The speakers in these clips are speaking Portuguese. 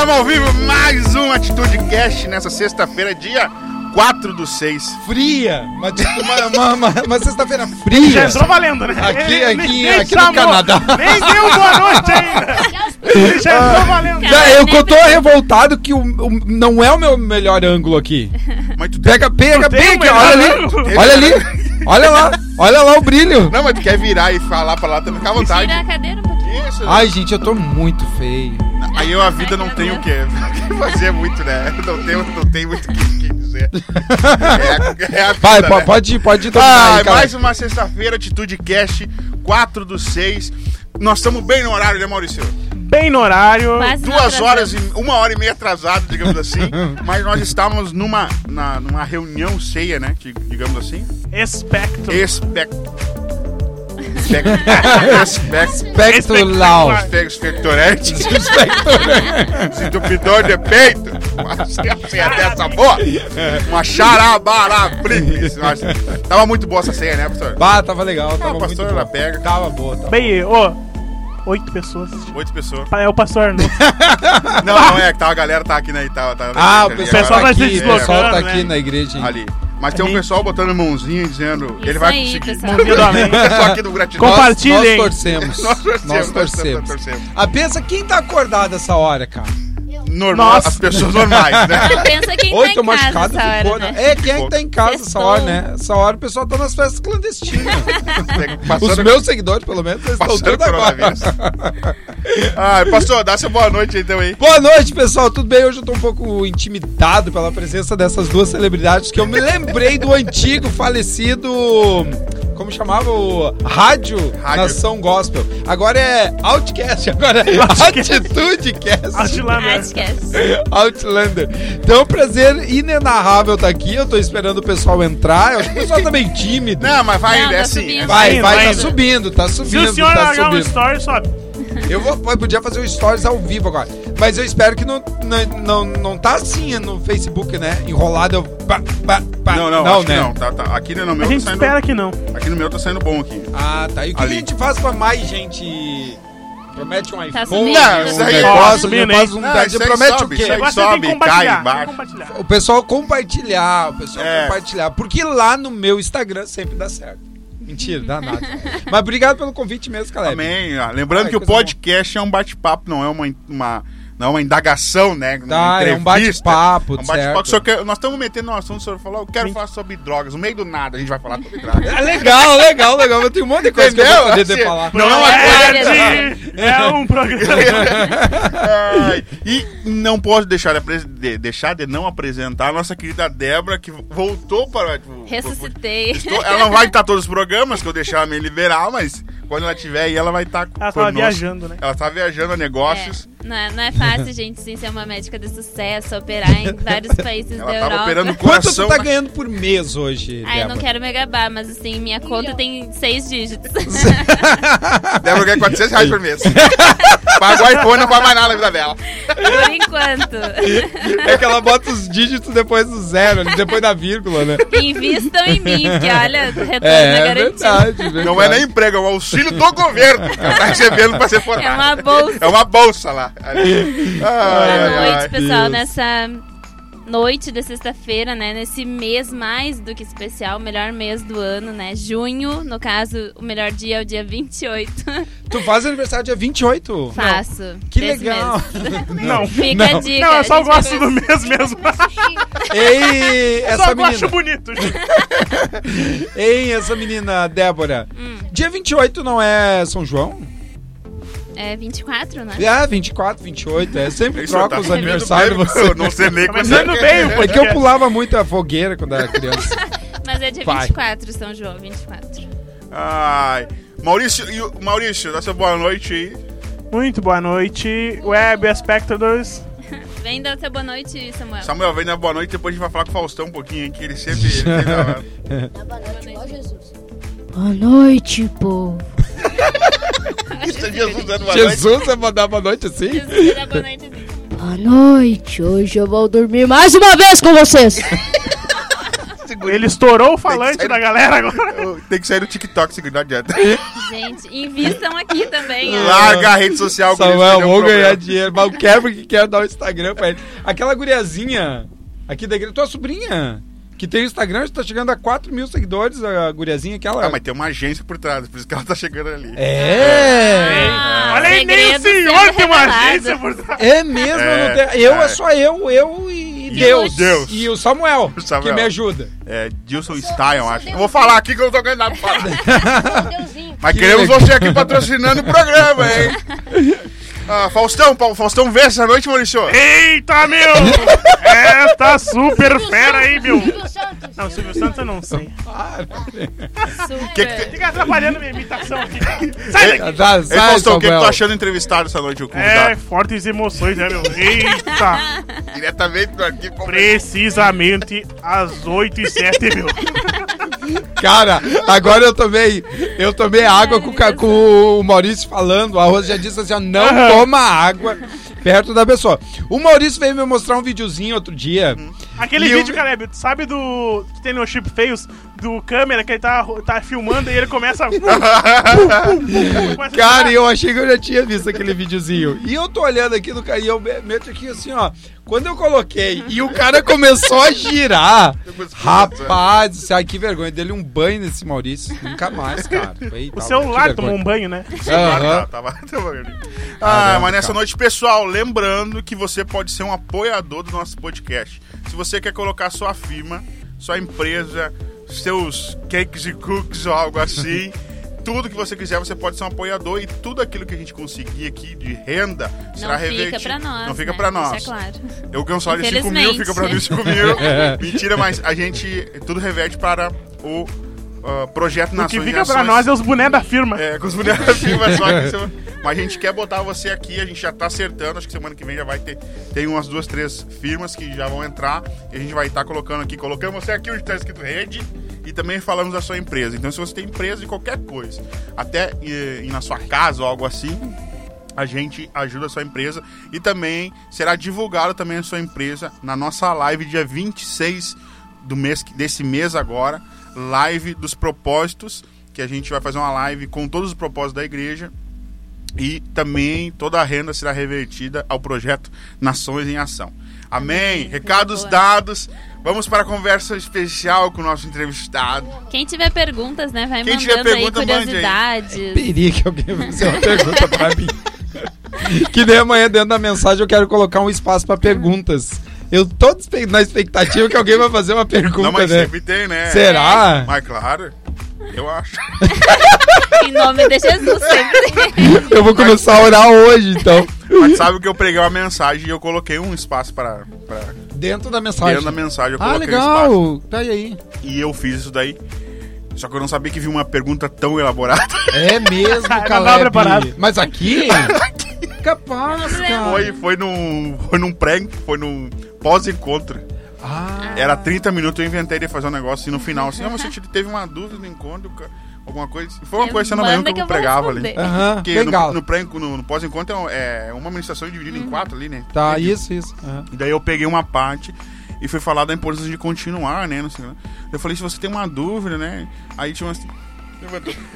Estamos ao vivo, mais um Atitude Cast nessa sexta-feira, dia 4 do 6. Fria, uma, uma, uma, uma- uma sexta-feira Já fria. entrou valendo, né? Aqui- aqui- nem aqui no Canadá. Nem deu boa noite ainda. Já entrou valendo. Não, eu que eu tô revoltado que o, o- não é o meu melhor ângulo aqui. Mas tu. Pega, pega, Tu aqui, melhor olha ali. ângulo? Olha ali. Olha lá. Olha lá o brilho. Não, mas tu quer virar e falar pra lá, tu fica à vontade. Tira a cadeira um pouquinho. Isso. Ai, gente, eu tô muito feio. Aí eu a vida não tem o quê? fazer muito, né? Não tem, não tem muito o que, que dizer. É, é a vida, Vai, né? po- pode, pode dominar Ah, aí, mais uma sexta-feira, Atitude Cast, 4 do 6. Nós estamos bem no horário, né, Maurício? Bem no horário. Quase Duas horas e uma hora e meia atrasado, digamos assim. mas nós estávamos numa, na- numa reunião ceia, né? que- digamos assim. Espectro. Espec... Espec... Espec... Espectro Lau. Espec... Expectorante. Entupidor de peito. Sem até essa boa. Uma xarabarabri. Nossa, Tava muito boa essa ceia, né, pastor? Bah, tava legal, tava o muito pastor, ela pega. Tava boa, tava Bem, ô. Oito pessoas. Oito pessoas. É o pastor Arnulfo. Não, não é, que tava, a galera tá aqui, né? e Tava, tava, Ah, o pessoal, pessoal agora. vai tá se aqui, o pessoal tá aqui né? na igreja. hein? ali. Mas tem um pessoal botando mãozinha dizendo. ele Isso vai aí, conseguir. pessoal. Mãozinha do pessoal aqui do gratidão. Compa- Nós, Compartilhem. nós torcemos. Nós torcemos, Nós nós torcemos. torcemos. Ah, pensa quem tá acordado essa hora, cara. Normal, Nossa. as pessoas normais, né? Não, pensa quem Oi, tá tô em casa machucado, essa hora, né? né? É, quem é que tá em casa essa hora, né? Essa hora o pessoal tá nas festas clandestinas. Os meus seguidores, pelo menos, eles estão tudo agora. Ah, pastor, dá seu boa noite então aí. Boa noite, pessoal. Tudo bem? Hoje eu tô um pouco intimidado pela presença dessas duas celebridades que eu me lembrei do antigo falecido. Como chamava o Rádio, Rádio. Nação Gospel. Agora é Outcast, agora é Outcast. Atitudecast. Outlander. Outlander. Então, é um prazer inenarrável estar aqui. Eu tô esperando o pessoal entrar. Eu acho que o pessoal tá meio tímido. Não, mas vai Não, ainda, é tá assim. subindo. Vai, Indo, vai, vai tá indo. subindo, tá Se subindo, o senhor tá largar um subindo. story, sobe. Eu vou, eu podia fazer o stories ao vivo agora. Mas eu espero que não, não, não, não tá assim no Facebook, né? Enrolado. Eu, pá, pá, pá. Não, não, não acho que né? não. Tá, tá. Aqui no meu A gente tá saindo. espera que não. Aqui no meu tá saindo bom aqui. Ah, tá. E o que, Ali. a gente faz pra mais gente? Promete um iPhone, Tá subindo, um tá subindo. negócio, um, tá- aí promete sobe, o quê? sobe, compartilhar. cai embaixo. O pessoal compartilhar, o pessoal É. compartilhar. Porque lá no meu Instagram sempre dá certo. Mentira, dá nada. Mas obrigado pelo convite mesmo, Caleb. Também, ó, lembrando Ai, que o podcast é um bate-papo, não é uma, uma, não é uma indagação, né? Uma Tá, é um bate-papo, É um bate-papo. certo. Só que nós estamos metendo um assunto, o senhor falou, eu quero falar sobre drogas. No meio do nada, a gente vai falar sobre drogas. É legal, legal, legal. Eu tenho um monte de coisa que eu Entendeu? vou poder Assim, falar. Não é uma coisa. É, é um programa. Ai, e não posso deixar de, deixar de não apresentar a nossa querida Débora, que voltou para. Ressuscitei. Estou- Ela não vai estar todos os programas, que eu deixar me liberar, mas quando ela tiver aí, ela vai estar com Ela tava conosco. viajando, né? Ela tá viajando a negócios. É, não, é, não é fácil, gente, sim, ser uma médica de sucesso, operar em vários países Ela da tava Europa. operando o Quanto coração. tu tá ganhando por mês hoje, Ai, eu não quero me gabar, mas assim, minha conta tem seis dígitos. Débora ganha 400 reais por mês. Paga o iPhone, não faz mais nada na vida dela. Por enquanto. É que ela bota os dígitos depois do zero, depois da vírgula, né? Invistam em mim, que olha, o retorno É, é, é garantido. verdade, verdade. Não é nem emprego, é um auxílio do governo. que Ela tá recebendo pra ser formada. É uma bolsa. É uma bolsa lá. Ai, Boa ai, noite, ai. pessoal. Nessa noite de sexta-feira, né? Nesse mês mais do que especial, o melhor mês do ano, né? Junho, no caso, o melhor dia é o dia 28. Tu faz aniversário dia 28? Faço. Que desse legal. mês. Não. Fica a Não. dica. Não, eu a só gosto do mês mesmo. Ei, Eu essa só gosto menina. bonito. gente. Ei, essa menina, Débora. Hum. Dia 28 não é São João? É 24, né? É, 24, 28. É sempre Isso, troca tá os aniversários. Você. Eu não sei nem quando Começando é. É que eu podcast. pulava muito a fogueira quando era criança. Mas é dia Vai. 24, São João, 24. Ai. Maurício, e Maurício, dá sua boa noite aí. Muito boa noite, web espectadores. Vem dar seu boa noite, Samuel. Samuel, vem dar boa noite, depois a gente vai falar com o Faustão um pouquinho, hein, que ele sempre... Ele dá- Boa noite, povo. Isso é Jesus dando boa noite. Jesus vai mandar boa noite assim? Jesus, dá boa noite. assim. Boa noite. Hoje eu vou dormir mais uma vez com vocês. Ele estourou o falante da galera agora. Tem que sair do TikTok, se não adianta. Gente, invistam aqui também. Larga a rede social. Samuel, é um vou ganhar dinheiro. Mas o Kevin que quer dar o Instagram pra ele. Aquela guriazinha aqui da igreja, tua sobrinha, que tem o Instagram, tá chegando a 4 mil seguidores, a guriazinha aquela. Ah, mas tem uma agência por trás, por isso que ela tá chegando ali. É! Ah, Olha aí, nem o senhor tem uma agência por trás. É mesmo, É, eu tenho. Eu é, é. só eu, eu e Deus. Deus. E o Samuel, O Samuel. que me ajuda. É, Dilson Style, acho. Eu vou falar aqui que eu não tô ganhando nada pra falar. Deusinho. Mas Que queremos legal. você aqui patrocinando o programa, hein? Ah, Faustão, Paulo, Faustão vê essa noite, Maurício? Eita, meu! Esta super fera aí, meu! Não, Silvio Santos eu não sei. Super. Que que Fica atrapalhando minha imitação aqui. Sai daqui! Tá, Ei, sai, Faustão, o que, que Samuel. tu achando do entrevistado essa noite, o É, convidado? fortes emoções, né, meu? Eita! Diretamente daqui. como- Precisamente às 8 e 7, meu. Cara, agora eu tomei, eu tomei água com, com o Maurício falando. A Rosa já disse assim: ó, não toma água perto da pessoa. O Maurício veio me mostrar um videozinho outro dia. Aquele E eu- vídeo, Caleb, tu sabe do. que tem no Chip Feios, do câmera que ele tá, tá filmando e ele começa. a- Cara, eu achei que eu já tinha visto aquele videozinho. E eu tô olhando aqui no cara e eu me- meto aqui assim, ó. Quando eu coloquei e o cara começou a girar. Rapaz, ai, que vergonha. Dele um banho nesse Maurício. Nunca mais, cara. Foi, O celular tomou um banho, né? Tava, ali. Ah, mas nessa noite, pessoal, lembrando que você pode ser um apoiador do nosso podcast. Se você quer colocar sua firma, sua empresa, seus cakes e cookies ou algo assim, tudo que você quiser, você pode ser um apoiador e tudo aquilo que a gente conseguir aqui de renda será Não revertido. fica pra nós. Não fica né? pra nós. Deixa claro. Eu ganho um salário de 5 mil, fica pra mim 5 mil. Mentira, mas a gente tudo reverte para o ah, projeto O Nações que em fica pra nós é os bonés da firma. É, com os bonecos da firma só que Mas a gente quer botar você aqui, a gente já tá acertando. Acho que semana que vem já vai ter. Tem umas duas, três firmas que já vão entrar. E a gente vai estar colocando aqui. Colocando você aqui onde tá escrito rede. E também falamos da sua empresa. Então, se você tem empresa de qualquer coisa, até ir, ir na sua casa ou algo assim, a gente ajuda a sua empresa. E também será divulgado também a sua empresa na nossa live dia 26 do mês, que- desse mês agora. Live dos propósitos. Que a gente vai fazer uma live com todos os propósitos da igreja. E também toda a renda será revertida ao projeto Nações em Ação. Amém. Recados boa. dados. Vamos para a conversa especial com o nosso entrevistado. Quem tiver perguntas, né, vai Quem mandando tiver pergunta, aí mande aí. curiosidades. Perigo que alguém fazer uma pergunta pra mim. Que nem amanhã dentro da mensagem eu quero colocar um espaço pra perguntas. Eu tô na expectativa que alguém vai fazer uma pergunta, Não, mas né? sempre tem, né? Será? Mas claro, eu acho. Em nome de Jesus, sempre. Eu vou começar a orar hoje, então. Mas sabe que eu preguei uma mensagem e eu coloquei um espaço para. para Dentro da mensagem. dentro da mensagem eu ah, coloquei um espaço. legal. Tá aí. E eu fiz isso daí. Só que eu não sabia que vinha uma pergunta tão elaborada. É mesmo, preparado. Mas aqui? Capaz, cara. Foi, foi num. Foi num pré, foi num pós-encontro. Ah, Era 30 minutos, eu inventei de fazer um negócio assim no final, assim, ah, você te- teve uma dúvida no encontro, alguma coisa. assim. Foi uma coisa, se eu não me lembro que eu pregava ali. Porque legal. no, no, pré, no, no pós-encontro é é uma administração dividida em quatro ali, né? Tá, isso, isso. aham. E daí eu peguei uma parte e fui falar da importância de continuar, né? Não sei, lá. eu falei, se você tem uma dúvida, né? Aí tinha umas.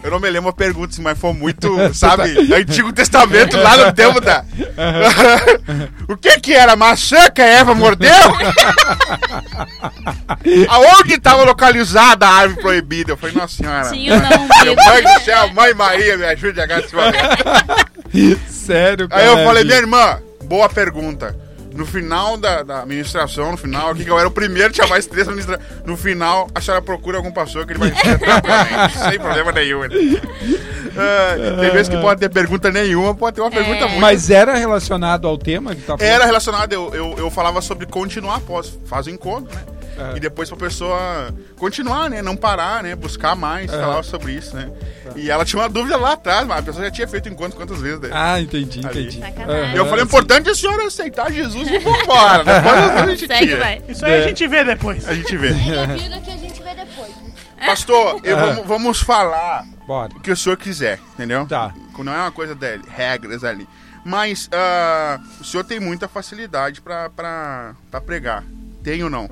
Eu não me lembro a pergunta, mas foi muito, sabe? Antigo Testamento lá no tempo da. o que que era? Maçã que a Eva mordeu? Aonde estava localizada a árvore proibida? Eu falei, nossa senhora. Tinha um não Meu mãe do céu, mãe Maria, me ajude a gastar esse momento. Sério, cara. Aí eu falei, minha irmã, boa pergunta. No final da, da administração, no final, aqui que eu era o primeiro, tinha mais três administra... No final, a senhora procura algum pastor que ele vai responder tranquilamente, sem problema nenhum. Ah, tem vezes que pode ter pergunta nenhuma, pode ter uma pergunta muito. Mas era relacionado ao tema que tá falando? Era relacionado, eu, eu, eu falava sobre continuar após, faz o encontro, né? É. E depois pra pessoa continuar, né? Não parar, né? Buscar mais, É. falar sobre isso, né? E ela tinha uma dúvida lá atrás, mas a pessoa já tinha feito o encontro quantas vezes, né? Ah, entendi, Ali. entendi. Sacanagem. E eu falei, o importante é a senhora aceitar Jesus e vambora. Depois a gente Segue, vai. Isso aí É. a gente vê depois. A gente vê. Vida que a gente vê depois. Pastor, eu vamos, vamos falar Bora. o que o senhor quiser, entendeu? Tá. Não é uma coisa dele, regras ali. Mas ah, o senhor tem muita facilidade pra pregar. Tem ou não?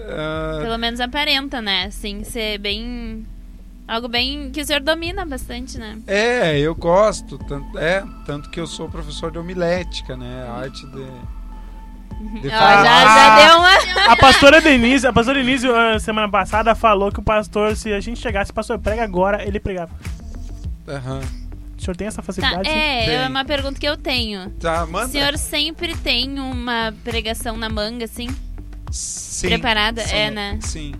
ah, Pelo menos aparenta, né? Assim, ser bem. Algo bem. que o senhor domina bastante, né? é, eu gosto. Tanto, é, tanto que eu sou professor de homilética, né? A arte de. de falar. já, já deu uma. A pastora Denise, a pastora Denise, ah, semana passada, falou que o pastor, se a gente chegasse, pastor, prega agora, ele pregava. Aham. O senhor tem essa Tá, facilidade? sim? Tem. é, é uma pergunta que eu tenho. Tá, O manda. senhor sempre tem uma pregação na manga, assim? Sim, Preparada? sim, É, né? Sim.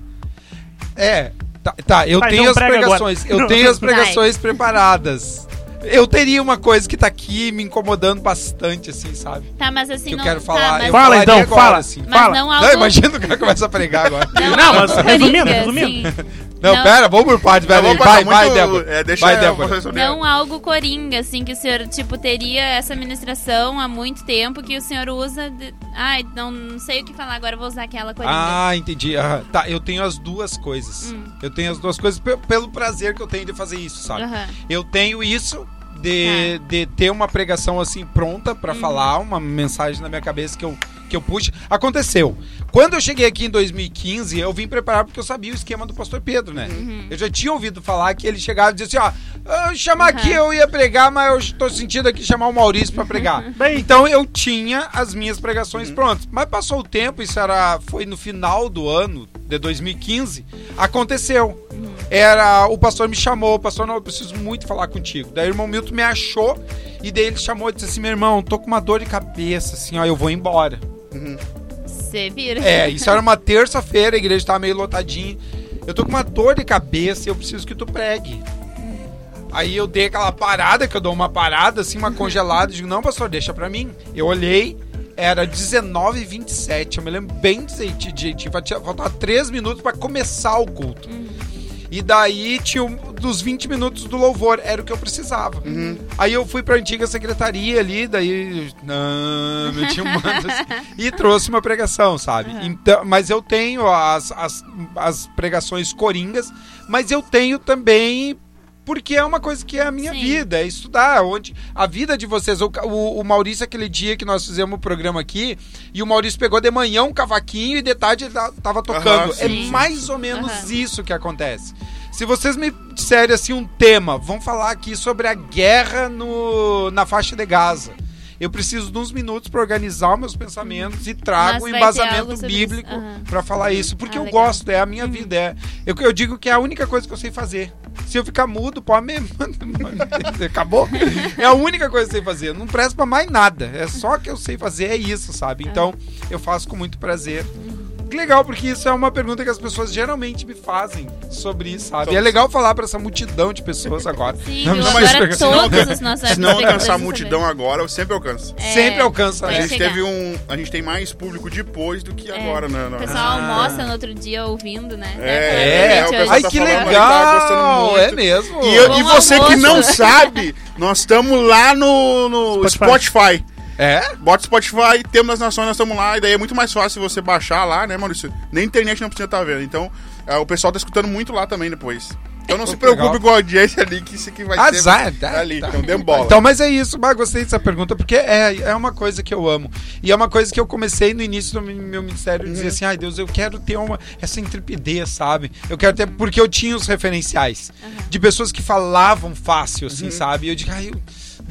É, tá, tá, eu Vai, tenho as prega pregações. agora. Eu tenho as Vai. pregações preparadas. Eu teria uma coisa que tá aqui me incomodando bastante, assim, sabe? Tá, mas assim que eu não. quero tá, falar. mas, eu Fala, então, agora, fala. assim. mas fala. não algo. Não, imagina o cara começa a pregar agora. Não, mas algo resumindo, resumindo. assim. Não, Não. pera, vamos por partes, velho. vou Vai, vai, Débora. é, deixa vai, eu Débora. Não algo coringa, assim, que o senhor, tipo, teria essa ministração há muito tempo que o senhor usa. De... Ai, não, não sei o que falar, agora vou usar aquela coringa. Ah, entendi. Aham. Tá, eu tenho as duas coisas. Hum. Eu tenho as duas coisas pe- pelo prazer que eu tenho de fazer isso, sabe? Aham. Eu tenho isso de, de ter uma pregação assim pronta pra falar, uma mensagem na minha cabeça que eu, que eu puxo. Aconteceu. Quando eu cheguei aqui em 2015, eu vim preparar porque eu sabia o esquema do pastor Pedro, né? Eu já tinha ouvido falar que ele chegava e dizia assim, ó, "Ah, chamar Uhum. aqui eu ia pregar, mas eu tô sentindo aqui chamar o Maurício pra pregar. Bem, Então eu tinha as minhas pregações prontas. Mas passou o tempo, isso era foi no final do ano de 2015, aconteceu. Era o pastor me chamou, pastor, não, eu preciso muito falar contigo. Daí o irmão Milton me achou e daí ele chamou e disse assim: "Meu irmão, tô com uma dor de cabeça, assim, ó, eu vou embora". Você vira. É, isso era uma terça-feira, a igreja tava meio lotadinha. Eu tô com uma dor de cabeça e eu preciso que tu pregue. Aí eu dei aquela parada, que eu dou uma parada, assim, uma congelada, e digo, não, pastor, deixa pra mim. Eu olhei, era 19h27, eu me lembro bem direitinho, faltava 3 minutos pra começar o culto. E daí tinha um, dos 20 minutos do louvor, era o que eu precisava. Aí eu fui pra antiga secretaria ali, daí. Não, meti um manto assim, e trouxe uma pregação, sabe? Então, mas eu tenho as, as, as pregações coringas, mas eu tenho também. Porque é uma coisa que é a minha Sim. vida, é estudar. Onde a vida de vocês. O, o, o Maurício, aquele dia que nós fizemos o programa aqui, e o Maurício pegou de manhã um cavaquinho e de tarde ele ta- tava tocando. Aham, é mais ou menos Aham. isso que acontece. Se vocês me disserem assim um tema, vamos falar aqui sobre a guerra no, na faixa de Gaza. Eu preciso de uns minutos para organizar os meus pensamentos e trago um embasamento bíblico. Aham. para falar isso, porque Ah, eu legal. gosto, é a minha vida, é. Eu, eu digo que é a única coisa que eu sei fazer. Se eu ficar mudo, pode me. Acabou? É a única coisa que eu sei fazer. Eu não presto pra mais nada. É só que eu sei fazer, é isso, sabe? Então, eu faço com muito prazer. Que legal, porque isso é uma pergunta que as pessoas geralmente me fazem sobre isso, sabe? E é legal falar pra essa multidão de pessoas agora. Sim, Não, mas agora se não- todos os nossos Se não alcançar a multidão vão agora, eu sempre alcanço. saber. É, Sempre alcança, né? A gente chegar. teve um. A gente tem mais público depois do que É. agora, né? O né? pessoal Ah. almoça no outro dia ouvindo, né? É, É, é, o pessoal ai tá que falando legal! É mesmo? E, eu- e você que não almoço. sabe, nós estamos lá no, no Spotify. Spotify. É? Bota Spotify, temos as nações, nós estamos lá, e daí é muito mais fácil você baixar lá, né, Maurício? Nem internet não precisa estar vendo. Então, é, o pessoal tá escutando muito lá também depois. Então não Pô, se que legal. preocupe com a audiência ali, que isso aqui vai Azar, ser tá, ali. tá. Então dê bola. Então, mas é isso, mas gostei dessa pergunta, porque é, é uma coisa que eu amo. E é uma coisa que eu comecei no início do meu ministério, Uhum. dizer assim, ai Deus, eu quero ter uma, essa intrepidez, sabe? Eu quero ter, porque eu tinha os referenciais de pessoas que falavam fácil, Uhum. assim, sabe? E eu digo, ai, eu-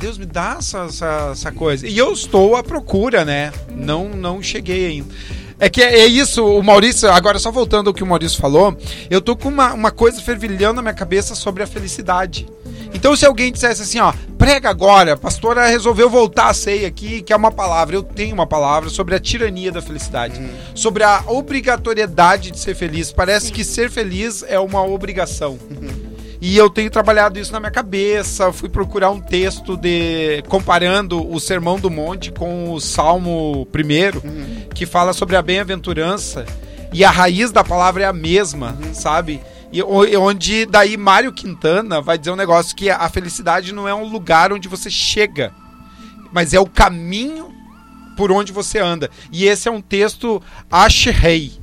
Deus me dá essa, essa, essa coisa. E eu estou à procura, né? Não, não cheguei ainda. É que é, é isso, o Maurício, agora só voltando ao que o Maurício falou, eu tô com uma, uma coisa fervilhando na minha cabeça sobre a felicidade. Então, se alguém dissesse assim, ó, prega agora, a pastora resolveu voltar a ceia aqui, que é uma palavra, eu tenho uma palavra sobre a tirania da felicidade, sobre a obrigatoriedade de ser feliz. Parece que ser feliz é uma obrigação. E eu tenho trabalhado isso na minha cabeça. Fui procurar um texto de comparando o Sermão do Monte com o Salmo primeiro, que fala sobre a bem-aventurança e a raiz da palavra é a mesma, sabe? E o- e onde daí Mário Quintana vai dizer um negócio que a felicidade não é um lugar onde você chega, mas é o caminho por onde você anda. E esse é um texto Ashrei.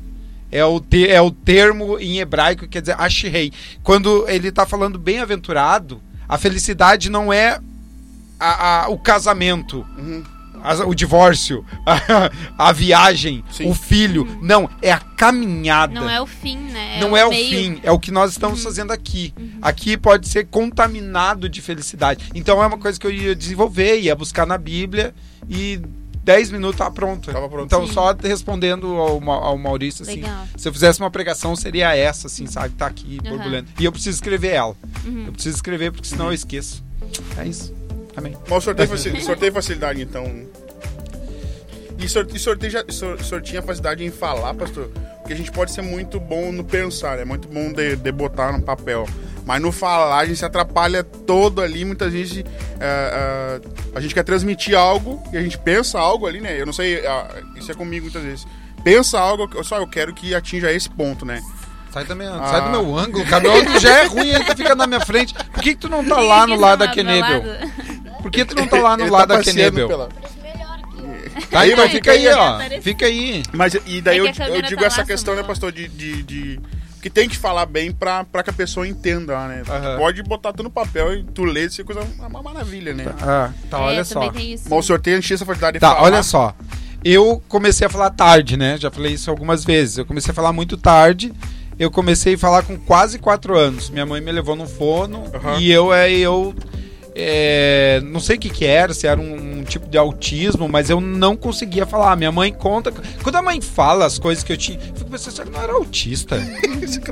É o, te- é o termo em hebraico que quer dizer Ashrei. Quando ele está falando bem-aventurado, a felicidade não é a- a- o casamento. Uhum. as- o divórcio, a, a viagem, Sim. o filho. Não, é a caminhada. Não é o fim, né? Não é o meio. fim, é o que nós estamos fazendo aqui. Aqui pode ser contaminado de felicidade. Então é uma coisa que eu ia desenvolver, ia buscar na Bíblia e 10 minutos tá pronto. Tava pronto. Então Sim. só respondendo ao, ao Maurício assim, Legal. se eu fizesse uma pregação seria essa assim, sabe, tá aqui Aham. borbulhando. E eu preciso escrever ela. Uhum. Eu preciso escrever porque senão eu esqueço. É isso. Amém. Mas o sorteio, faci- sorteio facilidade, então. E sorteio, sorteio, já- sorteio a facilidade em falar, pastor? Porque a gente pode ser muito bom no pensar, é muito bom de, de botar no papel. Mas no falar a gente se atrapalha todo ali. Muitas vezes ah, ah, a gente quer transmitir algo e a gente pensa algo ali, né? Eu não sei, ah, isso é comigo muitas vezes. Pensa algo, eu só eu quero que atinja esse ponto, né? Sai, da minha, Ah. sai do meu ângulo, cara. Meu ângulo já é ruim, ele fica na minha frente. Por que, que tu não tá lá no lado da Kenebel? Por que tu não tá lá no Ele lado tá da Kenebel? pela-. Tá, Aí, então mas fica aí, fica aí, ó. Fica aí. Mas e daí É eu, eu digo tá essa questão, né, pastor, de, de, de- que tem que falar bem pra, pra que a pessoa entenda, né? Aham. Pode botar tudo no papel e tu lê, isso é coisa, é uma maravilha, né? Ah, tá, É, olha só. tem isso. Mas o sorteio enche essa facilidade de Tá, falar. olha só. Eu comecei a falar tarde, né? Já falei isso algumas vezes. Eu comecei a falar muito tarde. Eu comecei a falar com quase quatro anos. Minha mãe me levou no fono Aham. e eu é eu é, não sei o que que era, se era um, um tipo de autismo, mas eu não conseguia falar. Minha mãe conta. Quando a mãe fala as coisas que eu tinha, eu fico pensando, será que eu não era autista?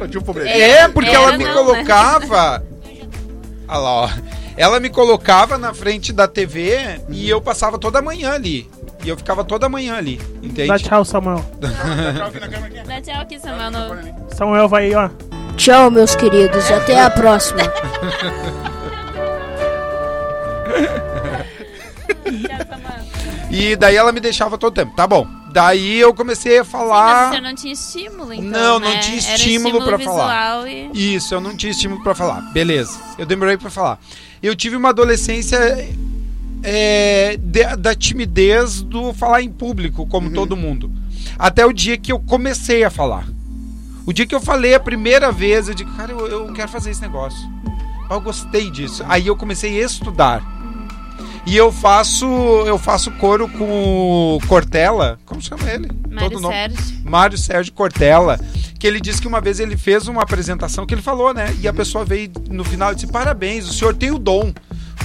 Um. É, porque Era ela me não, né? colocava. Olha lá, ó. Ela me colocava na frente da TV e eu passava toda manhã ali. E eu ficava toda manhã ali, entende? Dá tchau, Samuel. Tchau aqui na câmera aqui. Dá tchau aqui, Samuel. No... Samuel vai aí, ó. Tchau, meus queridos. Até a próxima. E daí ela me deixava todo tempo. Tá bom. Daí eu comecei a Mas falar. você não tinha estímulo, então, Não, não né? tinha Era estímulo pra falar. E... Isso, eu não tinha estímulo pra falar. Beleza. Eu demorei pra falar. Eu tive uma adolescência é, de- da timidez do falar em público, como todo mundo. Até o dia que eu comecei a falar. O dia que eu falei a primeira vez, eu digo, cara, eu, eu quero fazer esse negócio. Eu gostei disso. Aí eu comecei a estudar. E eu faço, eu faço coro com o Cortella, como chama ele? Mário nome. Sérgio. Mário Sérgio Cortella, que ele disse que uma vez ele fez uma apresentação que ele falou, né? E a pessoa veio no final e disse: Parabéns, o senhor tem o dom.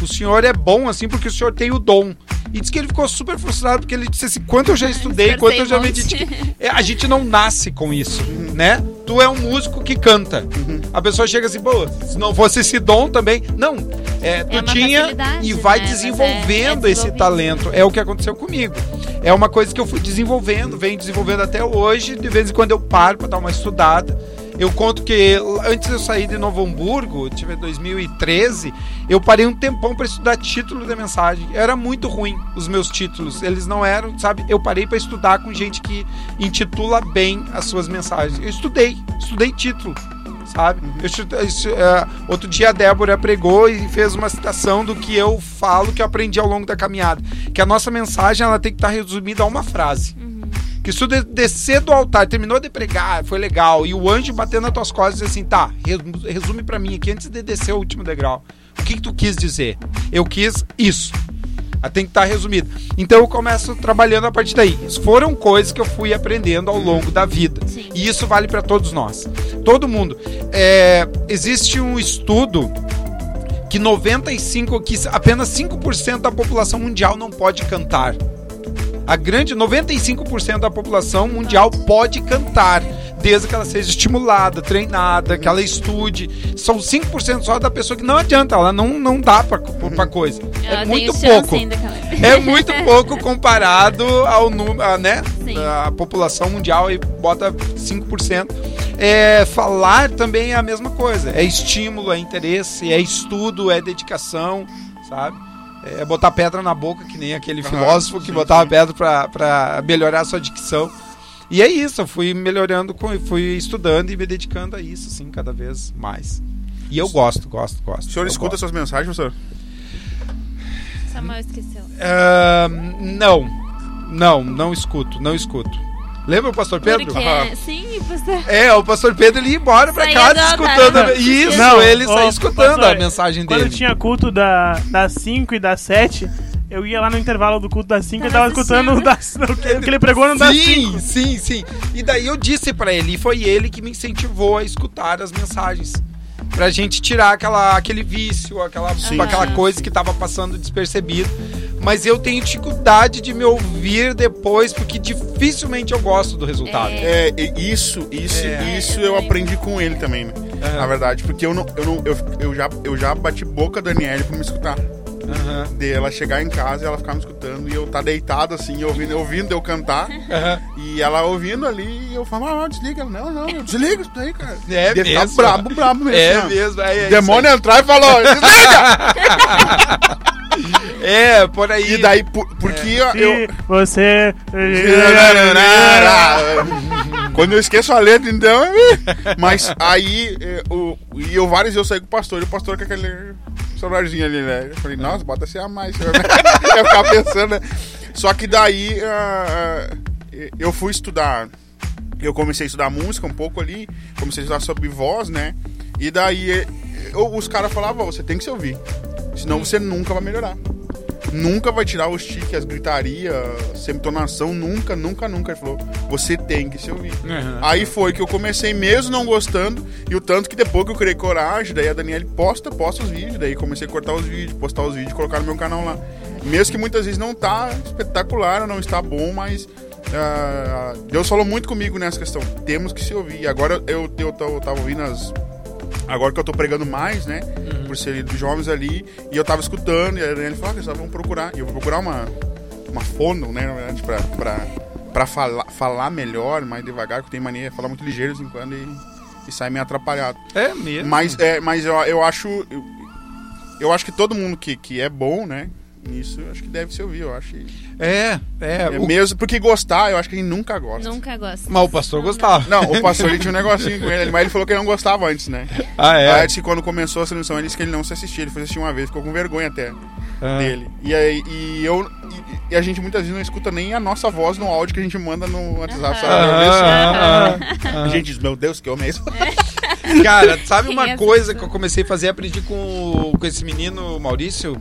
O senhor é bom assim porque o senhor tem o dom. E disse que ele ficou super frustrado porque ele disse assim: quanto eu já estudei, quanto eu já me Esforcei dediquei. É, a gente não nasce com isso, né? Tu é um músico que canta. A pessoa chega assim, pô, se não fosse esse dom também. Não, é, tu É tinha e vai né? É- desenvolvendo é esse talento. É o que aconteceu comigo. É uma coisa que eu fui desenvolvendo, venho desenvolvendo até hoje. De vez em quando eu paro para dar uma estudada. Eu conto que antes de eu sair de Novo Hamburgo, tive 2013, eu parei um tempão para estudar título da mensagem. Era muito ruim os meus títulos. Eles não eram, sabe? Eu parei para estudar com gente que intitula bem as suas mensagens. Eu estudei, estudei título sabe? Eu estu- é, outro dia a Débora pregou e fez uma citação do que eu falo que eu aprendi ao longo da caminhada, que a nossa mensagem ela tem que estar resumida a uma frase. Que se tu de- descer do altar, terminou de pregar, foi legal, e o anjo batendo nas tuas costas e assim, tá, resu- resume pra mim aqui antes de descer o último degrau. O que, que tu quis dizer? Eu quis isso. Ela tem que estar resumido. Então eu começo trabalhando a partir daí. Foram coisas que eu fui aprendendo ao longo da vida. Sim. E isso vale para todos nós. Todo mundo. É, existe um estudo que 95, que apenas 5% da população mundial não pode cantar. A grande 95% da população mundial pode cantar, desde que ela seja estimulada, treinada, que ela estude. São 5% só da pessoa que não adianta, ela não, não dá pra, pra coisa. Ela é muito pouco. É muito pouco comparado ao número, né? Sim. A população mundial e bota 5%. É, falar também é a mesma coisa. É estímulo, é interesse, é estudo, é dedicação, sabe? É botar pedra na boca, que nem aquele filósofo que sim, botava sim. pedra pra, pra melhorar a sua dicção. E é isso, eu fui melhorando, com, fui estudando e me dedicando a isso, assim, cada vez mais. E eu gosto, gosto, gosto. O senhor eu escuta gosto. suas mensagens, professor? Samuel esqueceu. Ah, não, não, não escuto, não escuto. Lembra o pastor Pedro? Porque, Aham. sim, pastor. É, o pastor Pedro ele ia embora pra casa altar, escutando. a- né? Isso, Não, ele saía escutando pastor, a mensagem Quando dele. tinha culto da, das 5 e das 7, eu ia lá no intervalo do culto das 5 e Tava tava escutando o, das, o que, o que ele pregou no das Sim, 5. sim, sim. E daí eu disse pra ele, e foi ele que me incentivou a escutar as mensagens. Pra gente tirar aquela, aquele vício, aquela, Sim. aquela Sim. coisa que tava passando despercebido. Mas eu tenho dificuldade de me ouvir depois, porque dificilmente eu gosto do resultado. É. É, isso, isso, É. isso Eu aprendi com ele também, né? Aham. Na verdade, porque eu não, eu não, eu, eu já, eu já bati boca da Daniele pra me escutar. Aham, De ela chegar em casa e ela ficar me escutando e eu tá deitado assim, ouvindo, ouvindo eu cantar. aham. E ela ouvindo ali, e eu falo, ah, desliga. Ela, não, não, eu desliga isso daí, cara. É Deve mesmo. Ficar brabo, brabo mesmo. É ó. mesmo. É, é demônio entrar e falou, desliga! É, por aí. E daí, por, porque eu, Se você. Quando eu esqueço a letra, então. Mas aí, o, e eu várias vezes eu saí com o pastor, e o pastor com aquele celularzinho ali, né? Eu falei, nossa, bota assim a mais. Eu ficar pensando, né? Só que daí ah, ah, eu fui estudar. Eu comecei a estudar música um pouco ali, comecei a estudar sobre voz, né? E daí eu- os caras falavam, você tem que se ouvir. Senão você nunca vai melhorar. Nunca vai tirar os tiques, as gritarias, semitonação, nunca, nunca, nunca. Ele falou, você tem que se ouvir. Uhum. Aí foi que eu comecei mesmo não gostando, e o tanto que depois que eu criei coragem, daí a Daniele posta, posta os vídeos, daí comecei a cortar os vídeos, postar os vídeos, colocar no meu canal lá. Mesmo que muitas vezes não tá espetacular, não está bom, mas ah, Deus falou muito comigo nessa questão. Temos que se ouvir. Agora eu, eu, eu tava ouvindo as, agora que eu tô pregando mais, né? Por ser dos jovens ali, e eu tava escutando, e a Daniela falou, ah, vamos procurar. E eu vou procurar uma, uma fono, né, na verdade, pra, pra, pra falar, falar melhor, mais devagar, que eu tenho mania de falar muito ligeiro de vez em quando e, e sai meio atrapalhado. É mesmo. Mas, é, mas eu, eu acho. Eu, eu acho que todo mundo que, que é bom, né? Nisso, eu acho que deve se ouvir, eu acho. É, é. É o- mesmo, porque gostar, eu acho que a gente nunca gosta. Nunca gosto. Mas o pastor gostava. Não, o pastor ele tinha um negocinho com ele, mas ele falou que ele não gostava antes, né? Ah, Aí é? disse que quando começou a transmissão, ele disse que ele não se assistia, ele foi assistir uma vez, ficou com vergonha até Ah. dele. E aí, e eu. E, e a gente muitas vezes não escuta nem a nossa voz no áudio que a gente manda no WhatsApp, sabe? Ah, ah, A gente diz, meu Deus, que homem é esse? ah. Cara, sabe uma é coisa que eu comecei a fazer? Aprendi com, com esse menino, Maurício.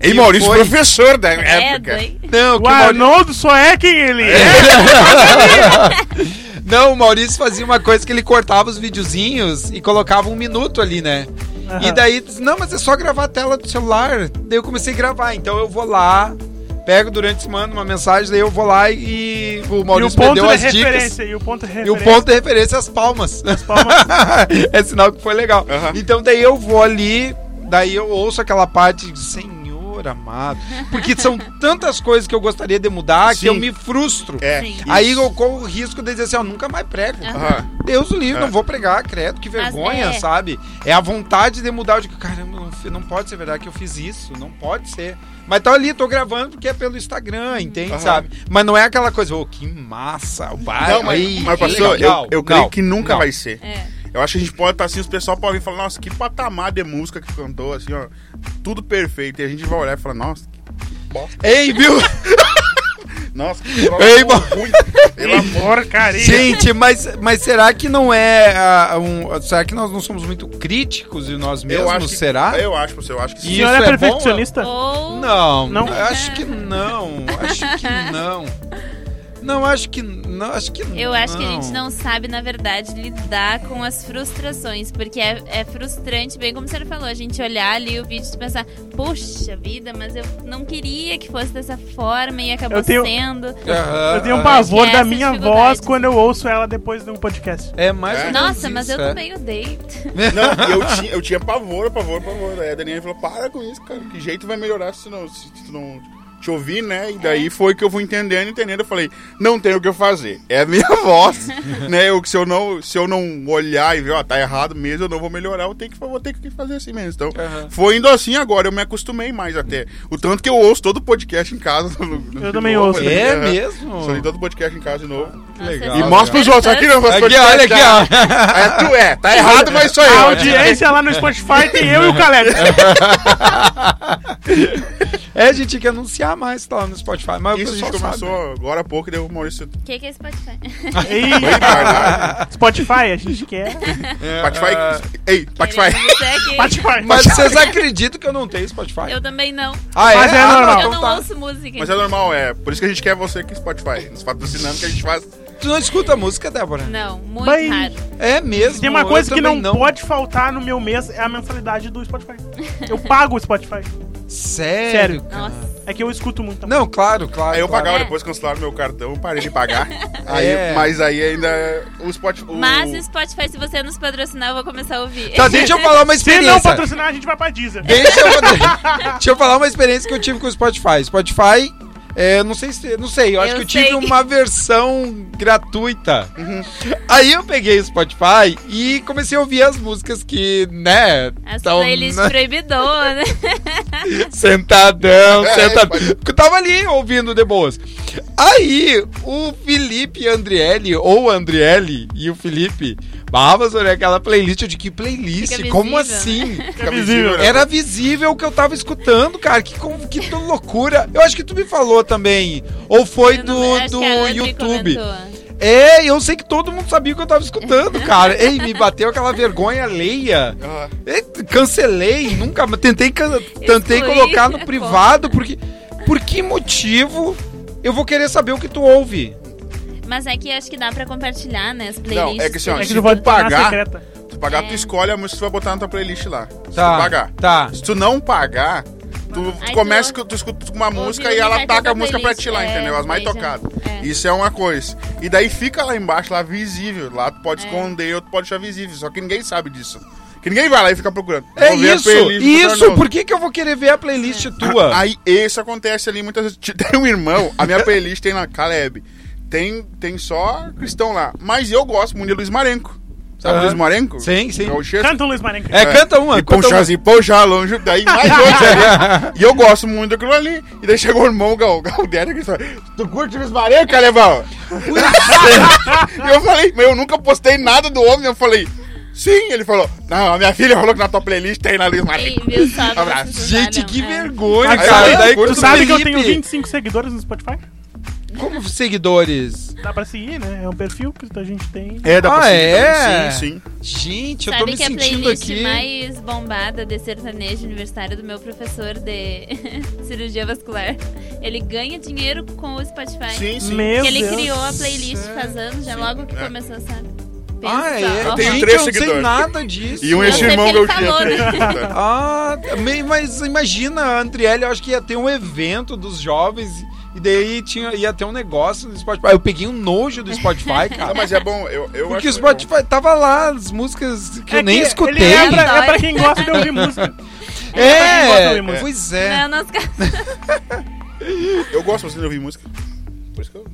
Ei, Que Maurício, foi- professor da É, época. doi. Não, O Maurício... Arnoldo só é quem ele é. Não, o Maurício fazia uma coisa que ele cortava os videozinhos e colocava um minuto ali, né? E daí, disse, não, mas é só gravar a tela do celular. Daí eu comecei a gravar. Então eu vou lá, pego durante a semana uma mensagem, daí eu vou lá e o E o Maurício me deu de as dicas. E o ponto de E referência. o ponto de referência é as palmas. palmas. é sinal que foi legal. Aham. Então daí eu vou ali, daí eu ouço aquela parte, Senhor amado. Porque são tantas coisas que eu gostaria de mudar que Sim. eu me frustro. É. Sim. Aí eu corro o risco de dizer assim, ó, nunca mais prego. Aham. Deus o livre, É. não vou pregar, credo, que vergonha, é. sabe? É a vontade de mudar. Eu digo, caramba, não, não pode ser verdade que eu fiz isso, não pode ser. Mas tá ali, tô gravando porque é pelo Instagram, entende, Aham. sabe? Mas não é aquela coisa, ô, que massa, o bar. Não, mas, aí, mas que pastor, legal. eu, eu creio Não, que nunca não. vai ser. É. Eu acho que a gente pode estar assim, os pessoal podem vir e falar, nossa, que patamar de música que cantou, assim, ó, tudo perfeito. E a gente vai olhar e falar, nossa, que bosta. Ei, viu? Nossa, que Ei, bom. ruim. Pelo amor. Porcaria. Gente, mas, mas será que não é. ah, um, será que nós não somos muito críticos de nós mesmos? Eu acho que, será? Eu acho, você, eu acho que sim. E- senhor Isso é, é bom, perfeccionista? Ou. Não, Não? acho que não. Acho que não. Não, acho que não. Acho que Eu acho que a gente não sabe, na verdade, lidar com as frustrações. Porque é, é frustrante, bem como você falou, a gente olhar ali o vídeo e pensar, puxa vida, mas eu não queria que fosse dessa forma e acabou Eu tenho- sendo. Eu tenho um pavor da minha voz quando eu ouço ela depois do podcast. É mais ou menos Nossa, mas eu é. também odeio. Não, eu tinha, eu tinha pavor, pavor, pavor. Aí a Daniela falou, para com isso, cara. Que jeito vai melhorar se, não, se tu não te ouvir, né? E daí foi que eu fui entendendo, entendendo. Eu falei, não tem o que eu fazer. É a minha voz, né? Eu, se, eu não, se eu não olhar e ver, ó, tá errado mesmo, eu não vou melhorar, eu tenho que, vou ter que fazer assim mesmo. Então, Aham. foi indo assim agora, eu me acostumei mais até. O tanto que eu ouço todo podcast em casa. no- no- Eu também novo, ouço. né? É mesmo? Só li todo podcast em casa de novo. Nossa, legal. E é mostra pros outros, aqui não, Aqui, podcast, olha aqui, tá? ó. É, tu é, tá errado, mas sou A eu. audiência lá no Spotify tem eu e o Caleb. É, a gente tinha que anunciar mais tá lá no Spotify. Mas Isso a gente começou sabe. agora há pouco e deu o Maurício. O que, que é Spotify? Ei. Spotify, a gente quer. Spotify. Ei, Spotify. Você aqui. Spotify. Mas vocês acreditam que eu não tenho Spotify? Eu também não. Ah, Mas é Ah, normal. Eu então não tá. ouço música. Mas é normal, é. Por isso que a gente quer você aqui, Spotify. Nos patrocinando que a gente faz. Tu não escuta música, Débora? Não, muito Mas- raro. É mesmo. Tem uma coisa que também não, pode faltar no meu mês é a mensalidade do Spotify. Eu pago o Spotify. Sério? Sério. cara? Nossa. É que eu escuto muito. Não, claro, claro. Aí eu claro. pagava É. depois cancelaram meu cartão, parei de pagar. Aí, É. Mas aí ainda o Spotify. o- Mas o Spotify, se você nos patrocinar, eu vou começar a ouvir. Tá, deixa eu falar uma Se experiência. não patrocinar, a gente vai pra Deezer. Deixa eu, deixa eu falar uma experiência que eu tive com o Spotify. Spotify, é, não sei se. Não sei, eu acho Eu que eu tive sei. uma versão gratuita. Uhum. Aí eu peguei o Spotify e comecei a ouvir as músicas que, né? As tão playlists na- proibidonas. Sentadão, É, sentadão. eu tava ali ouvindo de boas. Aí, o Felipe Andrielli, ou Andrielli e o Felipe, Babas, olha aquela playlist. Eu de que playlist? Como assim? Fica visível, né? Era visível o que eu tava escutando, cara. Que, que loucura. Eu acho que tu me falou também. Ou foi Eu do, não- do YouTube. É, eu sei que todo mundo sabia o que eu tava escutando, cara. Ei, me bateu aquela vergonha alheia. Ah, É, Cancelei, nunca. Tentei, can- tentei Excluí, colocar no privado, porque. Por que motivo eu vou querer saber o que tu ouve? Mas é que acho que dá pra compartilhar, né? As playlists. Não, é que assim, ó, É que se tu tu vai tornar pagar, tu pagar, É. tu escolhe a música que tu vai botar na tua playlist lá. Se Tá. tu pagar. Tá. Se tu não pagar, tu tu começa, que tu escuta uma música e ela taca a música pra ti lá, playlist. entendeu? É, As mais tocadas. é. Isso é uma coisa. E daí fica lá embaixo, lá visível. Lá tu pode É. esconder ou tu pode deixar visível. Só que ninguém sabe disso. Que ninguém vai lá e fica procurando. É isso, playlist isso. Por que, que eu vou querer ver a playlist tua? Aí isso acontece ali muitas vezes. Tem um irmão, a minha playlist tem lá, Caleb. Tem, tem só cristão lá. Mas eu gosto muito de Luiz Marenco. Sabe Aham. Luiz Marenco? Sim, sim. Gauchesco. Canta o Luiz Marenco. É, canta uma. E uma. Ponchazinho, Ponchá, longe, daí mais ali. E eu gosto muito daquilo ali. E daí chegou o irmão Gal, Galdério que falou: Tu curte Luiz Marenco, Calebão? e eu falei, mas eu nunca postei nada do homem. Eu falei, sim. Ele falou, não, a minha filha falou que na tua playlist tem lá Luiz E Marenco. Gente, que é. vergonha, cara. eu Daí Tu sabe que eu tenho 25 seguidores no Spotify? Como seguidores? Dá pra seguir, né? É um perfil que a gente tem. É, dá Ah, pra seguir é? Sim, sim. Gente, eu tô Sabe me que a sentindo playlist aqui. mais bombada de sertanejo universitário do meu professor de cirurgia vascular. Ele ganha dinheiro com o Spotify. Sim, sim. Meu ele Deus. criou a playlist céu. faz anos, já Sim, logo que é. começou, sabe? Ah, Pensa, é? ó. tenho três eu não sei seguidores. nada disso. E um Eu esse sei irmão que Gauchesco. falou, né? Ah, me- mas imagina, a Andriele, eu acho que ia ter um evento dos jovens e daí tinha, ia ter um negócio no Spotify. Eu peguei um nojo do Spotify, Não, cara. mas é bom, eu, eu Porque o. Spotify tava lá, as músicas que É eu nem que escutei. Ele é pra, é pra quem gosta de ouvir música. É, gosta de ouvir música. pois é. Não. Eu gosto de ouvir música. Por isso que eu...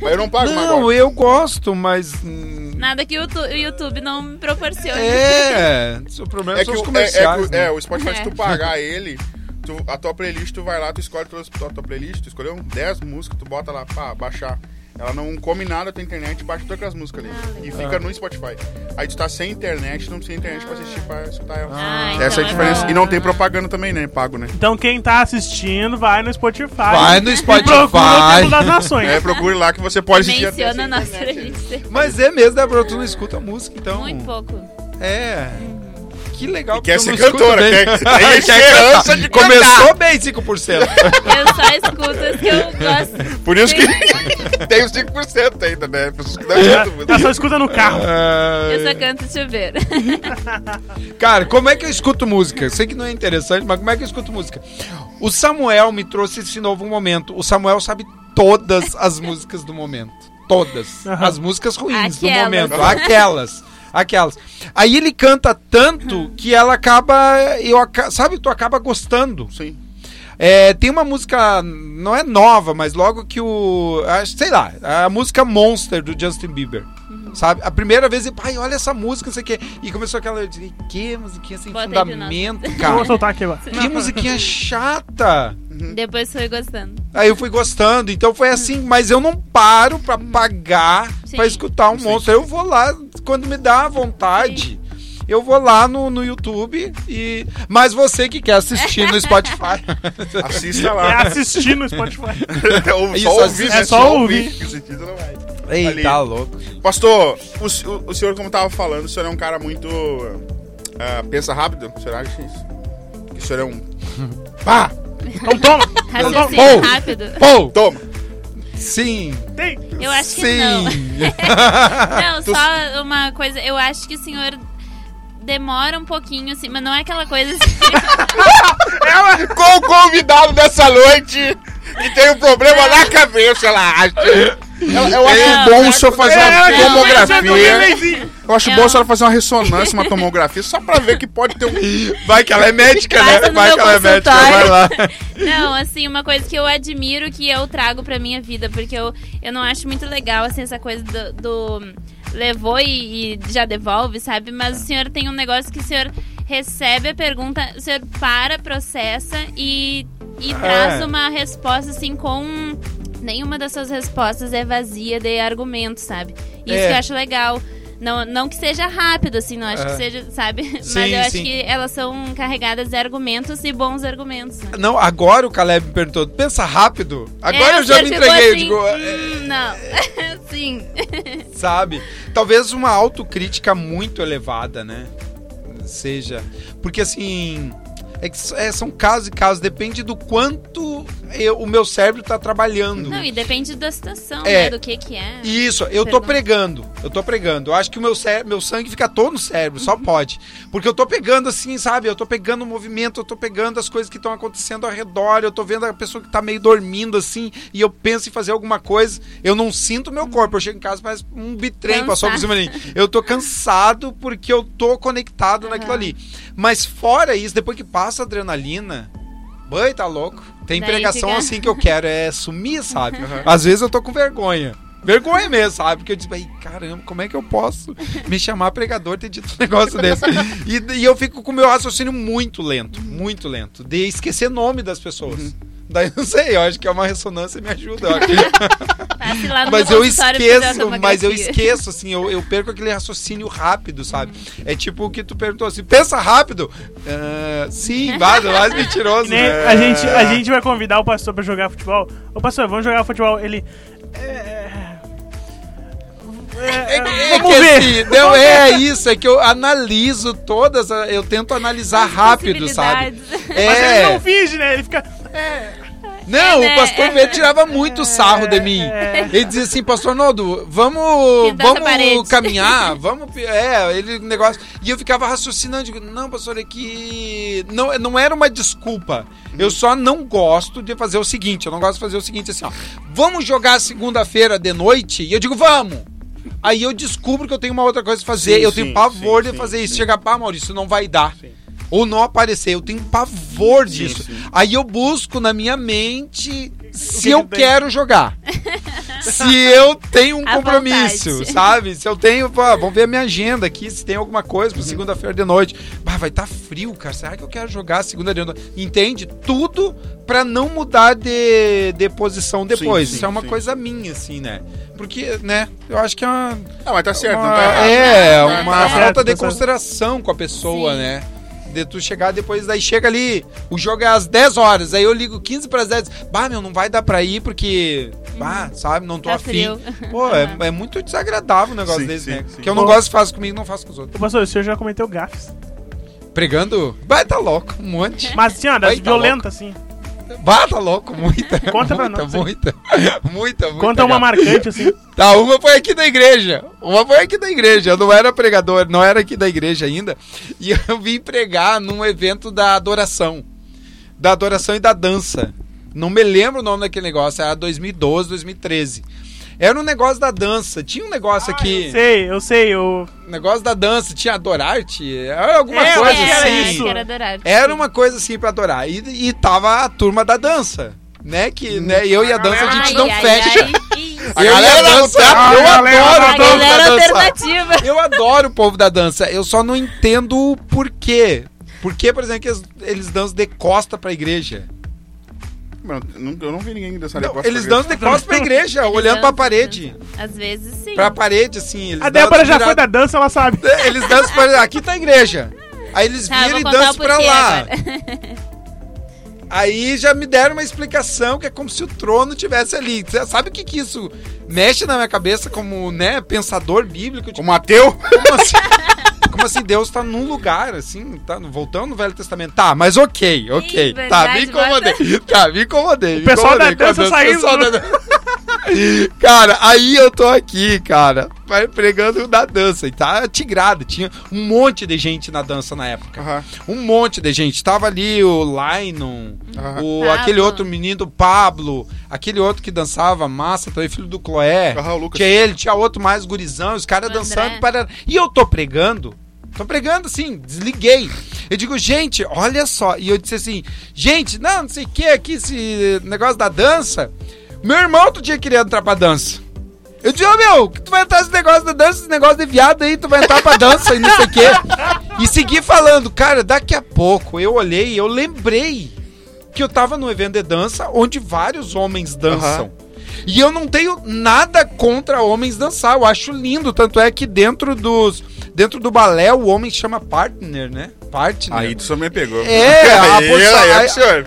Mas eu não pago mais Não, agora. eu gosto, mas. hum, Nada que o YouTube, não me proporcione. É, o problema É que, são os o, é, é, comerciais. né? é, o Spotify, se É. tu pagar ele, tu- a tua playlist, tu vai lá, tu escolhe todas a tua playlist, tu escolheu 10 músicas, tu bota lá pra baixar. Ela não come nada da tua internet, baixa todas aquelas músicas ali. Ah, e fica no Spotify. Aí tu tá sem internet, não precisa internet pra assistir, pra escutar ela. Ah, Essa é a então diferença. bom. E não tem propaganda também, né? Pago, né? Então quem tá assistindo, vai no Spotify. Vai no E procura o Spotify. Templo das Nações. É, procure lá que você pode assistir Menciona a sem nossa internet. playlist. Mas é mesmo, Débora, tu não escuta música, então. Muito pouco. É. Que legal. E quer porque eu ser cantora, quer- tem Quer esperança cantar. de Começou bem 5%. Eu só escuto as que eu gosto. Por isso que tem os 5% ainda, né? Pessoas que não escutam música. Ela só escuta no carro. Eu só canto chuveiro. Cara, como é que eu escuto música? Eu sei que não é interessante, mas como é que eu escuto música? O Samuel me trouxe esse novo momento. O Samuel sabe todas as músicas do momento. Todas. Aham. As músicas ruins do momento. Aquelas. Aquelas. Aí ele canta tanto que ela acaba. Eu, sabe, tu acaba gostando. Sim. É, tem uma música, não é nova, mas logo que o. acho- Sei lá, a música Monster do Justin Bieber. Sabe? A primeira vez, e, pai, olha essa música, não sei o quê. E começou aquela. Eu disse, que musiquinha sem Bota fundamento, Eu Vou cara. soltar aqui. Que musiquinha chata. Depois fui gostando. Aí eu fui gostando, então foi assim, mas eu não paro pra pagar Sim. pra escutar um Sim. monstro. Eu vou lá quando me dá a vontade. Eu vou lá no, no YouTube e. Mas você que quer assistir no Spotify. Assista É lá. assistir no Spotify. Ou Isso, só ouvir, é né? só ouvir. Assistir não vai. Ei, Ali. tá louco. Pastor, o, o- o senhor, como tava falando, o senhor é um cara muito. ah, pensa rápido? O senhor acha isso? Que o senhor é um. Pá! Então toma. Raciocínio Bom. rápido. Pô! Toma! Sim! Tem. Eu acho que Sim! não. Não, só uma coisa. Eu acho que o senhor demora um pouquinho, assim, mas não é aquela coisa assim. Com o convidado dessa noite que tem um problema na cabeça, ela acha. Eu, eu acho Não, bom o senhor fazer É, uma não, mas eu tô tomografia. Eu acho bom a senhora fazer uma ressonância, uma tomografia, só pra ver que pode ter um. Vai que ela é médica, Passa né? no Vai meu que ela é médica, consultório. vai lá. Não, assim, uma coisa que eu admiro que eu trago pra minha vida, porque eu, eu não acho muito legal, assim, essa coisa do. do levou e, e já devolve, sabe? Mas o senhor tem um negócio que o senhor recebe a pergunta, o senhor para, processa e, e traz uma resposta, assim, com. Nenhuma das suas respostas é vazia de argumento, sabe? Isso É. que eu acho legal. Não, não que seja rápido, assim, não acho É. que seja, sabe? Mas Sim, eu acho sim. que elas são carregadas de argumentos e bons argumentos. Né? Não, agora o Caleb me perguntou, pensa rápido. Agora É, eu já me entreguei, eu assim, digo, é, "Hum, não. Sim. sabe? Talvez uma autocrítica muito elevada, né? Seja. Porque assim. É que é, são casos e casos, depende do quanto eu- o meu cérebro tá trabalhando. Não, e depende da situação, É. né? Do que que é. Isso, eu tô Pergunta. pregando. Eu tô pregando. Eu acho que o meu, cé meu sangue fica todo no cérebro, só pode. Porque eu tô pegando assim, sabe? Eu tô pegando o movimento, eu tô pegando as coisas que estão acontecendo ao redor, eu tô vendo a pessoa que tá meio dormindo assim, e eu penso em fazer alguma coisa. Eu não sinto meu corpo. Eu chego em casa, parece um bitrem passou por cima de mim. Eu tô cansado porque eu tô conectado naquilo ali. Mas fora isso, depois que passa a adrenalina. Boi, tá louco. Tem Daí pregação fica- assim que eu quero, é sumir, sabe? Às vezes eu tô com vergonha. Vergonha mesmo, sabe? Porque eu disse, "Ai, caramba, como é que eu posso me chamar pregador ter dito um negócio desse? E, e eu fico com o meu raciocínio muito lento, muito lento, de esquecer nome das pessoas. Daí não sei, eu acho que é uma ressonância e me ajuda. lá no mas meu eu esqueço, mas eu esqueço, assim, eu, eu perco aquele raciocínio rápido, sabe? É tipo o que tu perguntou assim, pensa rápido. Ah, sim, vai, mais mentiroso. Né? a, gente, a gente vai convidar o pastor pra jogar futebol. Ô pastor, vamos jogar futebol. Ele. É, é, É vamos que ver. assim, não é isso, é que eu analiso todas, eu tento analisar rápido, sabe? Possibilidades. Mas ele não É. finge, né? Ele fica. É, Não, É, o pastor né? Pedro tirava muito sarro de mim. É. Ele dizia assim, pastor Noldo, vamos, Pintar vamos parede." caminhar, vamos, é, ele negócio. E eu ficava raciocinando, digo, não, pastor, é que não, não era uma desculpa. Eu só não gosto de fazer o seguinte, eu não gosto de fazer o seguinte assim, ó, vamos jogar segunda-feira de noite? E eu digo, vamos. Aí eu descubro que eu tenho uma outra coisa a fazer. Sim, eu sim, tenho pavor sim, de sim, fazer isso. sim. Chegar, pá, Maurício, não vai dar. Sim. Ou não aparecer. Eu tenho pavor disso. sim. Aí eu busco na minha mente se que eu que tem? quero jogar. se eu tenho um À compromisso, vontade. sabe? Se eu tenho, pô, vamos ver a minha agenda aqui, se tem alguma coisa pra segunda-feira de noite. Bah, vai estar frio, cara. Será que eu quero jogar segunda de noite? Entende? Tudo pra não mudar de, de posição depois. sim, Isso é uma sim. coisa minha, assim, né? Porque, né, eu acho que é uma. Ah, mas tá certo, uma- não tá errado. é, Tá uma errado. falta certo, de tá consideração com a pessoa, Sim. né? De tu chegar depois, daí chega ali, o jogo é às 10 horas, aí eu ligo 15 para 10, bah, meu, não vai dar pra ir porque, bah, sabe, não tô Tá afim. frio. Pô, é, é muito desagradável um negócio Sim, desse, sim, né? sim. Que eu não Bom. gosto de fazer comigo, não faço com os outros. Ô pastor, o senhor já cometeu gafes. Pregando, bah, tá louco, um monte. Mas assim, ó, das tá violentas, assim. Bah, tá louco, muita. Conta pra muita, nós. muita, muita, muita. Conta uma cara. marcante, assim. Tá, uma foi aqui da igreja. Uma foi aqui da igreja. Eu não era pregador, não era aqui da igreja ainda. E eu vim pregar num evento da adoração. Da adoração e da dança. Não me lembro o nome daquele negócio, era 2012, 2013. Era um negócio da dança. Tinha um negócio Eu aqui. sei, eu sei. Eu... negócio da dança, tinha adorarte. Era alguma É, eu coisa era assim. era adorável. Era uma coisa assim pra adorar. E, e tava a turma da dança. Né? Que né, eu e a dança a gente Ai, não ai, fecha. ai. A Eu e a galera da dança, eu galera adoro da a galera dança. alternativa. Eu adoro o povo da dança. Eu só não entendo o porquê. Por que, por exemplo, que eles, eles dançam de costa pra igreja? Não, eu não vi ninguém dançar de Não, costas eles pra dançam de costas pra igreja, olhando pra parede. Às vezes sim. Pra parede, assim. Eles A Débora já foi da dança, ela sabe. Eles dançam pra... Aqui tá a igreja. Aí eles Tá, viram vou e contar dançam pra lá. agora. Aí já me deram uma explicação que é como se o trono tivesse ali. Você Sabe o que que isso mexe na minha cabeça como, né, pensador bíblico? Tipo, Como ateu? como assim? Como assim Deus tá num lugar, assim, tá voltando no Velho Testamento. Tá, mas ok, ok. Ih, tá, me verdade, incomodei. Tá, me incomodei. me pessoal da incomodei com a dança da- Cara, aí eu tô aqui, cara, vai pregando da dança. E tá tigrado. Tinha um monte de gente na dança na época. Aham. Um monte de gente. Tava ali o Lainon, Aham. o, aquele outro menino, o Pablo, aquele outro que dançava massa, também filho do Cloé. O Lucas. Tinha ele, tinha outro mais gurizão, os caras O dançando. Para... E eu tô pregando. Tô pregando assim, desliguei. Eu digo, gente, olha só. E eu disse assim, gente, não, não sei o que aqui, esse negócio da dança. Meu irmão outro dia queria entrar pra dança. Eu disse, ô meu, que tu vai entrar nesse negócio da dança, esse negócio de viado aí, tu vai entrar pra dança e não sei o quê. E segui falando, cara, daqui a pouco eu olhei eu lembrei que eu tava num evento de dança onde vários homens dançam. E eu não tenho nada contra homens dançar, eu acho lindo. Tanto é que dentro dos. Dentro do balé, o homem chama partner, né? Partner. Aí tu só me pegou. É, a, a-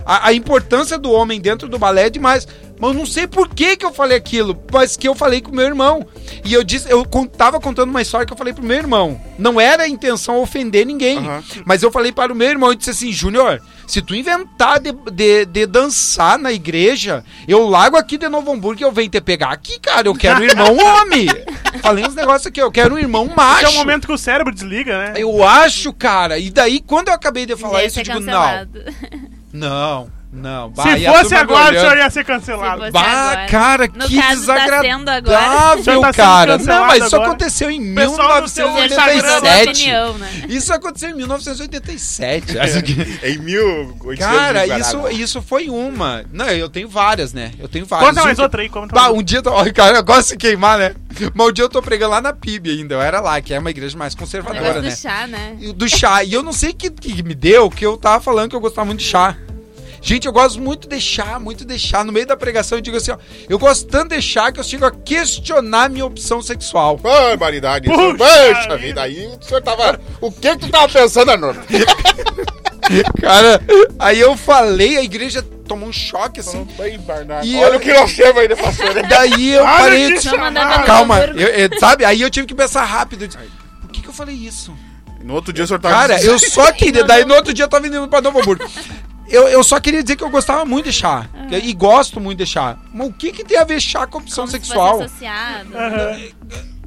a- a importância do homem dentro do balé é demais. Mas eu não sei por que, que eu falei aquilo, mas que eu falei com meu irmão. E eu disse, eu tava contando uma história que eu falei pro meu irmão. Não era a intenção ofender ninguém. Mas eu falei para o meu irmão e disse assim, Júnior, se tu inventar de, de, de dançar na igreja, eu largo aqui de Novo Hamburgo e eu venho te pegar aqui, cara. Eu quero um irmão homem. Falei uns negócios aqui, eu quero um irmão macho. Esse é o momento que o cérebro desliga, né? Eu acho, cara. E daí, quando eu acabei de falar isso, eu digo, cancelado. não, não. Bah, Se fosse agora, o senhor ia ser cancelado. Se Bah, agora. cara, No que caso, tá desagradável, tá cara. Não, mas isso agora. aconteceu em Pessoal do seu Você já mudou de 1987. opinião, né? Isso aconteceu em 1987. Acho que- Em 1800 Cara, isso, isso foi uma. Não, eu tenho várias, né? Eu tenho várias. Conta mais Um outra aí, conta Bah, um dia, eu tô- Ai, cara, eu gosto de se queimar, né? Mas um dia eu tô pregando lá na PIB ainda. Eu era lá, que é uma igreja mais conservadora, né? do chá, né? E do chá. E eu não sei o que, que me deu, que eu tava falando que eu gostava muito de chá. Gente, eu gosto muito de chá, muito de chá. No meio da pregação eu digo assim, ó, eu gosto tanto de chá que eu chego a questionar minha opção sexual. Barbaridade. Puxa. Puxa vida. Aí o senhor tava. O que que tu tava pensando, Arnoldo? Cara, aí eu falei, a igreja tomou um choque assim. Bem. E Olha eu- o que nós temos aí pastor. né? Daí eu Olha parei. eu disse, Calma, eu- eu- sabe? Aí eu tive que pensar rápido. Disse, Por que, que eu falei isso? No outro dia o senhor tava. Cara, eu só queria. Daí no outro dia eu tava indo pra Novo Hamburgo. Eu, eu só queria dizer que eu gostava muito de chá. E gosto muito de chá. Mas o que, que tem a ver chá com opção Como se sexual? fosse associado. Aham.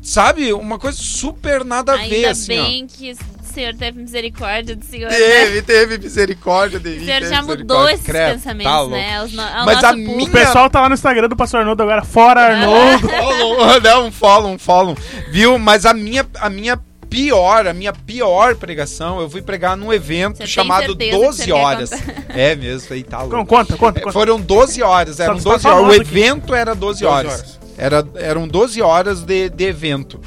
Sabe? Uma coisa super nada a ver, Ainda assim, ó. bem que o senhor teve misericórdia do senhor, né? Teve, teve misericórdia de O mim. senhor teve já mudou esses Credo, pensamentos, tá né? Aos no, Mas nosso a público. minha- O pessoal tá lá no Instagram do Pastor Arnoldo agora, fora Arnoldo. Follow, né? Um follow, um follow. Viu? Mas a minha, a minha pior, a minha pior pregação, eu fui pregar num evento Você chamado certeza que 12 você quer horas. É mesmo, aí tá louco. Conta, conta, É, conta. Foram 12 horas, eram Satisfação 12 horas. O aqui. evento era 12 horas. horas. Era, eram 12 horas de, de evento.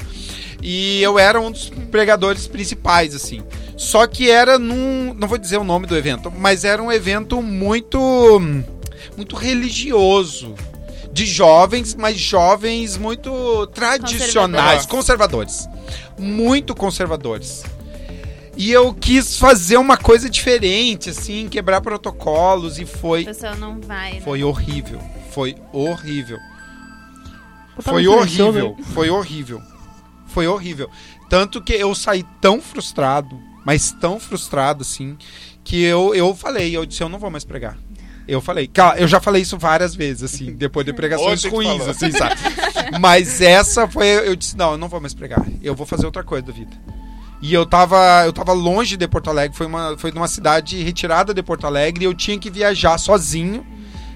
E eu era um dos pregadores principais, assim. Só que era num. Não vou dizer o nome do evento, mas era um evento muito. muito religioso. De jovens, mas jovens muito tradicionais, conservadores. Muito conservadores. E eu quis fazer uma coisa diferente, assim, quebrar protocolos e foi pessoal não vai, né? foi horrível. Foi horrível. Foi horrível. Foi horrível. Foi horrível. Tanto que eu saí tão frustrado, mas tão frustrado assim, que eu, eu falei, eu disse, eu não vou mais pregar. Eu falei, eu já falei isso várias vezes, assim, depois de pregações ruins, assim, sabe? Mas essa foi, eu disse, não, eu não vou mais pregar. Eu vou fazer outra coisa da vida. E eu tava, eu tava longe de Porto Alegre, foi uma, foi numa cidade retirada de Porto Alegre, e eu tinha que viajar sozinho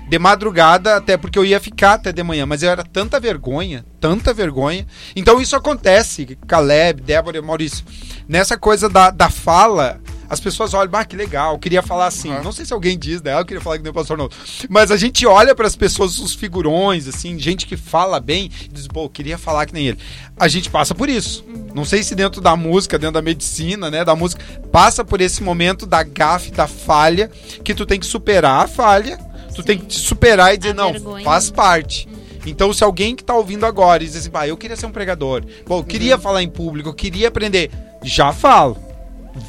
de madrugada, até porque eu ia ficar até de manhã, mas eu era tanta vergonha, tanta vergonha. Então isso acontece, Caleb, Débora e Maurício. Nessa coisa da, da fala, as pessoas olham, ah, que legal, eu queria falar assim. Uhum. Não sei se alguém diz, né? Eu queria falar que nem o pastor não. Mas a gente olha para as pessoas, os figurões, assim, gente que fala bem, e diz, pô, eu queria falar que nem ele. A gente passa por isso. Não sei se dentro da música, dentro da medicina, né, da música, passa por esse momento da gafe, da falha, que tu tem que superar a falha Tu tem que te superar e dizer, A não, vergonha. faz parte. Então, se alguém que tá ouvindo agora e diz assim, ah, eu queria ser um pregador, bom, eu Uhum. queria falar em público, eu queria aprender, já falo.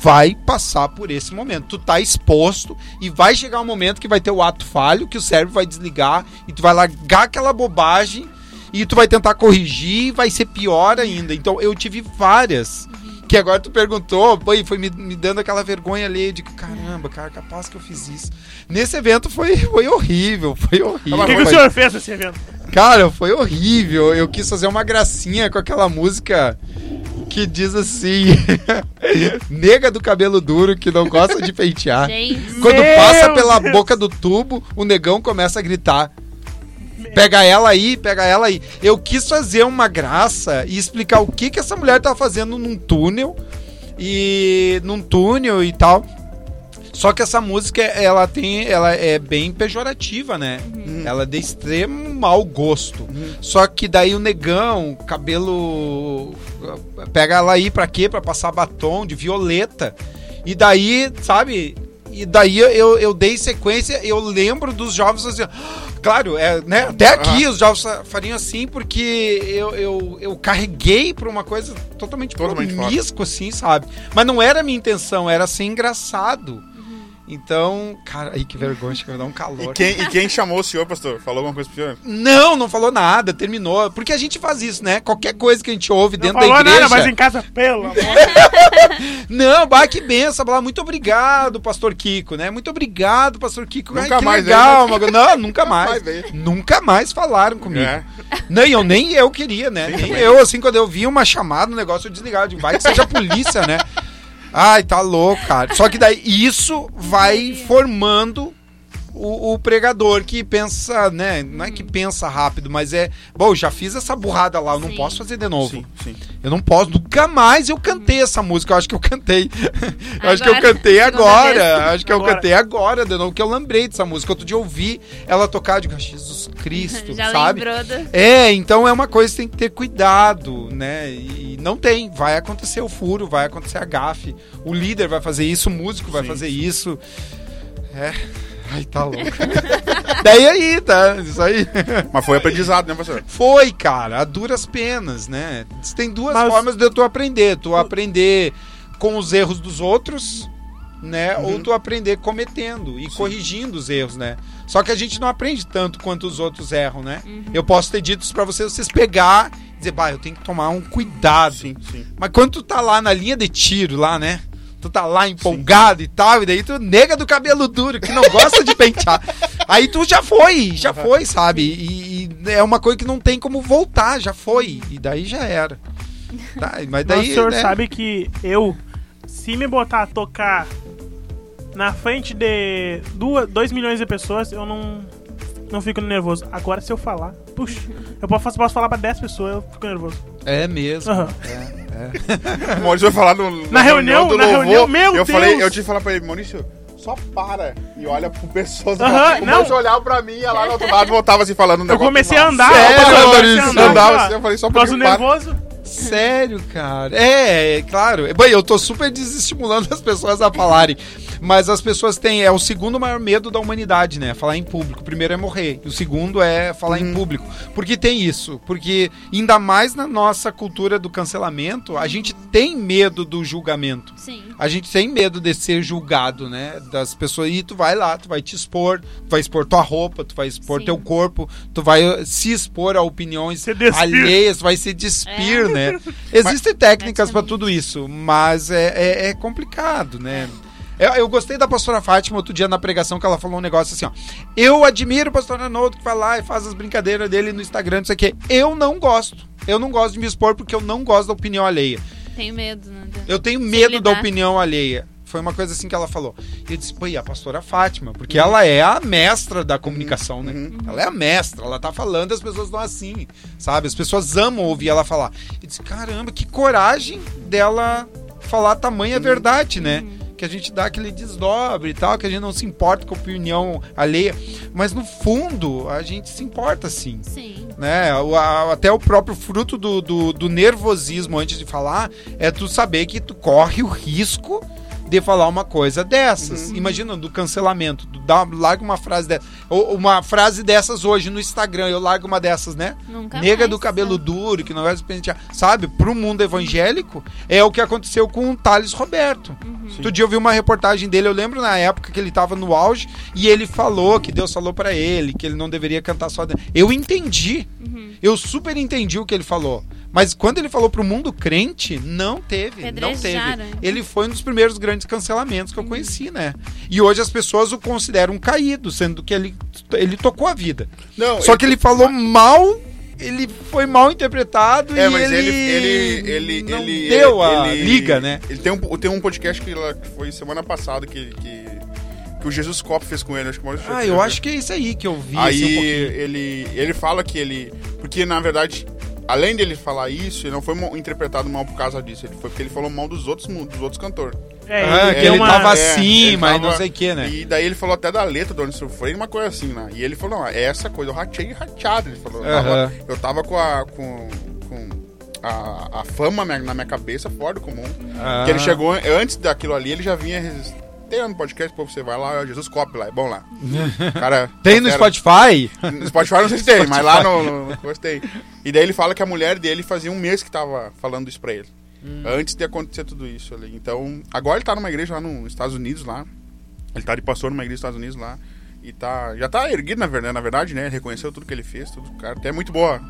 Vai passar por esse momento. Tu tá exposto e vai chegar um momento que vai ter o ato falho, que o cérebro vai desligar e tu vai largar aquela bobagem e tu vai tentar corrigir e vai ser pior ainda. Então, eu tive várias. Que agora tu perguntou, e foi me, me dando aquela vergonha ali de que, caramba, cara, capaz que eu fiz isso. Nesse evento foi, foi horrível, foi horrível. O que, que o Foi- senhor fez nesse evento? Cara, foi horrível. Eu quis fazer uma gracinha com aquela música que diz assim: Nega do cabelo duro que não gosta de pentear. Gente, Quando Meu passa pela Deus. boca do tubo, o negão começa a gritar. Pega ela aí, pega ela aí. Eu quis fazer uma graça e explicar o que que essa mulher tá fazendo num túnel e num túnel e tal. Só que essa música ela tem, ela é bem pejorativa, né? Ela é de extremo mau gosto. Só que daí o negão, cabelo pega ela aí pra quê? Pra passar batom de violeta. E daí, sabe? E daí eu, eu dei sequência, eu lembro dos jovens assim, claro, é, né? Até aqui os jovens fa- fariam assim, porque eu, eu, eu carreguei pra uma coisa totalmente, Totalmente promíscua, assim, sabe? Mas não era a minha intenção, era ser engraçado. Então, cara, aí que vergonha, a me dar um E calor. quem, e quem chamou o senhor, pastor? Falou alguma coisa pro senhor? Não, não falou nada, terminou. Porque a gente faz isso, né? Qualquer coisa que a gente ouve Não dentro falou da igreja. nada, mas em casa, pelo amor. Não, bah, que benção. Lá, muito obrigado, pastor Kiko, né? Muito obrigado, pastor Kiko. Ai, Nunca que mais legal. uma- Não, nunca mais. nunca mais falaram comigo. É. Não, e eu nem eu queria, né? nem eu, assim, quando eu vi uma chamada, um negócio, eu desligava. Digo, vai que seja a polícia, né? Ai, tá louco, cara. Só que daí isso vai formando o, o pregador que pensa, né? Não é que pensa rápido, mas é. Bom, já fiz essa burrada lá, eu não Sim. posso fazer de novo. Sim, sim. Eu não posso, nunca mais eu cantei essa música. Eu acho que eu cantei. Eu acho que eu cantei agora. Acho que eu cantei agora, de novo, que eu lembrei dessa música. Outro dia eu ouvi ela tocar, digo, "Ah, Jesus Cristo, já sabe? do... É, então é uma coisa que tem que ter cuidado, né? E não tem, vai acontecer o furo, vai acontecer a gafe. O líder vai fazer isso, o músico vai fazer isso. É. Ai, tá louco. Daí aí, tá? Isso aí. Mas foi aprendizado, né, pastor? Foi, cara, a duras penas, né? Tem duas Mas- formas de tu aprender. Tu aprender com os erros dos outros, né? Uhum. Ou tu aprender cometendo e corrigindo os erros, né? Só que a gente não aprende tanto quanto os outros erram, né? Eu posso ter dito isso pra vocês, vocês pegar e dizer, bah, eu tenho que tomar um cuidado. Sim, sim. Mas quando tu tá lá na linha de tiro, lá, né? Tu tá lá empolgado e tal, e daí tu nega do cabelo duro, que não gosta de pentear. Aí tu já foi, já foi, sabe? E, e é uma coisa que não tem como voltar, já foi. E daí já era. Tá, mas Mas daí. o senhor né? sabe que eu, se me botar a tocar na frente de 2 milhões de pessoas, eu não, não fico nervoso. Agora, se eu falar, puxa, eu posso, posso falar pra 10 pessoas, eu fico nervoso. É mesmo. Aham. O Maurício vai falar no, Na reunião- do na louvor. reunião, meu eu Deus! Falei, eu tive que falar pra ele, Maurício, só para e olha pro pessoas. Aham, o não. Maurício olhava pra mim, ia lá no outro lado, voltava assim falando um Eu negócio. comecei a andar, Sério, eu comecei a andar, Andava assim, eu falei, só um para. nervoso. Sério, cara. É, é, claro. Bem, eu tô super desestimulando as pessoas a falarem. Mas as pessoas têm. É o segundo maior medo da humanidade, né? Falar em público. O primeiro é morrer. O segundo é falar em público. Porque tem isso. Porque, ainda mais na nossa cultura do cancelamento, a gente tem medo do julgamento. Sim. A gente tem medo de ser julgado, né? Das pessoas. E tu vai lá, tu vai te expor, tu vai expor tua roupa, tu vai expor Sim. teu corpo, tu vai uh, se expor a opiniões alheias, vai se despir, É. né? Existem técnicas pra Praticamente. tudo isso, mas é, é, é complicado, né? Eu, eu gostei da pastora Fátima outro dia na pregação que ela falou um negócio assim, ó. Eu admiro o pastor Arnoldo que vai lá e faz as brincadeiras dele no Instagram, não sei o quê. Eu não gosto. Eu não gosto de me expor porque eu não gosto da opinião alheia. Tenho medo, né? Eu tenho medo da opinião alheia. Foi uma coisa assim que ela falou. E eu disse, pô, e a pastora Fátima? Porque ela é a mestra da comunicação, né? Ela é a mestra, ela tá falando, as pessoas estão assim, sabe? As pessoas amam ouvir ela falar. E disse, caramba, que coragem dela falar a tamanha verdade, né? Que a gente dá aquele desdobre e tal, que a gente não se importa com a opinião alheia. Mas no fundo, a gente se importa sim Sim. né? O- a- até o próprio fruto do, do, do nervosismo antes de falar é tu saber que tu corre o risco de falar uma coisa dessas. Imagina, do cancelamento. Tu dá, larga uma frase dessa. Ou uma frase dessas hoje no Instagram, eu largo uma dessas, né? Nunca Nega mais, do cabelo sabe? duro, que não vai se pentear. Sabe, pro mundo evangélico, é o que aconteceu com o Thales Roberto. Outro dia eu vi uma reportagem dele, eu lembro na época que ele tava no auge, e ele falou que Deus falou pra ele, que ele não deveria cantar só. Eu entendi. Eu super entendi o que ele falou. Mas quando ele falou pro mundo crente, não teve. Não teve. Pedrejaram. Ele foi um dos primeiros grandes cancelamentos que eu conheci, né? E hoje as pessoas o consideram caído, sendo que ele, ele tocou a vida. Não, Só que ele falou mal, ele foi mal interpretado É, e mas ele, ele, ele, ele, não ele- deu a ele- liga, né? Ele tem um, tem um podcast que foi semana passada que, que, que o Jesus Cop fez com ele. Acho que o Maurício Ah, eu acho que é isso aí que eu vi. Aí assim, um ele, ele fala que ele. Porque na verdade, além dele falar isso, ele não foi interpretado mal por causa disso. Ele foi porque ele falou mal dos outros, dos outros cantores. É, Ah, que ele uma- tava É, acima ele e não sei o que, né? E daí ele falou até da letra do Anderson Freire, uma coisa assim, né? E ele falou, não, é essa coisa, eu ratei rateado. Ele falou, eu tava, eu tava com a. Com, com a, a fama na minha cabeça fora do comum. Ah. Que ele chegou, antes daquilo ali, ele já vinha. res- Tem no podcast, pô, você vai lá, Jesus Cop lá, é bom lá. Cara, Tem no fera. Spotify? No Spotify não sei se tem, mas lá no, no, gostei. E daí ele fala que a mulher dele fazia um mês que tava falando isso pra ele. Antes de acontecer tudo isso ali. Então, agora ele tá numa igreja lá nos Estados Unidos lá. Ele tá de pastor numa igreja nos Estados Unidos lá. E tá. Já tá erguido, na verdade, na verdade, né? Ele reconheceu tudo que ele fez, tudo, cara. Até é muito boa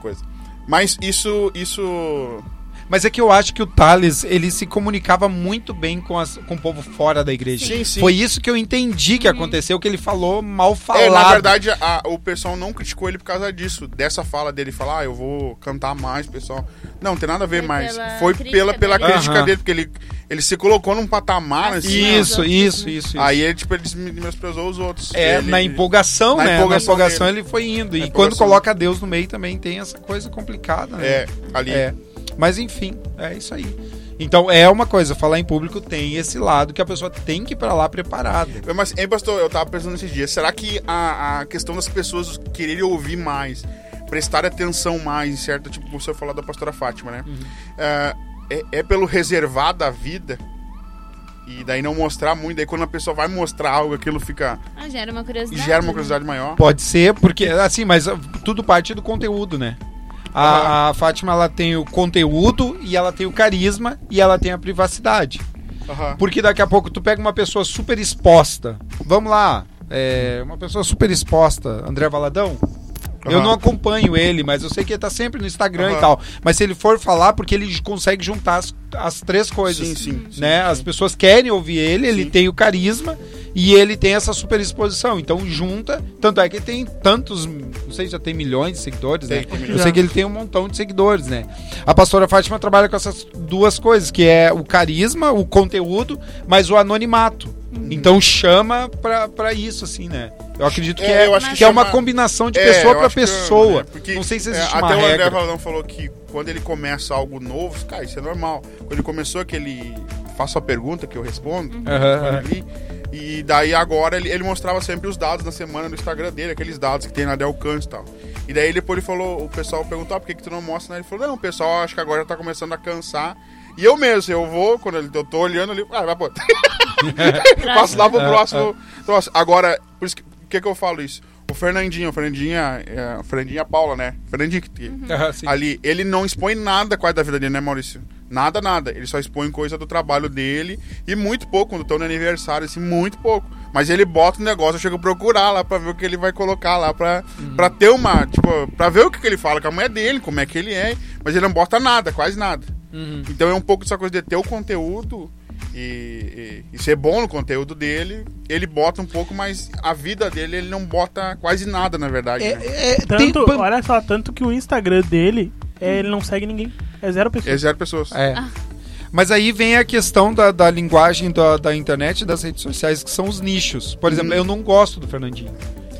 coisa. Mas isso. Isso. Mas é que eu acho que o Thales, ele se comunicava muito bem com, as- com o povo fora da igreja. Sim, sim. Foi isso que eu entendi que aconteceu, que ele falou mal falado. É, na verdade, a- o pessoal não criticou ele por causa disso. Dessa fala dele, falar, ah, eu vou cantar mais, pessoal. Não, tem nada a ver, Foi mas pela foi crítica pela, pela dele. crítica Aham. dele, porque ele, ele se colocou num patamar assim. Isso, isso, isso, isso. Aí ele, tipo, ele menosprezou os outros. É, Ele- na empolgação, na né? empolgação na empolgação dele. ele foi indo. E quando coloca Deus no meio também tem essa coisa complicada, né? É, ali. É. Mas enfim, é isso aí. Então é uma coisa, falar em público tem esse lado que a pessoa tem que ir pra lá preparada. Mas, hein, pastor, eu tava pensando esses dias, será que a, a questão das pessoas quererem ouvir mais, prestar atenção mais em certo, tipo, senhor falou da pastora Fátima, né? Uhum. É, é, é pelo reservar da vida e daí não mostrar muito, daí quando a pessoa vai mostrar algo, aquilo fica. Ah, gera uma curiosidade. gera uma né? curiosidade maior. Pode ser, porque, assim, mas ah, tudo parte do conteúdo, né? A, a Fátima, ela tem o conteúdo e ela tem o carisma e ela tem a privacidade. Aham. Porque daqui a pouco tu pega uma pessoa super exposta. Vamos lá, é, uma pessoa super exposta, André Valadão. Eu não acompanho ele, mas eu sei que ele tá sempre no Instagram e Aham. tal. Mas se ele for falar, porque ele consegue juntar as, as três coisas. Sim, sim, sim, né? As pessoas querem ouvir ele, ele Sim. tem o carisma e ele tem essa super exposição. Então junta. Tanto é que ele tem tantos. Não sei se já tem milhões de seguidores, Tem, né? tem Eu sei que ele tem um montão de seguidores, né? A pastora Fátima trabalha com essas duas coisas, que é o carisma, o conteúdo, mas o anonimato. Então chama pra, pra isso, assim, né? Eu acredito que É, é, que que é uma combinação de É, pessoa acho que- pessoa. é, porque, não sei se é, existe até uma o André regra. Valadão falou que quando ele começa algo novo, cara, isso é normal. Quando ele começou aquele. Faço a pergunta que eu respondo. Aham. ali, E daí agora ele, ele mostrava sempre os dados na semana no Instagram dele, aqueles dados que tem na Del Canto e tal. E daí depois ele falou, o pessoal perguntou, ah, por que, que tu não mostra? Né? Ele falou, não, o pessoal acho que agora já tá começando a cansar. E eu mesmo, eu vou, quando ele- eu tô olhando ali, ah, vai pô. Passo lá pro É, próximo. troço. Agora, por isso que, que, que eu falo isso? O Fernandinho, o Fernandinho, é, a Paula, né? Fernandinho que, sim. ali, ele não expõe nada quase da vida dele, né, Maurício? Nada, nada. Ele só expõe coisa do trabalho dele e muito pouco, quando estão no aniversário, assim, muito pouco. Mas ele bota um negócio, eu chego a procurar lá pra ver o que ele vai colocar lá pra, pra ter uma, tipo, pra ver o que, que ele fala com a mulher dele, como é que ele é, mas ele não bota nada, quase nada. Uhum. Então é um pouco dessa coisa de ter o conteúdo e, e- e ser bom no conteúdo dele, ele bota um pouco, mas a vida dele ele não bota quase nada, na verdade. né? É, é, Tanto, tem- olha só, tanto que o Instagram dele, é, ele não segue ninguém. É zero É pessoas. zero pessoas. É. Mas aí vem a questão da, da linguagem da, da internet e das redes sociais, que são os nichos. Por exemplo, eu não gosto do Fernandinho.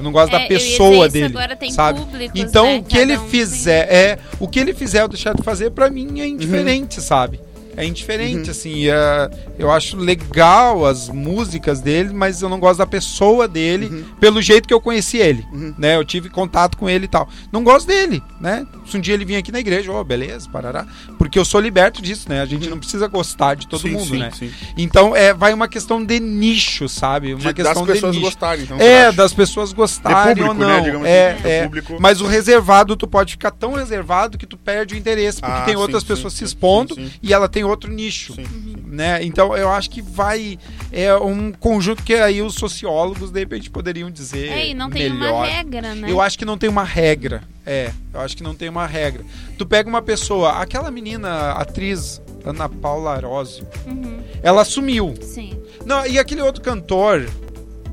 Eu não gosto É, da pessoa dele. agora tem sabe? públicos, Então, né? o que ele Cada um fizer, é, o que ele fizer eu deixar de fazer, pra mim Uhum. é indiferente, sabe? É indiferente, assim. é- eu acho legal as músicas dele, mas eu não gosto da pessoa dele pelo jeito que eu conheci ele. Uhum. Né? Eu tive contato com ele e tal. Não gosto dele, né? Se um dia ele vir aqui na igreja, oh, beleza, parará. Porque eu sou liberto disso, né? A gente não precisa gostar de todo Sim, mundo, sim, né? sim. Então, é, vai uma questão de nicho, sabe? Uma De- questão das pessoas de nicho. gostarem, então. É, das pessoas gostarem público, ou não. né, digamos é, assim, é. público. Mas o reservado, tu pode ficar tão reservado que tu perde o interesse, porque Ah, tem outras pessoas se expondo e ela tem outro nicho. Sim, sim. Né? Então eu acho que vai. É um conjunto que aí os sociólogos, de repente, poderiam dizer. É, e não tem melhor. uma regra, né? Eu acho que não tem uma regra. É, eu acho que não tem uma regra. Tu pega uma pessoa, aquela menina, atriz, Ana Paula Arósio, Uhum, ela sumiu. sim. Não, e aquele outro cantor,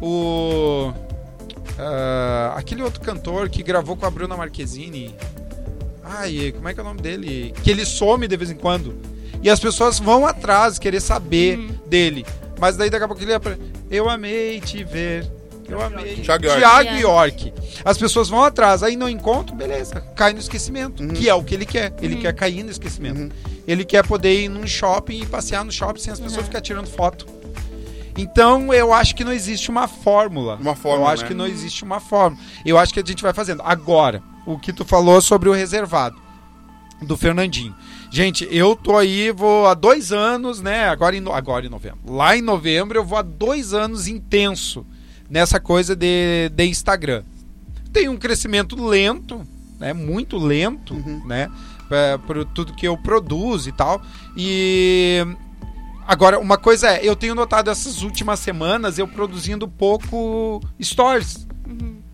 o. ah, aquele outro cantor que gravou com a Bruna Marquezine. Ai, como é que é o nome dele? Que ele some de vez em quando. E as pessoas vão atrás querer saber Uhum. dele. Mas daí daqui a pouco ele ia pra... Eu amei te ver. Eu amei. Thiago York. Thiago York. As pessoas vão atrás, aí não encontram, beleza. Cai no esquecimento. Uhum. Que é o que ele quer. Ele quer cair no esquecimento. Uhum. Ele quer poder ir num shopping e passear no shopping sem as pessoas Uhum. ficarem tirando foto. Então, eu acho que não existe uma fórmula. Uma fórmula, Eu acho né? que não existe uma fórmula. Eu acho que a gente vai fazendo. Agora, o que tu falou sobre o reservado do Fernandinho. Gente, eu tô aí, vou há dois anos, né? Agora em, agora em novembro. Lá em novembro eu vou há dois anos intenso nessa coisa de, de Instagram. Tem um crescimento lento, né? Muito lento, Uhum. né? Por tudo que eu produzo e tal. E agora, uma coisa é, eu tenho notado essas últimas semanas eu produzindo pouco stories.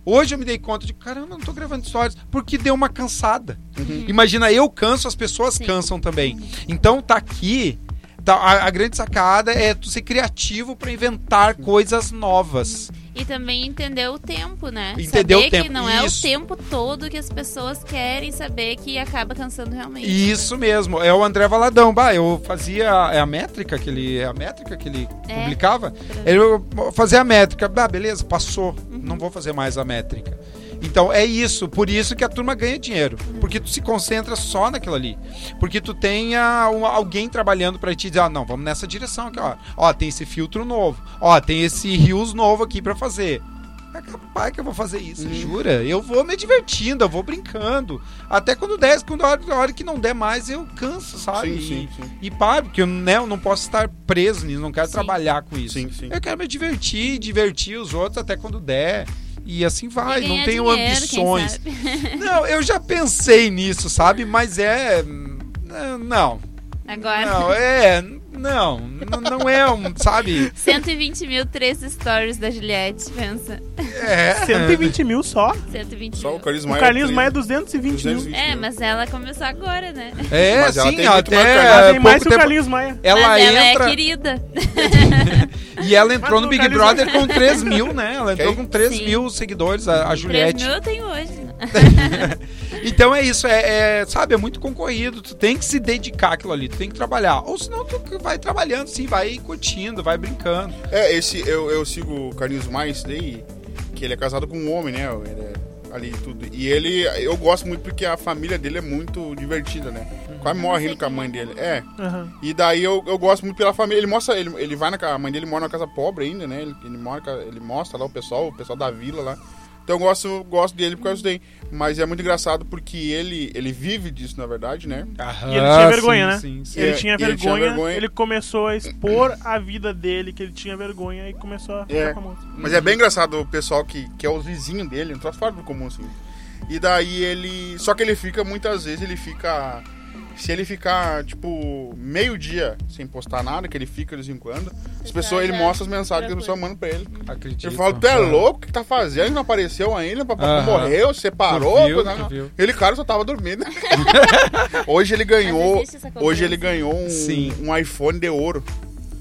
Hoje eu me dei conta de, caramba, eu não tô gravando stories, porque deu uma cansada. Uhum. Imagina, eu canso, as pessoas Sim. cansam também. Então tá aqui, tá- a, a grande sacada é tu ser criativo para inventar coisas novas. E também entender o tempo, né? Entender o saber que tempo, não é isso. o tempo todo que as pessoas querem saber que acaba cansando realmente. Isso mesmo, é o André Valadão. Bah, eu fazia é a métrica que ele, é a métrica que ele É. publicava. Eu fazia a métrica, bah, beleza, passou. Não vou fazer mais a métrica. Então é isso, por isso que a turma ganha dinheiro, porque tu se concentra só naquilo ali, porque tu tenha um- alguém trabalhando pra te dizer, ah, não, vamos nessa direção aqui, ó, ó, tem esse filtro novo, ó, tem esse rios novo aqui pra fazer. É capaz que eu vou fazer isso, jura? Eu vou me divertindo, eu vou brincando. Até quando der, quando a hora, a hora que não der mais, eu canso, sabe? Sim, sim, sim. E, paro, porque eu, né, eu não posso estar preso nisso, não quero Sim. trabalhar com isso. Sim, sim. Eu quero me divertir, divertir os outros até quando der. E assim vai, E não tenho dinheiro, ambições. Não, eu já pensei nisso, sabe? Mas é. hum, Não. Agora, Não, é. Não, não é um, sabe? 120 mil, três stories da Juliette, pensa. É. 120 mil só. 120 Só o mil. Carlinhos O Maia. Carlinhos tem Maia é 220 mil. 220 É, mil. mas ela começou agora, né? É, Mas ela sim, tem mais até canal. Ela tem mais que o. Carlinhos Maia. Ela mas ela entra é querida. e ela entrou Mas no o Big Carlinhos Brother com 3 mil, né? Ela entrou Quem? com 3 Sim. mil seguidores, a, a 3 Juliette. mil eu tenho hoje. Então é isso, é, é, sabe, é muito concorrido, tu tem que se dedicar àquilo ali, tu tem que trabalhar. Ou senão tu vai trabalhando, sim, vai curtindo, vai brincando. É, esse, eu, eu sigo o Carlinhos Maia, esse daí, que ele é casado com um homem, né? Ele é ali e tudo. E ele, eu gosto muito porque a família dele é muito divertida, né? Quase morre rindo com a mãe dele. É. Aham. E daí eu, eu gosto muito pela família. Ele mostra, ele, ele vai na casa, a mãe dele mora numa casa pobre ainda, né? Ele, ele, mora, ele mostra lá o pessoal, o pessoal da vila lá. Então eu gosto, gosto dele por causa daí. Mas é muito engraçado porque ele, ele vive disso, na verdade, né? E ele tinha vergonha, né? Ah, Sim, sim. Ele, É, tinha e ele vergonha, tinha vergonha. ele começou a expor a vida dele, que ele tinha vergonha, e começou a ficar É. famoso. Mas é bem engraçado o pessoal que, que é os vizinhos dele, um troço fora do comum, assim. E daí ele. Só que ele fica, muitas vezes, ele fica. Se ele ficar, tipo, meio dia sem postar nada, que ele fica de vez em quando, as pessoas, ele mostra as mensagens que as pessoas mandam pra ele. Acredito. Eu falo, tu é louco? O que tá fazendo? Não apareceu ainda? Papai morreu? Separou? Viu, coisa- viu. Ele, cara, só tava dormindo. hoje ele ganhou. Hoje ele ganhou um, Sim. um iPhone de ouro.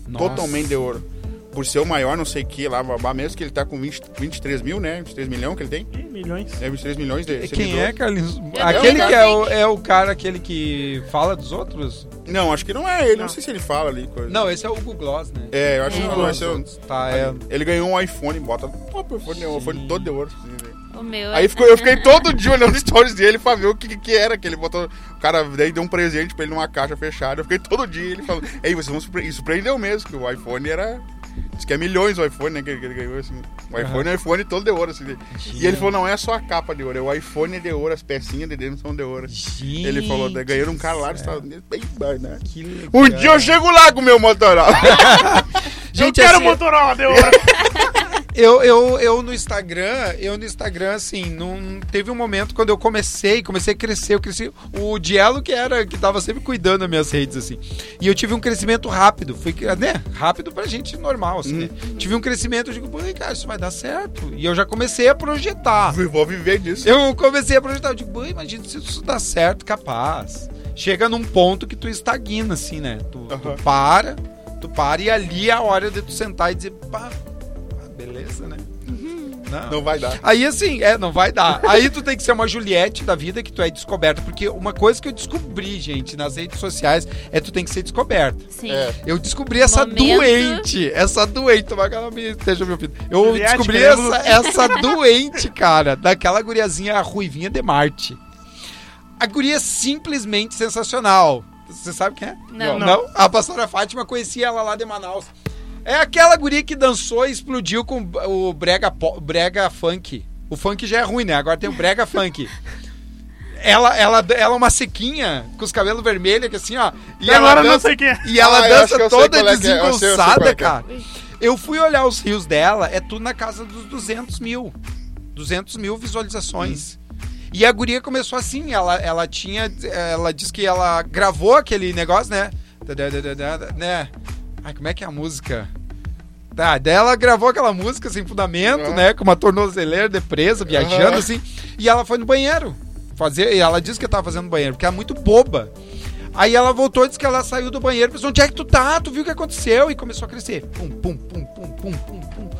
Nossa. Totalmente de ouro. Por ser o maior, não sei o que lá, babá, mesmo que ele tá com 20, 23 mil, né? 23 milhões que ele tem. Ih, milhões. É 23 milhões de Quem é, Carlinhos? Aquele que é o, é o cara, aquele que fala dos outros? Não, acho que não é ele. Não, Não. sei se ele fala ali coisa. Não, esse é o Google Gloss, né? É, eu acho que É. não vai ser. o- Tá, é. Ele ganhou um iPhone, bota top iPhone, um iPhone todo de ouro. né? O meu Aí é- ficou, eu fiquei todo dia olhando stories dele pra ver o que, que era que ele botou. O cara daí deu um presente pra ele numa caixa fechada. Eu fiquei todo dia ele falando. Ei, vocês vão surpre... E surpreendeu mesmo, que o iPhone era. Diz que é milhões o iPhone, né? Que, ele ganhou assim. O iPhone é o iPhone todo de ouro, assim. E ele falou, não é só a capa de ouro, é o iPhone de ouro, as pecinhas de dentro são de ouro. Gente, Ele falou, ganhou um cara lá dos Estados Unidos, bem né? que legal. Um dia eu chego lá com o meu Motorola. Gente, eu quero assim, Motorola, deu hora. Eu, eu, eu no Instagram, eu no Instagram, assim, não teve um momento quando eu comecei, comecei a crescer, eu cresci. O Dielo que era, que tava sempre cuidando das minhas redes, assim. E eu tive um crescimento rápido. Foi, né? Rápido pra gente normal, assim, né? Tive um crescimento, eu digo, pô, cara, isso vai dar certo. E eu já comecei a projetar. Vou viver disso. Eu comecei a projetar, eu digo, "Pô, imagina se isso dá certo, capaz. Chega num ponto que tu estagna, assim, né? Tu, tu Aham. para, tu para e ali é a hora de tu sentar e dizer, pá, beleza, né? Não. Não vai dar. Aí assim, é, não vai dar. Aí tu tem que ser uma Juliette da vida que tu é descoberta. Porque uma coisa que eu descobri, gente, nas redes sociais é tu tem que ser descoberta. Sim. É. Eu descobri essa Momento. doente, essa doente, tomara que ela me esteja me ouvindo. Eu Juliette, descobri essa, essa doente, cara, daquela guriazinha ruivinha de Marte. A guria é simplesmente sensacional. Você sabe quem é? Não. Não? A pastora Fátima conhecia ela lá de Manaus. É aquela guria que dançou e explodiu com o brega, po- brega funk. O funk já é ruim, né? Agora tem o brega funk. Ela, ela, ela é uma sequinha com os cabelos vermelhos, que assim, ó. E, E agora eu não dança- sei quem é. E ela Ah, dança toda é que é. Desengonçada, é cara. Eu fui olhar os rios dela, é tudo na casa dos 200 mil. 200 mil visualizações. E a guria começou assim, ela, ela tinha, ela disse que ela gravou aquele negócio, né? né? Ai, como é que é a música? Tá, daí ela gravou aquela música sem fundamento, Aham. né? Com uma tornozeleira de presa, viajando Aham. assim. E ela foi no banheiro. Fazer, e ela disse que tava fazendo banheiro, porque ela é muito boba. Aí ela voltou e disse que ela saiu do banheiro, pensou, onde é que tu tá? Tu viu o que aconteceu? E começou a crescer. Pum, pum, pum, pum, pum, pum, pum.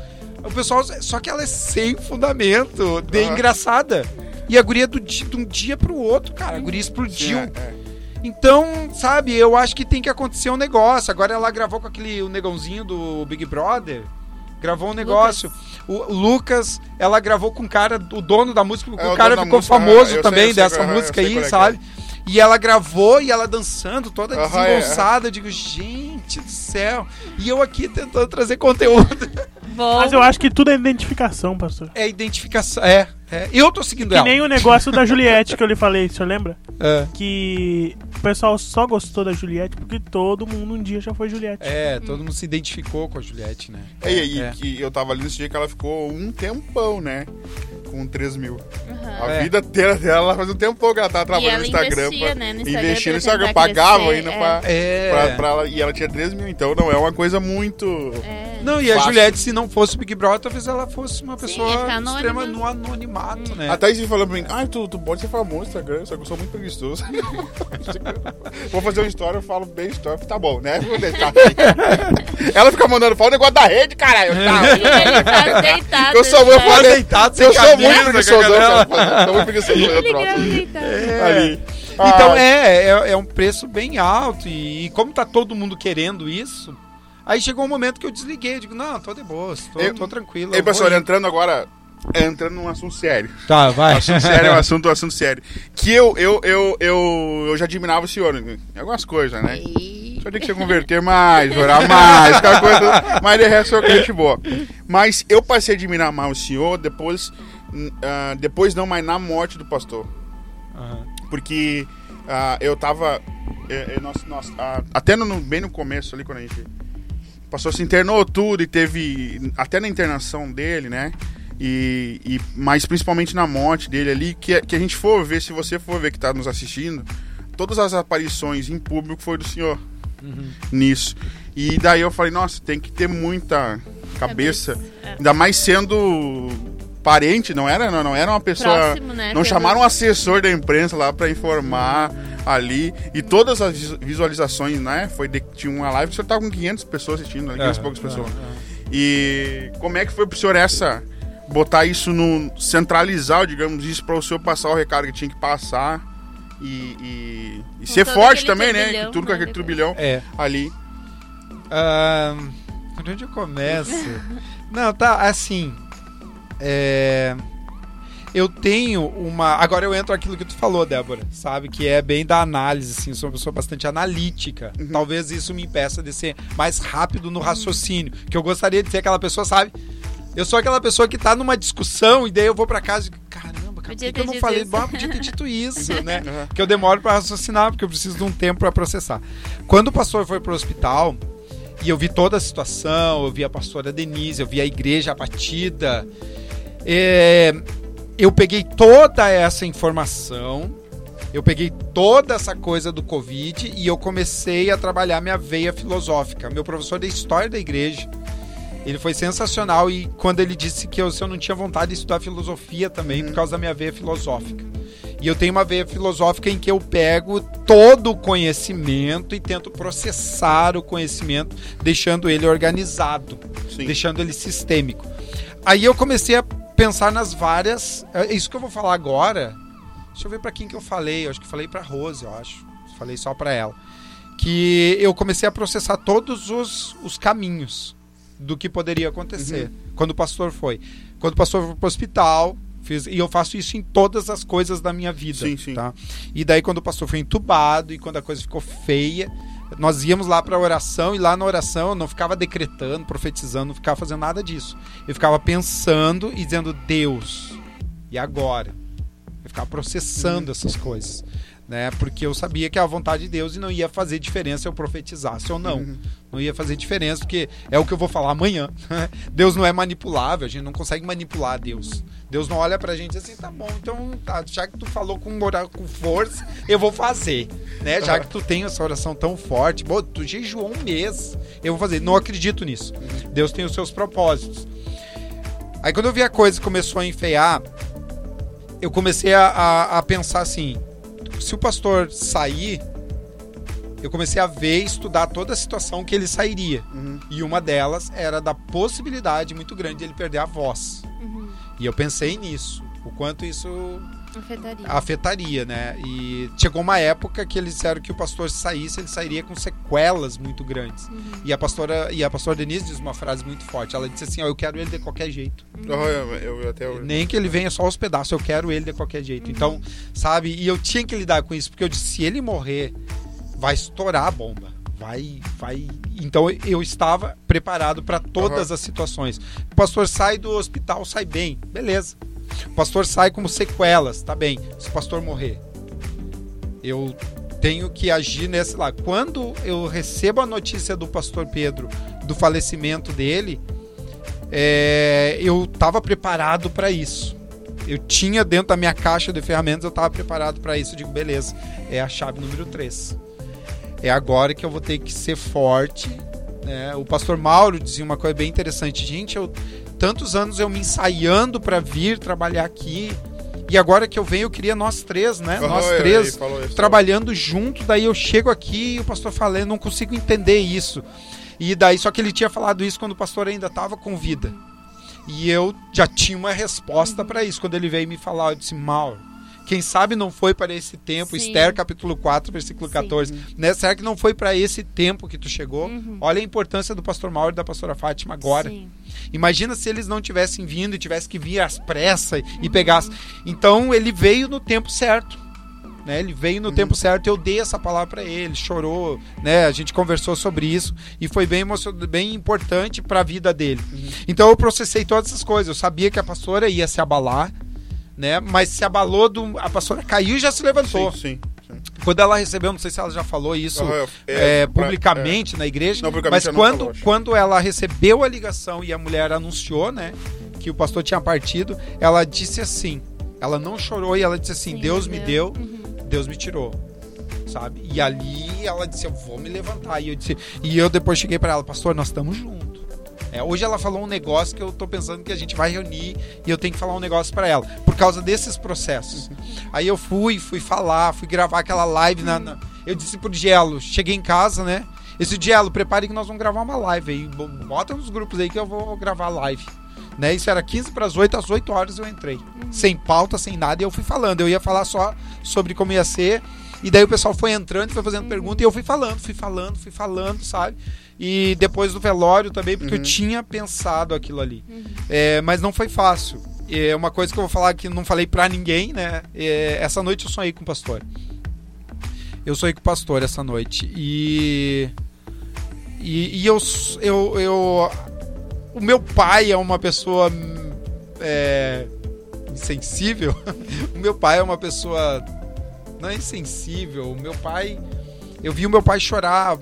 O pessoal, só que ela é sem fundamento, de Aham. engraçada. E a guria do de um dia pro outro, cara, a guria explodiu. Sim, é, é. Então, sabe, eu acho que tem que acontecer um negócio. Agora ela gravou com aquele o negãozinho do Big Brother. Gravou um negócio. O, o Lucas, ela gravou com o cara, o dono da música, É, o o cara ficou música, famoso sei, também eu sei dessa é, música sei aí, é sabe? E ela gravou e ela dançando, toda é, desengonçada. Eu digo, gente do céu. E eu aqui tentando trazer conteúdo. Bom, Mas eu acho que tudo é identificação, pastor. É identificação. É, é. Eu tô seguindo Que ela. nem o negócio da Juliette que eu lhe falei, o senhor lembra? É. Que o pessoal só gostou da Juliette porque todo mundo um dia já foi Juliette. É, todo mundo se identificou com a Juliette, né? E aí, É. que eu tava ali nesse dia que ela ficou um tempão, né? Com 3 mil. Aham. A É. vida inteira dela faz um tempão que ela tava trabalhando ela no Instagram. investia, pra- né, no Instagram investia no Instagram, pagava crescer, ainda é. pra, É. pra, pra ela. E ela tinha 3 mil, então não é uma coisa muito. É. Não, e a Fácil. Juliette, se não fosse o Big Brother, talvez ela fosse uma Sim, pessoa anônima. extrema no anonimato, né? A Thaís falou pra mim, ah, tu, tu pode ser famoso no Instagram, só que eu sou muito preguiçoso. Vou fazer uma história, eu falo bem história, tá bom, né? Vou deixar. Ela fica mandando, fala o negócio da rede, caralho. Tá, Ele tá deitado. Eu sou eu tá- falei, deitado sem eu sou muito preguiçoso, eu sou muito preguiçoso. Ali. Então Ah, é, é, é um preço bem alto. E, e como tá todo mundo querendo isso, aí chegou um momento que eu desliguei. Eu digo, não, tô de boa, tô, Eu- tô tranquilo. Ei, eu vou pessoal, ir. entrando agora, entrando num assunto sério. Tá, vai. Assunto sério, é um assunto, um assunto sério. Que eu, eu, eu, eu, eu já admirava o senhor em algumas coisas, né? O senhor tem que se converter mais, orar mais, aquela coisa. Mas de resto, é gente boa. Mas eu passei a admirar mais o senhor depois, ah, depois não, mas na morte do pastor. Aham. Porque ah, eu tava. é, é, nós, nós, ah, até no, bem no começo ali, quando a gente. O pastor se internou tudo e teve. Até na internação dele, né? E, e mas principalmente na morte dele ali, que, que a gente for ver, se você for ver que tá nos assistindo, todas as aparições em público foi do senhor nisso. E daí eu falei, nossa, tem que ter muita cabeça. É. Ainda mais sendo parente, não era, não, não era uma pessoa. Próximo, né? Não chamaram um assessor da imprensa lá pra informar ali. E todas as visu- visualizações, né? Foi de, tinha uma live que o senhor tava com 500 pessoas assistindo, né? 500 e poucas pessoas. E como é que foi pro senhor essa. Botar isso no. centralizar, digamos, isso pra o senhor passar o recado que tinha que passar. E, e, e ser forte também, né? tudo com né, aquele depois. turbilhão É. ali. Por onde eu começo? Não, tá, assim. É... eu tenho uma. Agora eu entro aquilo que tu falou, Débora, sabe? Que é bem da análise, assim. Eu sou uma pessoa bastante analítica. Uhum. Talvez isso me impeça de ser mais rápido no raciocínio. Que eu gostaria de ser aquela pessoa, sabe? Eu sou aquela pessoa que tá numa discussão e daí eu vou pra casa e digo, caramba, cara, por que, que eu não falei? isso. Bah, podia ter dito isso, né? Uhum. Que eu demoro pra raciocinar, porque eu preciso de um tempo pra processar. Quando o pastor foi pro hospital, e eu vi toda a situação, eu vi a pastora Denise, eu vi a igreja abatida. É, eu peguei toda essa informação, eu peguei toda essa coisa do Covid e eu comecei a trabalhar minha veia filosófica. Meu professor de história da igreja, ele foi sensacional e quando ele disse que eu, se eu não tinha vontade de estudar filosofia também, por causa da minha veia filosófica. E eu tenho uma veia filosófica em que eu pego todo o conhecimento e tento processar o conhecimento, deixando ele organizado, Sim. deixando ele sistêmico. Aí eu comecei a pensar nas várias. É isso que eu vou falar agora. Deixa eu ver pra quem que eu falei. Eu acho que falei pra Rose, eu acho. Falei só pra ela. Que eu comecei a processar todos os, os caminhos do que poderia acontecer. Quando o pastor foi. Quando o pastor foi pro hospital. Fiz, e eu faço isso em todas as coisas da minha vida. Sim, sim. Tá? E daí, quando o pastor foi entubado e quando a coisa ficou feia, nós íamos lá para oração e lá na oração eu não ficava decretando, profetizando, não ficava fazendo nada disso. Eu ficava pensando e dizendo Deus. E agora? Eu ficava processando essas coisas, né? Porque eu sabia que é a vontade de Deus e não ia fazer diferença se eu profetizasse ou não. Não ia fazer diferença porque é o que eu vou falar amanhã. Deus não é manipulável, a gente não consegue manipular Deus. Deus não olha pra gente assim, tá bom, então tá, já que tu falou com com força, eu vou fazer, né? Já que tu tem essa oração tão forte, bom, tu jejuou um mês, eu vou fazer. Não acredito nisso. Deus tem os seus propósitos. Aí quando eu vi a coisa começou a enfeiar, eu comecei a, a, a pensar assim, se o pastor sair, eu comecei a ver e estudar toda a situação que ele sairia. Uhum. E uma delas era da possibilidade muito grande de ele perder a voz. Uhum. E eu pensei nisso, o quanto isso Afetaria. afetaria, né? E chegou uma época que eles disseram que o pastor saísse, ele sairia com sequelas muito grandes. E a pastora e a pastora Denise diz uma frase muito forte. Ela disse assim: "Ó, eu quero ele de qualquer jeito. Eu, eu- eu até. Nem que ele venha só aos pedaços, eu quero ele de qualquer jeito". Então, sabe? E eu tinha que lidar com isso, porque eu disse: se ele morrer, vai estourar a bomba. Vai, vai. Então eu estava preparado para todas as situações. O pastor sai do hospital, sai bem, beleza. O pastor sai como sequelas, tá bem. Se o pastor morrer, eu tenho que agir nesse lá. Quando eu recebo a notícia do pastor Pedro do falecimento dele, é, eu estava preparado para isso. Eu tinha dentro da minha caixa de ferramentas, eu estava preparado para isso. Eu digo, beleza, é a chave número 3. É agora que eu vou ter que ser forte. né? O pastor Mauro dizia uma coisa bem interessante. Gente, eu tantos anos eu me ensaiando para vir trabalhar aqui. E agora que eu venho, eu queria nós três, né? Aham, nós três falou isso. trabalhando junto. Daí eu chego aqui e o pastor fala, eu não consigo entender isso. E daí, só que ele tinha falado isso quando o pastor ainda estava com vida. E eu já tinha uma resposta para isso. Quando ele veio me falar, eu disse, Mauro, quem sabe não foi para esse tempo, Sim. Esther capítulo 4, versículo Sim. 14. Né? Será que não foi para esse tempo que tu chegou? Uhum. Olha a importância do pastor Mauro e da pastora Fátima agora. Sim. Imagina se eles não tivessem vindo e tivessem que vir às pressas e pegasse. Então ele veio no tempo certo. Né? Ele veio no tempo certo, eu dei essa palavra para ele, chorou, né? A gente conversou sobre isso e foi bem bem importante para a vida dele. Então eu processei todas essas coisas. Eu sabia que a pastora ia se abalar, né? Mas se abalou do a pastora caiu e já se levantou. Sim, sim. sim. Quando ela recebeu, não sei se ela já falou isso Aham, é, é, pra- publicamente na igreja, Não, publicamente mas não quando, falou, quando ela recebeu a ligação e a mulher anunciou, né, que o pastor tinha partido, ela disse assim, ela não chorou e ela disse assim, Sim, Deus me deu, Uhum. Deus me tirou. Sabe? E ali ela disse, eu vou me levantar. E eu disse, e eu depois cheguei para ela, pastor, nós estamos juntos. É, hoje ela falou um negócio que eu tô pensando que a gente vai reunir e eu tenho que falar um negócio para ela, por causa desses processos. Aí eu fui, fui falar, fui gravar aquela live na, na- eu disse pro Dielo, cheguei em casa, né? Esse Dielo, prepare que nós vamos gravar uma live aí, bo- bota nos grupos aí que eu vou gravar a live. Né? Isso era 15 para as 8, às 8 horas eu entrei. Sem pauta, sem nada, e eu fui falando. Eu ia falar só sobre como ia ser. E daí o pessoal foi entrando, foi fazendo pergunta, e eu fui falando, fui falando, fui falando, sabe? E depois do velório também, porque eu tinha pensado aquilo ali. É, mas não foi fácil. É uma coisa que eu vou falar que não falei pra ninguém, né? É, essa noite eu sonhei com o pastor. Eu sonhei com o pastor essa noite. E. E, e eu, eu, eu. O meu pai é uma pessoa. É, insensível. o meu pai é uma pessoa. Não é insensível. O meu pai. Eu vi o meu pai chorar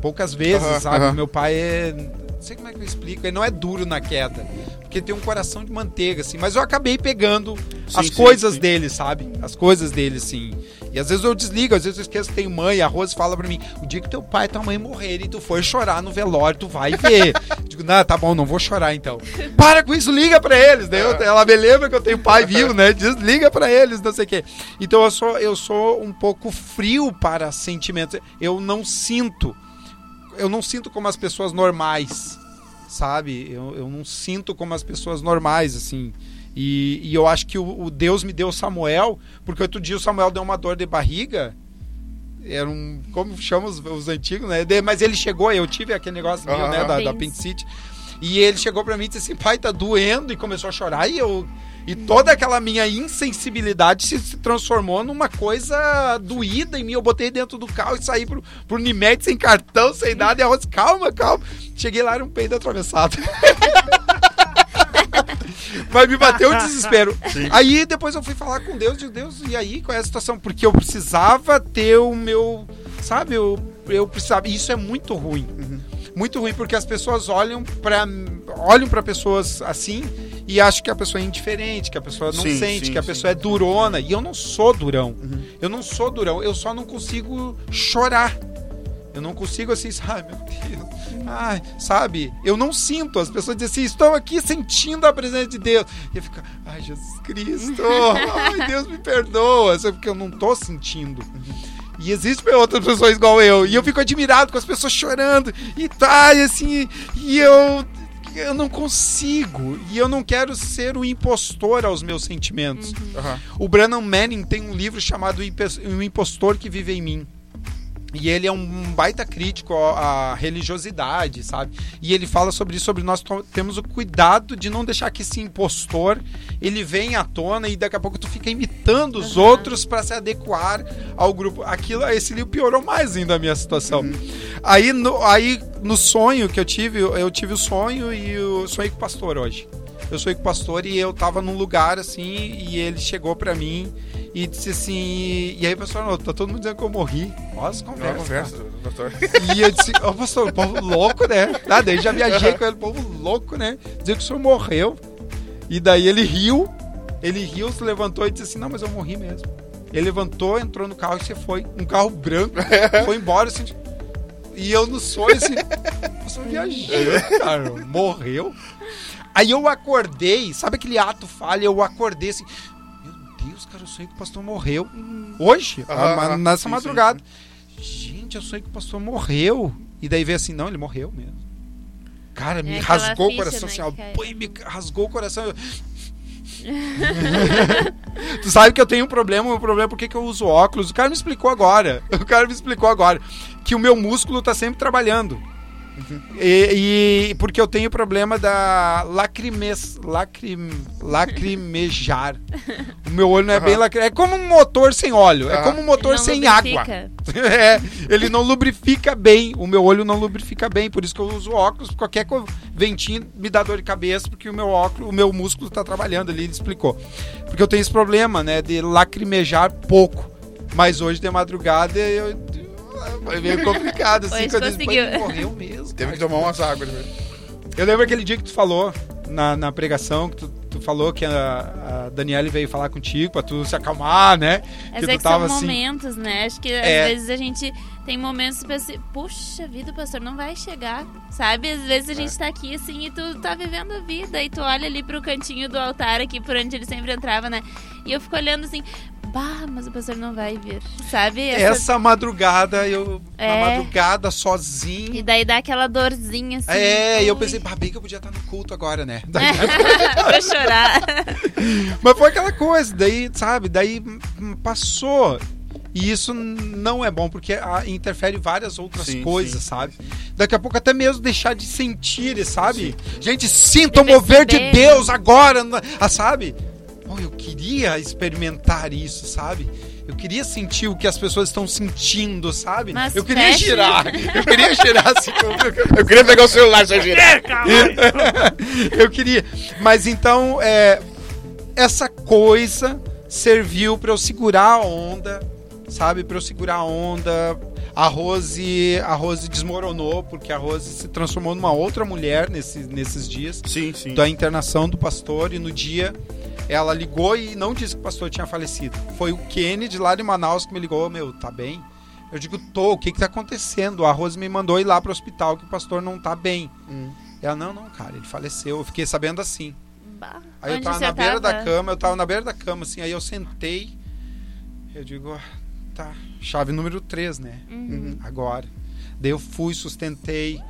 poucas vezes, sabe? meu pai é. Não sei como é que eu explico. Ele não é duro na queda. Porque tem um coração de manteiga, assim. Mas eu acabei pegando Sim, as sim, coisas sim. dele, sabe? As coisas dele, assim. E às vezes eu desligo, às vezes eu esqueço que tenho mãe. A Rose fala pra mim: o dia que teu pai e tua mãe morrerem tu for chorar no velório, tu vai ver. Digo, não, tá bom, não vou chorar então. Para com isso, liga pra eles. Daí eu- ela me lembra que eu tenho pai vivo, né? Desliga pra eles, não sei o quê. Então eu sou, eu sou um pouco frio para sentimentos. Eu não sinto. Eu não sinto como as pessoas normais, sabe? Eu, eu não sinto como as pessoas normais, assim. E, e eu acho que o, o Deus me deu Samuel, porque outro dia o Samuel deu uma dor de barriga. Era um. Como chamam os, os antigos, né? De- mas ele chegou, eu tive aquele negócio meu, né? Da, da Apêndice. apendicite. E ele chegou pra mim e disse assim: pai, tá doendo. E começou a chorar. E eu. E toda aquela minha insensibilidade se, se transformou numa coisa doída em mim. Eu botei dentro do carro e saí pro, pro Unimed sem cartão, sem nada. E a Rose, calma, calma. Cheguei lá, era um peido atravessado. Mas me bateu o desespero. Aí depois eu fui falar com Deus, de Deus, e aí qual é a situação? Porque eu precisava ter o meu. Sabe, eu, eu precisava. Isso é muito ruim. Muito ruim, porque as pessoas olham para olham para pessoas assim e acham que a pessoa é indiferente, que a pessoa não Sim, sente, sim, que a sim. pessoa é durona. E eu não sou durão. Eu não sou durão, eu só não consigo chorar. Eu não consigo assim, ai meu Deus. Ai, sabe? Eu não sinto. As pessoas dizem assim, estou aqui sentindo a presença de Deus. E eu fico, ai Jesus Cristo, ai Deus me perdoa. Porque eu não tô sentindo. E existem outras pessoas igual eu. E eu fico admirado com as pessoas chorando. E tá, e assim, e eu. Eu não consigo. E eu não quero ser o impostor aos meus sentimentos. Aham. O Branham Manning tem um livro chamado O Impostor que Vive em Mim. E ele é um baita crítico à religiosidade, sabe? E ele fala sobre isso, sobre nós temos o cuidado de não deixar que esse impostor ele venha à tona e daqui a pouco tu fica imitando os outros para se adequar ao grupo. Aquilo, esse livro piorou mais ainda a minha situação. Aí, no, aí no sonho que eu tive, eu, tive o sonho e eu sonhei com o pastor hoje. Eu sonhei com o pastor e eu tava num lugar assim e ele chegou pra mim e disse assim. E aí, pastor, não, tá todo mundo dizendo que eu morri. Nossa, conversa. conversa, doutor. E eu disse, ô pastor, o povo louco, né? Ah, daí já viajei com ele, o povo louco, né? Dizer que o senhor morreu. E daí ele riu, ele riu, se levantou e disse assim, não, mas eu morri mesmo. Ele levantou, entrou no carro e você foi. Um carro branco, foi embora assim. E eu no sonho assim, pastor viajou, cara, morreu. Aí eu acordei, sabe aquele ato falha? Eu acordei assim, Deus, cara, eu sonhei que o pastor morreu. Hoje, Aham, a- aham. nessa Sim, sim, madrugada. Gente, eu sonhei que o pastor morreu. E daí veio assim, não, ele morreu mesmo. Cara, me É rasgou o ficha, coração né, assim, ó. que cai. pô, e me rasgou o coração. Eu- tu sabe que eu tenho um problema, o meu problema é porque que eu uso óculos. O cara me explicou agora. O cara me explicou agora que o meu músculo tá sempre trabalhando. E, e porque eu tenho problema da lacrimes, lacrim, lacrimejar. O meu olho não é bem Aham. lacri... É como um motor sem óleo. É Aham. como um motor Não sem água. lubrifica. É, ele não lubrifica bem. O meu olho não lubrifica bem, por isso que eu uso óculos. Qualquer ventinho me dá dor de cabeça, porque o meu óculos, o meu músculo tá trabalhando ali, ele explicou. Porque eu tenho esse problema, né, de lacrimejar pouco. Mas hoje de madrugada eu foi meio complicado assim, Hoje quando eu disse, "Pô, conseguiu." ele morreu mesmo. Teve cara." que tomar umas águas. né? Eu lembro aquele dia que tu falou na, na pregação, que tu, tu falou que a, a Daniele veio falar contigo pra tu se acalmar, né? Mas tu é que tava são assim- momentos, né? Acho que É. às vezes a gente tem momentos pra se. Puxa vida, o pastor não vai chegar. Sabe? Às vezes a É. gente tá aqui assim e tu tá vivendo a vida. E tu olha ali pro cantinho do altar aqui por onde ele sempre entrava, né? E eu fico olhando assim, bah, mas o pastor não vai vir. Sabe? Essa madrugada, eu. Na É. madrugada, sozinho. E daí dá aquela dorzinha assim. É, e eu pensei, bah, bem que eu podia estar no culto agora, né? pra chorar. Mas foi aquela coisa, daí, sabe, daí passou. E isso não é bom, porque ah, interfere várias outras Sim, coisas, sim, sabe? Daqui a pouco até mesmo deixar de sentir, sabe? Gente, sinta o mover de. Deus agora, na- ah, sabe? Queria experimentar isso, sabe? Eu queria sentir o que as pessoas estão sentindo, sabe? Mas eu queria fecha. girar. Eu queria girar assim. Eu queria pegar o celular, só girar. Eu queria. Mas então, é, essa coisa serviu pra eu segurar a onda, sabe? Pra eu segurar a onda. A Rose, a Rose desmoronou, porque a Rose se transformou numa outra mulher nesse, nesses dias Sim, sim. da internação do pastor. E no dia ela ligou e não disse que o pastor tinha falecido. Foi o Kennedy lá de Manaus que me ligou: Meu, tá bem? Eu digo: Tô, o que que tá acontecendo? A Rose me mandou ir lá pro hospital que o pastor não tá bem. Hum. Ela, não, não, cara, ele faleceu. Eu fiquei sabendo assim. Bah, Aí eu onde tava você na beira da tava? cama, eu tava na beira da cama, assim, aí eu sentei. Eu digo, ah, tá, chave número 3, né? Uhum. Agora. Daí eu fui, sustentei.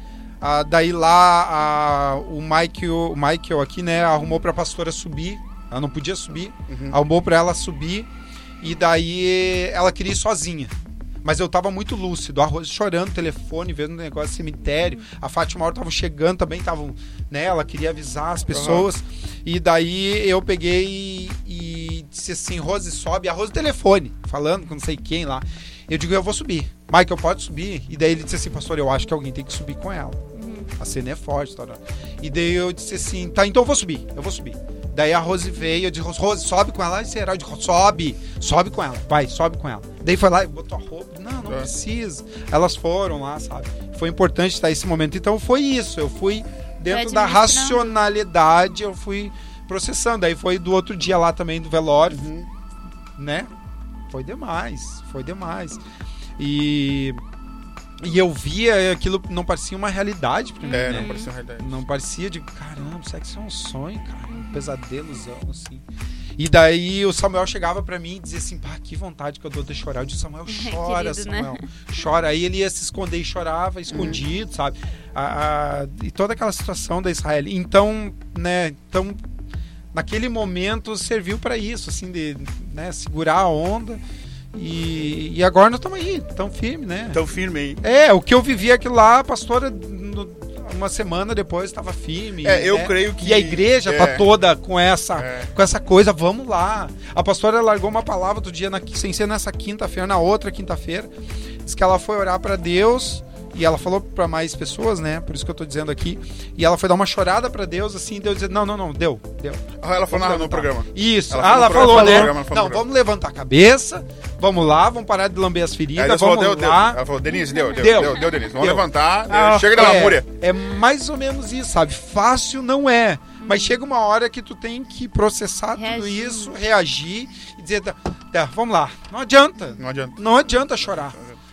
Ah, daí lá a- o Michael, o Michael aqui, né, arrumou pra pastora subir. Ela não podia subir. Uhum. Arrumou pra ela subir. E daí ela queria ir sozinha. Mas eu tava muito lúcido, a Rose chorando telefone, vendo o negócio cemitério. A Fátima Mauro tava chegando também, tava, né, ela queria avisar as pessoas. E daí eu peguei e, e disse assim, Rose, sobe. A Rose telefone, falando com não sei quem lá. Eu digo, eu vou subir. Michael, pode subir? E daí ele disse assim, pastor, eu acho que alguém tem que subir com ela. A cena é forte, tá? E daí eu disse assim, tá, então eu vou subir, eu vou subir. Daí a Rose veio, eu disse, Rose, sobe com ela. E será? Eu disse, sobe, sobe com ela, vai, sobe com ela. Daí foi lá e botou a roupa. Não, não É. precisa. Elas foram lá, sabe? Foi importante estar esse momento. Então foi isso, eu fui dentro da racionalidade, eu fui processando. Aí foi do outro dia lá também do velório, Uhum. né? Foi demais, foi demais. E e eu via aquilo não parecia uma realidade pra mim, É, né? não parecia uma realidade. Não parecia de caramba, será que isso é um sonho, cara? Um pesadelozão, assim. E daí o Samuel chegava pra mim e dizia assim, pá, que vontade que eu dou de chorar. Eu disse, Samuel, chora, Querido, né? Samuel. Chora. Aí ele ia se esconder e chorava, escondido, sabe? A- a- e toda aquela situação da Israel. Então, né, então, naquele momento serviu pra isso, assim, de né, segurar a onda. E, e agora nós estamos aí, tão firme, né? Tão firme aí. É, o que eu vivi aquilo lá, a pastora, no- uma semana depois, estava firme. É, eu né? creio que- E a igreja é. tá toda com essa, É. com essa coisa, vamos lá. A pastora largou uma palavra do dia, na, sem ser nessa quinta-feira, na outra quinta-feira. Diz que ela foi orar para Deus. E ela falou para mais pessoas, né? Por isso que eu tô dizendo aqui. E ela foi dar uma chorada para Deus, assim, e Deus dizendo: Não, não, não, deu, deu. Ah, ela falou Vamos no programa. Isso. Ela ah, ela falou no falou, programa, né? ela falou Não, programa. vamos levantar a cabeça, vamos lá, vamos parar de lamber as feridas, Deus falou, vamos deu, deu. lá. Ela falou, Denise, deu, deu, Deu. deu, deu, Denise. Vamos Deu. levantar. Ah, chega da lamúria. É, é mais ou menos isso, sabe? Fácil não é. Mas chega uma hora que tu tem que processar tudo Reagir. isso, reagir e dizer, tá, tá, vamos lá. Não adianta. Não adianta. Não adianta chorar.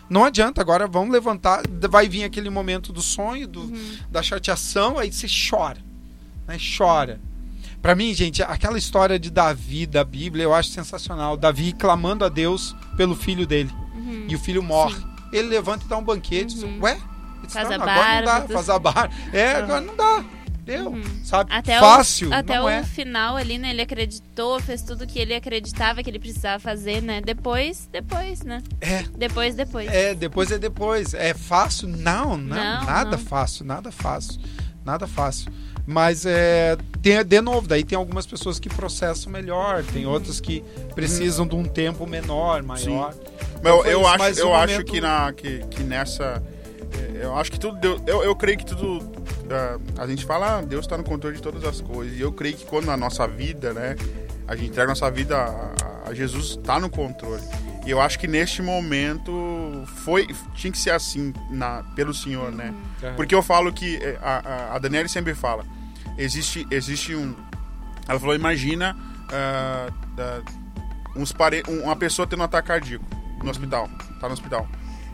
Não adianta. Agora vamos levantar. Vai vir aquele momento do sonho, do, da chateação, aí você chora. Né? Chora. Pra mim, gente, aquela história de Davi, da Bíblia, eu acho sensacional. Davi clamando a Deus pelo filho dele. Uhum. E o filho morre. Ele levanta e dá um banquete. Uhum. Ué? Faz Não, a agora não barba. Faz a barba. É, agora não dá. Deu. Uhum. Sabe? Até Fácil. o, até não o é. final ali, né? Ele acreditou, fez tudo que ele acreditava que ele precisava fazer, né? Depois, depois, né? É. Depois, depois. É, depois é depois. É fácil? Não, não, Não, nada não. fácil, nada fácil. Nada fácil. Mas é. Tem, de novo, daí tem algumas pessoas que processam melhor, tem Uhum. outras que precisam de um tempo menor, maior. Mas eu, foi eu isso, acho, eu o acho momento- que, na, que, que nessa. É, Eu acho que tudo deu. Eu, eu creio que tudo. ah, a gente fala, ah, Deus está no controle de todas as coisas. E eu creio que quando na nossa vida, né? A gente entrega nossa vida a, a Jesus, está no controle. E eu acho que neste momento foi tinha que ser assim na, pelo Senhor, né? Porque eu falo que eh, a, a, a Daniela sempre fala, existe existe um, ela falou imagina ah, ah, uns pare, um- uma pessoa tendo um ataque cardíaco no hospital, tá no hospital.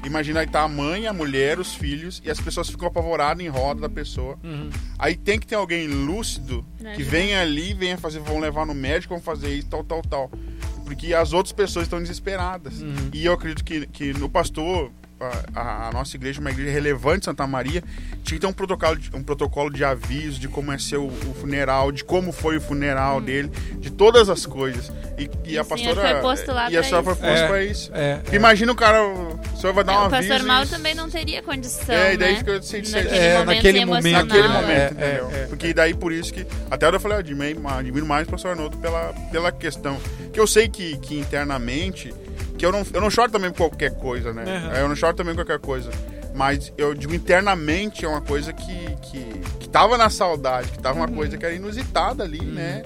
Imagina aí tá a mãe, a mulher, os filhos e as pessoas ficam apavoradas em roda da pessoa. Uhum. Aí tem que ter alguém lúcido Pra que venha ali, venha fazer, vão levar no médico, vão fazer isso, tal, tal, tal. Porque as outras pessoas estão desesperadas. Uhum. E eu acredito que, que no pastor, a, a nossa igreja é uma igreja relevante, Santa Maria, tinha que ter um protocolo de, um protocolo de aviso de como é ser o, o funeral, de como foi o funeral dele, de todas as coisas. E, e a o senhor pastora. foi posto lá e a senhora foi isso. posto É, pra isso. é, é. Imagina o cara, o senhor vai dar um o aviso. pastor Mal e- também não teria condição, É, e daí né? fica sem- sem- naquele É, momento naquele momento, emocional. Naquele Não, momento, é, entendeu? é, é. Porque daí por isso que. Até eu falei, eu admiro, admiro mais o pastor Arnoldo pela, pela questão. Que eu sei que, que internamente. Que eu não, eu não choro também por qualquer coisa, né? Uhum. Eu não choro também por qualquer coisa. Mas eu digo internamente é uma coisa que, que, que tava na saudade, que tava uma Uhum. coisa que era inusitada ali, né?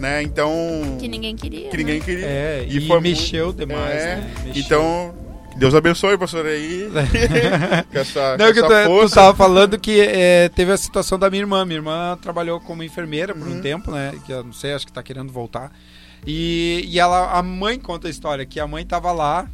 né? Então. Que ninguém queria. que né? ninguém queria. É, e, foi mexeu muito- demais, é, né? Mexeu. Então, que Deus abençoe, pastor, aí. com essa, Não, com que tu, essa tu força. tava falando que é, teve a situação da minha irmã. Minha irmã trabalhou como enfermeira por Uhum. um tempo, né? Que eu não sei, acho que tá querendo voltar. E, e ela, a mãe conta a história, que a mãe tava lá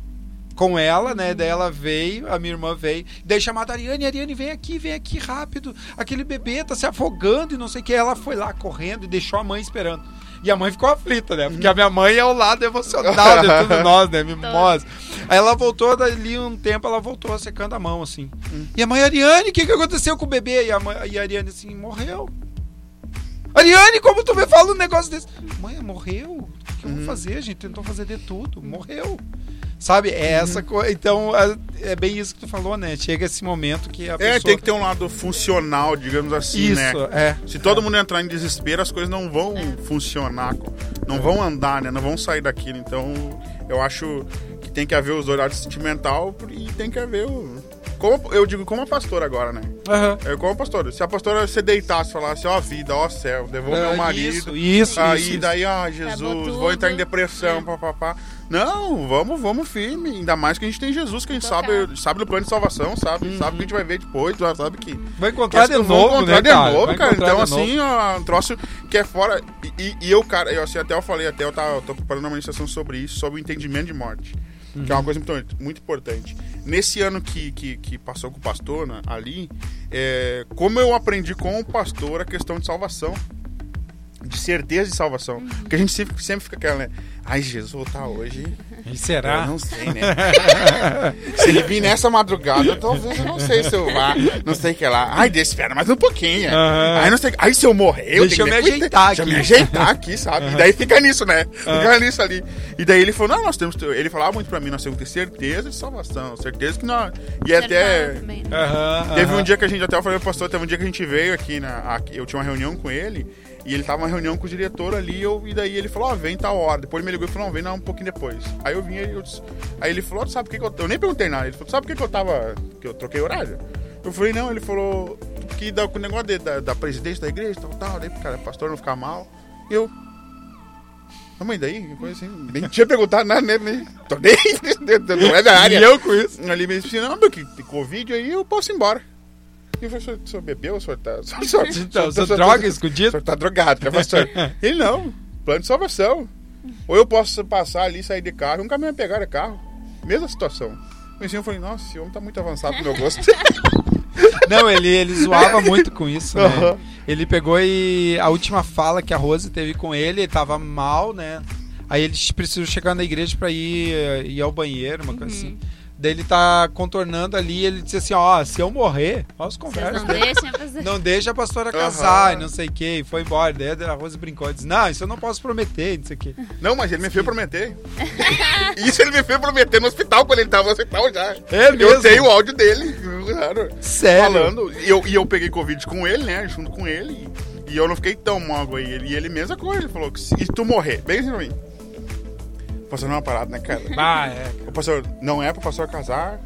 com ela, né? Daí ela veio, a minha irmã veio, daí chamada a Ariane, Ariane, vem aqui, vem aqui rápido. Aquele bebê tá se afogando e não sei o que. Ela foi lá correndo e deixou a mãe esperando. E a mãe ficou aflita, né? Porque a minha mãe é o lado emocional de tudo nós, né? Mimosa. Aí ela voltou, dali um tempo, ela voltou secando a mão, assim. E a mãe, Ariane, o que, que aconteceu com o bebê? E a, mãe, e a Ariane, assim, morreu. Ariane, como tu me fala um negócio desse? Mãe, morreu? O que eu vou fazer? A gente tentou fazer de tudo. Morreu. Sabe? É essa coisa. Então, é, é bem isso que tu falou, né? Chega esse momento que a É, pessoa... tem que ter um lado funcional, digamos assim, Isso, né? é. Se todo mundo entrar em desespero, as coisas não vão funcionar, não vão andar, né? Não vão sair daquilo. Então, eu acho que tem que haver os dois lados sentimental e tem que haver o... Como, eu digo como a pastora agora, né? Aham. É como a pastora. Se a pastora se deitasse e falasse, ó vida, ó céu, devolve É, meu marido. Isso, isso, aí isso, daí, ah, Acabou Jesus, vou entrar em depressão, É. papapá. Não, vamos, vamos firme. Ainda mais que a gente tem Jesus, que a gente sabe, sabe do plano de salvação, sabe? Sabe que a gente vai ver depois, sabe que. Vai encontrar que de novo, encontrar né, de cara? novo, Vai cara. Então, assim, ó, um troço que é fora. E, e- eu, cara, eu, assim, até eu falei, até eu, tava, eu tô preparando uma ministração sobre isso, sobre o entendimento de morte. Que é Uhum. uma coisa muito, muito importante. Nesse ano que, que, que passou com o pastor né, ali, é, como eu aprendi com o pastor a questão de salvação. De certeza de salvação. Porque a gente sempre, sempre fica aquela, né? Ai, Jesus voltar hoje. E Eu será? não sei, né? se ele vir nessa madrugada, talvez eu não sei se eu vá. Não sei o que lá. Ai, deixa, espera mais um pouquinho. Aham. Ai, não sei. Ai, se eu morrer, eu Deixa tenho eu que me ajeitar Deixa eu aqui. me ajeitar aqui, sabe? E daí fica nisso, né? Fica nisso ali. E daí ele falou: não, nós temos. Ele falava muito pra mim, nós temos que ter certeza de salvação. Certeza que nós. E até. também, né? Teve um dia que a gente, até eu falei pro pastor, teve um dia que a gente veio aqui, na, aqui, eu tinha uma reunião com ele, e ele tava numa reunião com o diretor ali, eu, e daí ele falou, ó, vem tal hora. Depois ele me ligou e falou, não, vem não, um pouquinho depois. Aí eu vim, eu disse- aí ele falou, sabe por que, que eu... Eu nem perguntei nada, ele falou, sabe por que, que eu tava... que eu troquei horário? Eu falei, não, ele falou, que dá com o negócio de- da, da presidência da igreja, tal, tal, daí, cara, pastor não ficar mal. E eu... Não, mas daí, coisa assim, nem tinha perguntado nada nele, nem... Tô nem... Não é da área. E eu com isso. Ali me disse, não, meu, que Covid aí, eu posso ir embora. E o senhor, o senhor bebeu? O senhor tá... O senhor, o Então, o sou senhor- droga O escondido? senhor tá drogado, né, pastor? Ele, não, plano de salvação. Ou eu posso passar ali, sair de carro, e um caminhão pegar de carro. Mesma situação. Eu falei, nossa, esse homem tá muito avançado pro meu gosto. Não, ele, ele zoava muito com isso, né? Aham. Ele pegou e a última fala que a Rose teve com ele, ele tava mal, né? Aí eles precisam chegar na igreja pra ir, eh, ir ao banheiro, uma coisa assim. Daí ele tá contornando ali, ele disse assim, ó, se eu morrer, as Vocês conversas. não fazer. Não deixa a pastora casar Aham. e não sei o que, e foi embora. Daí a Rose brincou e disse, não, isso eu não posso prometer, não sei o que. não, mas ele me fez prometer. Isso ele me fez prometer no hospital, quando ele tava no hospital já. É mesmo? Eu tenho o áudio dele, claro. Sério? falando. E eu, e eu peguei Covid com ele, né? Junto com ele. E, e eu não fiquei tão mal. E ele, e ele mesma coisa. Ele falou que se tu morrer, bem assim pra mim. Pastor, não é uma parada, né, cara? Ah, é. O pastor, não é pro pastor casar.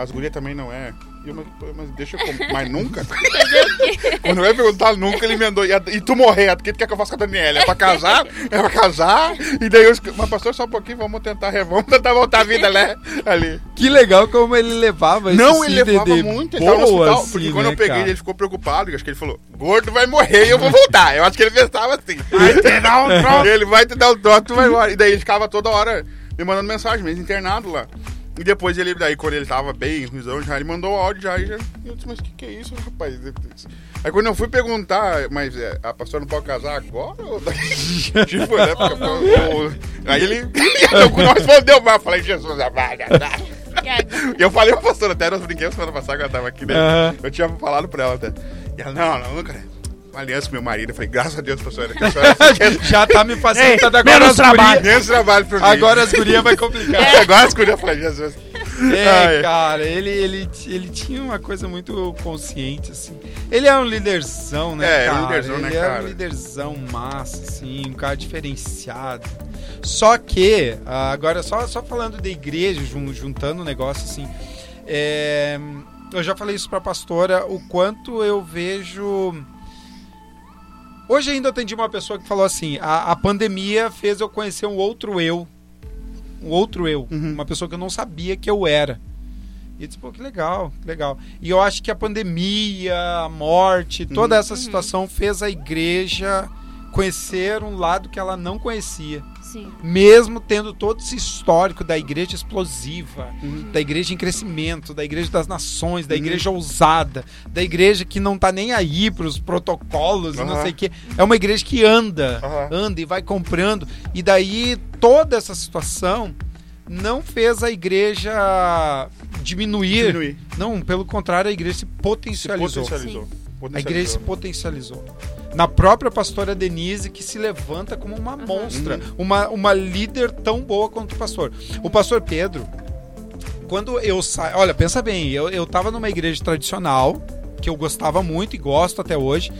As gurias também não é. Eu, mas, mas deixa eu. com- Mas nunca? Quando eu ia perguntar nunca, ele emendou. E, a- e tu morrer, o que tu quer que eu faça com a Daniela? É pra casar? É pra casar? E daí eu. Mas, pastor, só um pouquinho, vamos tentar, re- vamos tentar voltar a vida, né? Ali. Que legal como ele levava isso Não, assim, ele levava de muito, ele boa, hospital. assim, porque quando né, eu peguei cara? ele, ele ficou preocupado. Acho que ele falou: gordo vai morrer e eu vou voltar. Eu acho que ele pensava assim. Vai te dar um troço. ele vai te dar um troço, tu vai embora. E daí ele ficava toda hora me mandando mensagem, mesmo internado lá. E depois ele, daí quando ele tava bem, ruizão, já ele mandou o áudio já. E já eu disse, mas o que, que é isso, rapaz? Aí quando eu fui perguntar, mas é, a pastora não pode casar agora? Ou daqui? tipo, né? Porque, ou- Aí ele não respondeu mais. Eu falei, Jesus, vai, vai. Que agora- E eu falei pra pastora, até nós brinquemos semana passada que ela tava aqui, né? Aham. Eu tinha falado pra ela até. E ela, não, não, cara. Uma aliança com meu marido. Eu falei, graças a Deus, pastora. Que a senhora quer Já tá me facilitando Ei, agora menos as trabalho. menos trabalho pra mim. Agora as gurias vai complicar. Agora as gurias falam, Jesus. É, Ai. cara, ele, ele, ele tinha uma coisa muito consciente, assim. Ele é um líderzão, né, É, é um cara? líderzão, né, ele é cara? um líderzão massa, assim, um cara diferenciado. Só que, ah, agora só, só falando da igreja, jun- juntando o negócio, assim, é, eu já falei isso pra pastora, o quanto eu vejo... Hoje ainda atendi uma pessoa que falou assim, a, a pandemia fez eu conhecer um outro eu, um outro eu, Uhum. uma pessoa que eu não sabia que eu era. E eu disse, pô, que legal, que legal. E eu acho que a pandemia, a morte, toda essa situação fez a igreja conhecer um lado que ela não conhecia. Sim. Mesmo tendo todo esse histórico da igreja explosiva, Uhum. da igreja em crescimento, da igreja das nações, da Uhum. igreja ousada, da igreja que não tá nem aí pros protocolos e não sei o quê. É uma igreja que anda, anda e vai comprando. E daí toda essa situação não fez a igreja diminuir. Diminuir. Não, pelo contrário, a igreja se Se potencializou. potencializou. A igreja se potencializou. Na própria pastora Denise, que se levanta como uma monstra, Uhum. uma, uma líder tão boa quanto o pastor. O pastor Pedro, quando eu saio. Olha, pensa bem, eu, eu tava numa igreja tradicional, que eu gostava muito e gosto até hoje,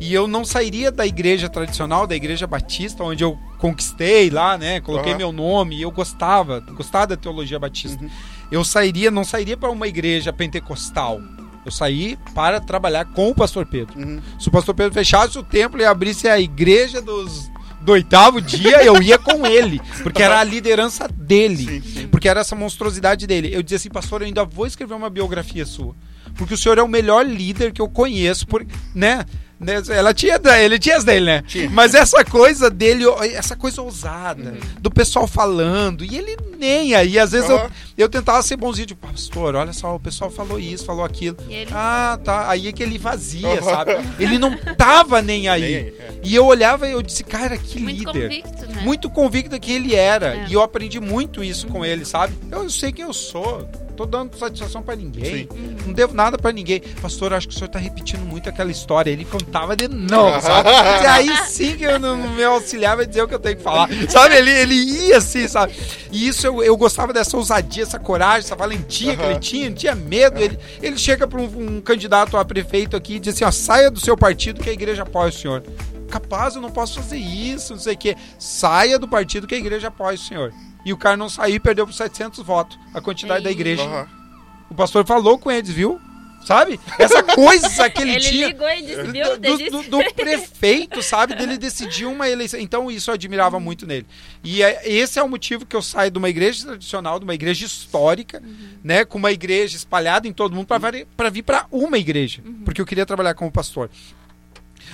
e eu não sairia da igreja tradicional, da igreja batista, onde eu conquistei lá, né? Coloquei Aham. meu nome, e eu gostava, gostava da teologia batista. Uhum. Eu sairia, não sairia para uma igreja pentecostal. Eu saí para trabalhar com o pastor Pedro. Uhum. Se o pastor Pedro fechasse o templo e abrisse a igreja dos, do oitavo dia, eu ia com ele. Porque era a liderança dele. Sim, sim. Porque era essa monstruosidade dele. Eu dizia assim, pastor, eu ainda vou escrever uma biografia sua. Porque o senhor é o melhor líder que eu conheço. Por, né? Né, Ela tinha, ele tinha as dele, né? Tinha. Mas essa coisa dele, essa coisa ousada, do pessoal falando, e ele nem aí. Às vezes eu, Aham. eu tentava ser bonzinho, tipo, pastor, olha só, o pessoal falou isso, falou aquilo. E ele- Ah, tá. Aí é que ele vazia, Aham. sabe? Ele não tava nem aí. Nem é. E eu olhava e eu disse, cara, que Muito líder. convicto, né? Muito convicto que ele era. É. E eu aprendi muito isso com ele, sabe? Eu sei quem eu sou. Tô dando satisfação pra ninguém. Não devo nada pra ninguém. Pastor, acho que o senhor tá repetindo muito aquela história. Ele contava de novo, sabe? E aí sim que eu, no meu auxiliar vai dizer o que eu tenho que falar. Sabe? Ele, ele ia assim, sabe? E isso eu, eu gostava dessa ousadia, essa coragem, essa valentia que Aham. ele tinha, não tinha medo. Ele, ele chega pra um, um candidato a prefeito aqui e diz assim: ó, saia do seu partido que a igreja apoia o senhor. Capaz, eu não posso fazer isso, não sei o quê. Saia do partido que a igreja apoia o senhor. E o cara não saiu e perdeu por 700 votos a quantidade da igreja. Aham. O pastor falou com eles, viu? Sabe? Essa coisa que ele, Ele tinha ligou e disse, viu? do, do- do- prefeito, sabe? Dele decidir uma eleição. Então, isso eu admirava muito nele. E é- esse é o motivo que eu saio de uma igreja tradicional, de uma igreja histórica, né? Com uma igreja espalhada em todo mundo, para vir para uma igreja. Porque eu queria trabalhar como pastor.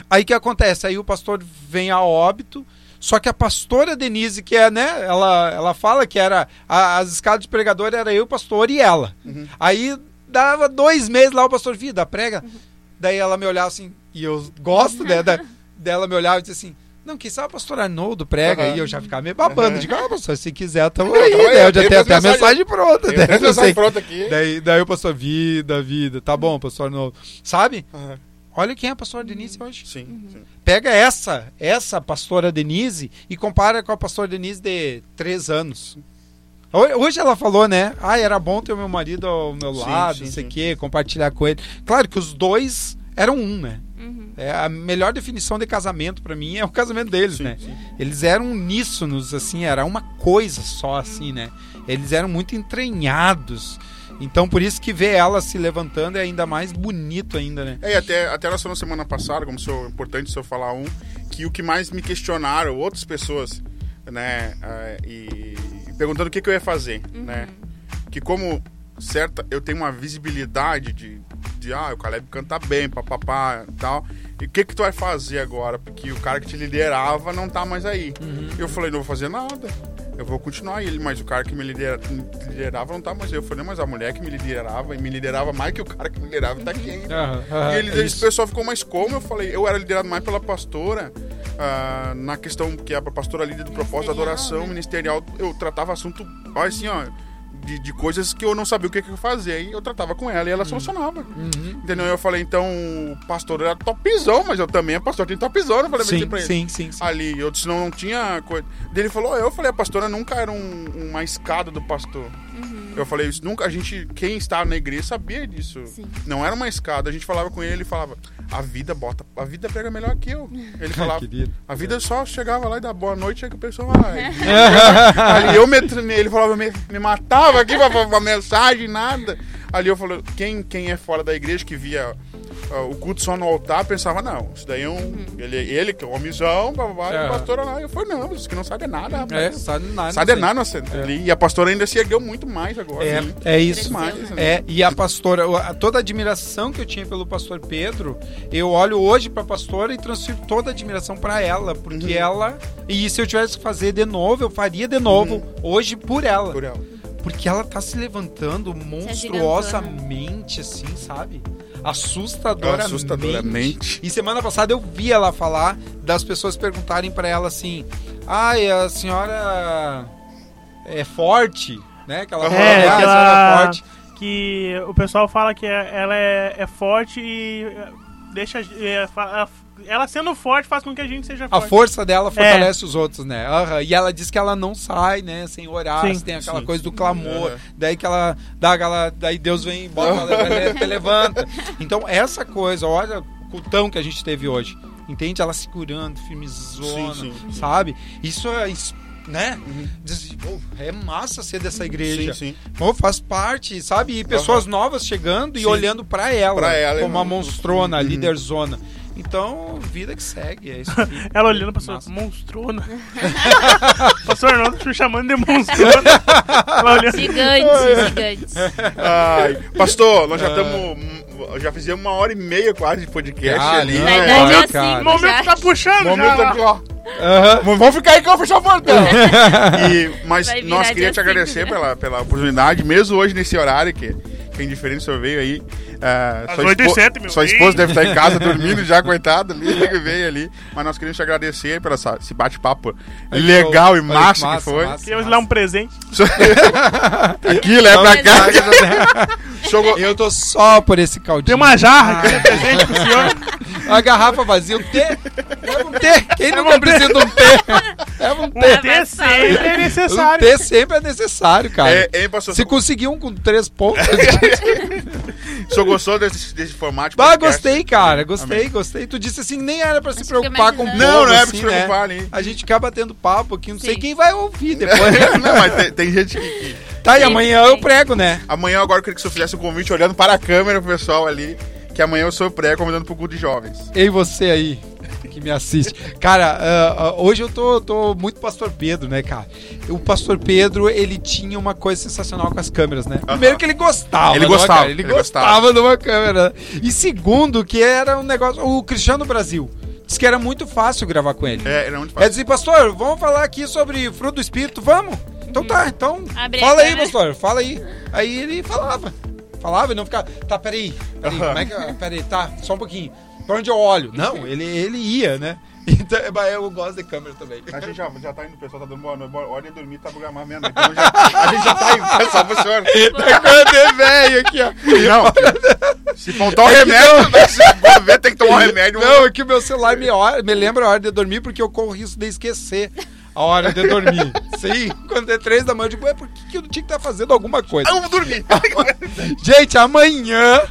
Aí o que acontece? Aí o pastor vem a óbito. Só que a pastora Denise, que é, né? Ela, ela fala que era. a- as escadas de pregador era eu, o pastor e ela. Uhum. Aí dava dois meses lá, o pastor, vida, prega. Daí ela me olhava assim, e eu gosto né, da, dela me olhava e disse assim. Não, quem sabe o pastor Arnoldo prega Aham. e eu já ficava meio babando. Aham. Digo, ah, pastor, se quiser, tamo aí, né? Eu já tem tenho até a mensagem- pronta. Tem né? mensagem pronta aqui. Daí, daí o pastor, vida, vida. Tá bom, pastor Arnoldo. Sabe? Aham. Olha quem é a pastora Denise hoje. Sim, sim. Pega essa, essa pastora Denise e compara com a pastora Denise de três anos. Ho- Hoje ela falou, né? Ah, era bom ter o meu marido ao meu Sim, lado, sim, não sei o quê, compartilhar com ele. Claro que os dois eram um, né? Uhum. É, a melhor definição de casamento pra mim é o casamento deles, Sim, né? sim. Eles eram uníssonos, assim, era uma coisa só, assim, né? Eles eram muito entranhados. Então, por isso que ver ela se levantando é ainda mais bonito ainda, né? É, e até, até nós falamos semana passada, como sou importante se eu falar um, que o que mais me questionaram, outras pessoas, né, ah, e, e perguntando o que, que eu ia fazer, né, que como certa, eu tenho uma visibilidade de, de ah, o Caleb canta bem, papapá e tal, e o que que tu vai fazer agora? Porque o cara que te liderava não tá mais aí. Eu falei, não vou fazer nada. Eu vou continuar ele, mas o cara que me lidera- liderava não tá mais aí. Eu falei, mas a mulher que me liderava e me liderava mais que o cara que me liderava tá aqui ainda. E ele, é esse pessoal ficou mais como eu falei, eu era liderado mais pela pastora, ah, na questão que a pastora líder do propósito da adoração né? ministerial, eu tratava assunto, assim, ó, de, de coisas que eu não sabia o que, que eu fazia. E eu tratava com ela e ela solucionava. Uhum. Entendeu? Eu falei, então, o pastor era topzão, mas eu também, pastor tem topzão. Eu falei Sim, assim pra ele. sim, sim, sim. Ali, eu disse, não, não tinha coisa. Daí Ele falou, eu falei, a pastora nunca era um- uma escada do pastor. Eu falei, isso nunca, a gente, quem estava na igreja sabia disso. Sim. Não era uma escada. A gente falava com ele, ele falava, a vida bota, a vida pega melhor que eu. Ele falava, a vida só chegava lá e dava boa noite, aí que o pessoal vai. Ali eu me, ele falava, me, me matava aqui pra, pra, pra mensagem, nada. Ali eu falei, quem, quem é fora da igreja que via ah, o culto só no altar, pensava, não, isso daí é um. Ele, ele que é um homizão, blá, blá, blá, e É. a pastora lá. Eu falei, não, isso que não sabe nada, rapaz. É, sabe nada. Sabe nada, nossa, ali. E a pastora ainda se ergueu muito mais agora. É, né? é isso. Mais, né? É, e a pastora, toda a admiração que eu tinha pelo pastor Pedro, eu olho hoje pra pastora e transfiro toda a admiração pra ela, porque Uhum. ela. E se eu tivesse que fazer de novo, eu faria de novo, hoje por ela. Uhum. Por ela. Porque ela tá se levantando monstruosamente, assim, sabe? Assustadoramente. Assustadoramente. E semana passada eu vi ela falar das pessoas perguntarem pra ela assim: Ai, a senhora é forte, né? Que ela fala, É, "Ah, a que senhora é forte. Que o pessoal fala que é- ela é, é forte e é, deixa. é, fa- ela sendo forte faz com que a gente seja A forte. força dela fortalece os outros, né? Aham. E ela diz que ela não sai, né? Sem orar, Sim. se tem aquela Sim. coisa do clamor. Aham. Daí que ela dá aquela. Daí Deus vem e bota ela, te levanta. Então, essa coisa, olha o cultão que a gente teve hoje. Entende? Ela segurando, firmezona, Sim, sim. sabe? Isso é. Né? Uhum. Diz "Pô, é massa ser dessa igreja. Sim, sim. Pô, faz parte, sabe? E pessoas novas chegando e Sim. olhando pra ela, Pra ela, como uma irmão. monstrona, Uhum. líderzona. Então, vida que segue, é isso aí. Ela olhando pra Massa. monstrona. Pastor Arnaldo me chamando de monstrona. Ela olhando. Gigantes, gigantes. Ai, pastor, nós já Ah. estamos. Já fizemos uma hora e meia quase de podcast Ah, ali. não, né? dar olha, dia cara. O 5 já. momento tá puxando Momento já. aqui, ó. Aham. Vamos ficar aí que eu vou fechar o portão. e, mas nós queríamos te agradecer né? pela, pela oportunidade, mesmo hoje nesse horário que, que é indiferente o senhor veio aí. Ah, Às sua oito e espo- sete, meu. Sua esposa deve estar em casa dormindo já, coitada ali, que veio ali. Mas nós queríamos te agradecer por essa, esse bate-papo legal e que massa, que foi. massa, Queríamos massa. dar um presente. Aqui, leva pra cá. Eu tô só por esse caldinho. Tem uma jarra que é presente pro senhor. A garrafa vazia, um T. Leva um T. Quem nunca um T. precisa de um T? Leva um Um T. T sempre é Um necessário. T sempre é necessário, cara. É, pastor? Se conseguir um com três pontos. O senhor gostou desse, desse formato? ah, podcast? gostei, cara. Gostei, Amém. gostei. Tu disse assim, nem era pra se Acho que preocupar com o povo. Não, não é pra assim, se preocupar né? ali. A gente acaba tendo papo aqui, não sei Sim. quem vai ouvir depois. não, mas tem, tem gente que, que- tá, e amanhã eu prego, né? Amanhã agora eu queria que o senhor fizesse um convite olhando para a câmera pro pessoal ali. Que amanhã eu sou pré convidando pro culto de jovens. Ei, você aí que me assiste. Cara, ah, ah, hoje eu tô, tô muito Pastor Pedro, né, cara? O Pastor Pedro, ele tinha uma coisa sensacional com as câmeras, né? Primeiro que ele gostava. Ele de uma gostava, câmera, Ele, ele gostava de uma câmera. E segundo, que era um negócio... O Cristiano Brasil disse que era muito fácil gravar com ele. É, era muito É fácil. dizer, pastor, vamos falar aqui sobre fruto do Espírito, vamos? Então tá, então Abre fala aí, pastor, fala aí. Aí ele falava. Falava e não ficava, tá, peraí, peraí, como é que, peraí, tá, só um pouquinho. Pra onde eu olho? Não, ele, ele ia, né? Então, mas eu gosto de câmera também. A gente já, já tá indo, o pessoal tá dando boa noite. De dormir, tá programado mesmo. Então já, a gente já tá indo, pessoal, pro senhor. Tá quando é velho aqui, ó. Não, se faltar o remédio, vai ser- quando vê, tem que tomar o remédio. Não, é que o meu celular me, hora- me lembra a hora de dormir porque eu corro risco de esquecer a hora de dormir. Sim, quando é três da manhã, eu digo, ué, por que, que eu tinha que estar fazendo alguma coisa? Vamos dormir. Gente, amanhã,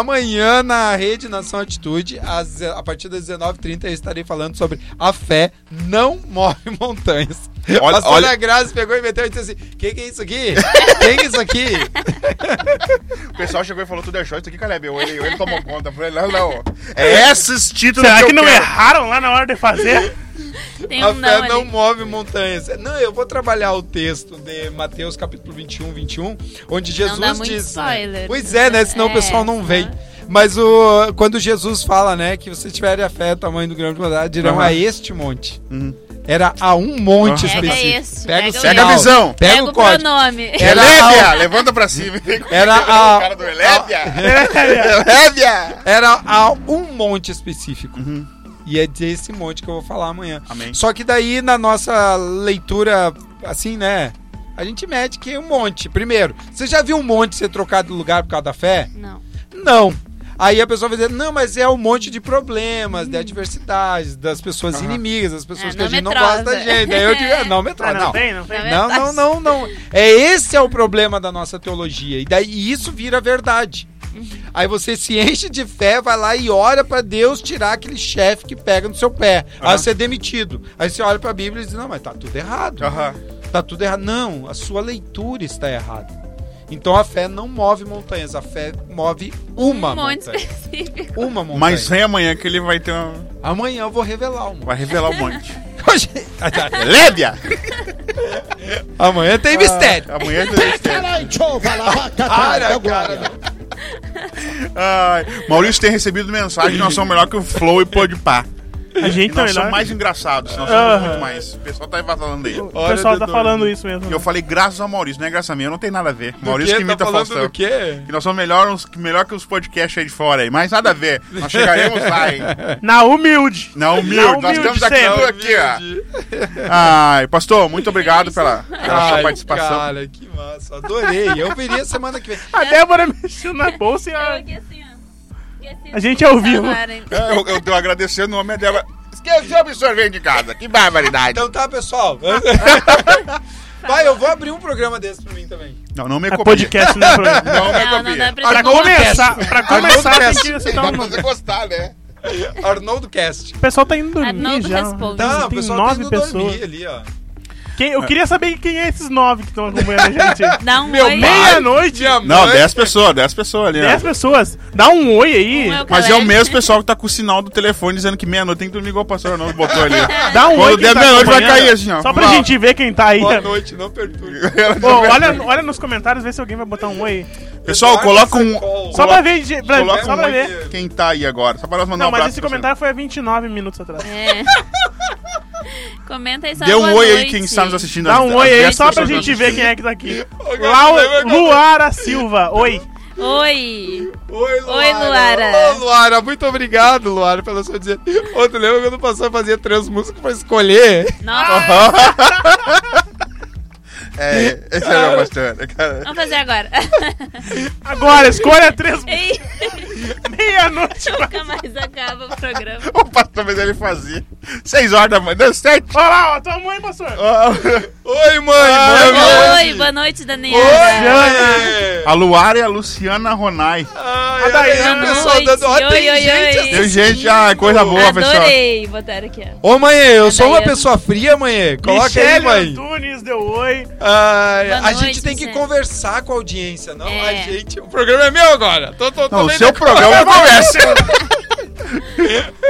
amanhã na Rede Nação Atitude, às- a partir das 19h30, eu estarei falando sobre a fé não move montanhas. Olha- a Sônia olha- Graça pegou e meteu e disse assim: Quem que é isso aqui? Quem que é isso aqui? O pessoal chegou e falou, tu deixou isso aqui, Caleb. Eu, ele, ele tomou conta. Eu falei, não, não. É esses títulos Será que, que eu não quero. erraram lá na hora de fazer? Tem a um fé não não move montanhas. Não, eu vou trabalhar o texto de Mateus capítulo 21, 21, onde Jesus dá muito diz. spoiler. Pois é, né? Senão o É, pessoal não vem. Mas o, quando Jesus fala, né, que vocês tiverem a fé, tamanho do grão de mudar, dirão Aham. a este monte. Uhum. Era a um monte. Pega específico. esse, pega, pega o o Pega a visão. Pega, Pega o o código. pronome. Era Elébia, a- levanta pra cima. Era o a- cara do Elébia. Elébia. Era a um monte específico. Uhum. E é desse monte que eu vou falar amanhã. Amém. Só que daí, na nossa leitura, assim, né? A gente mede que é um monte. Primeiro, você já viu um monte ser trocado de lugar por causa da fé? Não. Não. Aí a pessoa vai dizer, não, mas é um monte de problemas, de adversidades, das pessoas Aham. inimigas, das pessoas Ah, que a não gente não metrosa. gosta da gente. Aí eu digo, "Ah, não, Ah, metrosa, não, não. tem, não tem. Não, Não, não, não, não. É esse é o problema da nossa teologia. E daí isso vira verdade. Aí você se enche de fé, vai lá e ora pra Deus tirar aquele chefe que pega no seu pé. Aí Aham. você é demitido. Aí você olha pra Bíblia e diz: "Não, mas tá tudo errado". Aham. Tá tudo errado. Não, a sua leitura está errada. Então a fé não move montanhas, a fé move uma um monte montanha. específico. Uma montanha. Mas vem amanhã que ele vai ter uma... amanhã eu vou revelar uma. Vai revelar um monte. Hoje- Lébia! amanhã tem mistério. Ah, amanhã tem mistério. Caralho, chova, lavaca, Para, agora. cara. Ai, Maurício tem recebido mensagem nós somos melhor que o Flow e Podpah. A gente tá nós melhor. somos mais engraçados, nós somos muito mais. O pessoal tá falando aí. O Olha, pessoal tá falando isso mesmo. E eu falei graças ao Maurício, não é graças a mim, eu não tenho nada a ver. Maurício Do que quê? imita tá falando Faustão. do quê? Que nós somos melhor, uns- melhor que os podcasts aí de fora aí, mas nada a ver. Nós chegaremos lá, hein? Na humilde. Na humilde, Na nós humilde estamos aqui, ó. Ai, pastor, muito obrigado pela, pela sua Ai, participação. Cara, que massa. Adorei. Eu viria semana que vem. A Débora mexeu na bolsa e Eu aqui assim, ó. Esqueci A gente é ao botar vivo. É, Eu, eu tô agradecendo o nome dela. Esqueceu o sorvete de casa, que barbaridade. Então tá, pessoal. Vai, eu vou abrir um programa desse pra mim também. Não, não me É copia. podcast, né? programa. Não me Não, não dá pra Pra começar, pra começar tem que citar Dá um pra você gostar, né? Arnoldo Cast. O pessoal tá indo dormir Arnoldo já. responde. Tá, o pessoal nove tá indo pessoas. dormir ali, ó. Quem, eu queria saber quem é esses nove que estão acompanhando a gente. Dá um Meu oi. Meia-noite. Não, 10 pessoas, 10 pessoas ali, Dez ó. pessoas. Dá um oi aí. Um é o Mas é o mesmo pessoal que tá com o sinal do telefone dizendo que meia-noite tem que dormir igual o pastor Arnoldo botou ali. Dá um Quando oi. quem der tá meia-noite vai acompanhando. cair assim, ó. Só pra Lá. gente ver quem tá aí. Boa noite, não perturbe. Ô, olha, olha nos comentários, vê se alguém vai botar um oi. Pessoal, coloca um. Só pra ver, de- pra- Coloca só um pra oi ver. quem tá aí agora. Só pra nós mandar Não, um mas abraço esse pra você. comentário foi há 29 minutos atrás. É. Comenta aí só Dê um oi aí quem está nos assistindo. Dá um oi aí 10 só pra gente ver quem é que tá aqui. Lau, Luara Silva, oi. Oi. Oi, Luara. Oi, Luara. Ô, Luara, muito obrigado, Luara, pela sua dizer. Ô, tu lembra quando passou a fazer três músicas pra escolher? Nossa, É, esse é o pastor. Cara. vamos fazer agora. Agora, escolha três. Ei, Meia-noite. nunca mais acaba o programa. O pastor, mas ele fazia. 6 horas da manhã, deu 7. Olha lá, ó, tua mãe, pastor. Oi, mãe, Ah, mãe. Oi, boa noite, Daniela. Oi, A Luara e a Luciana Ronai. Ai, A Daiane. aí, pessoal, dando... Ó, Oi, tem oi, gente oi. Tem gente, ah, coisa boa, pessoal. Adorei botar aqui, ó. Ô, mãe, eu sou uma Daiane. pessoa fria, mãe. Coloca aí, Michele mãe. Antunes deu oi. Ai, a noite, gente tem que conversar com a audiência, não É. a gente. O programa é meu agora. Tô, tô, tô Não, o seu programa começa.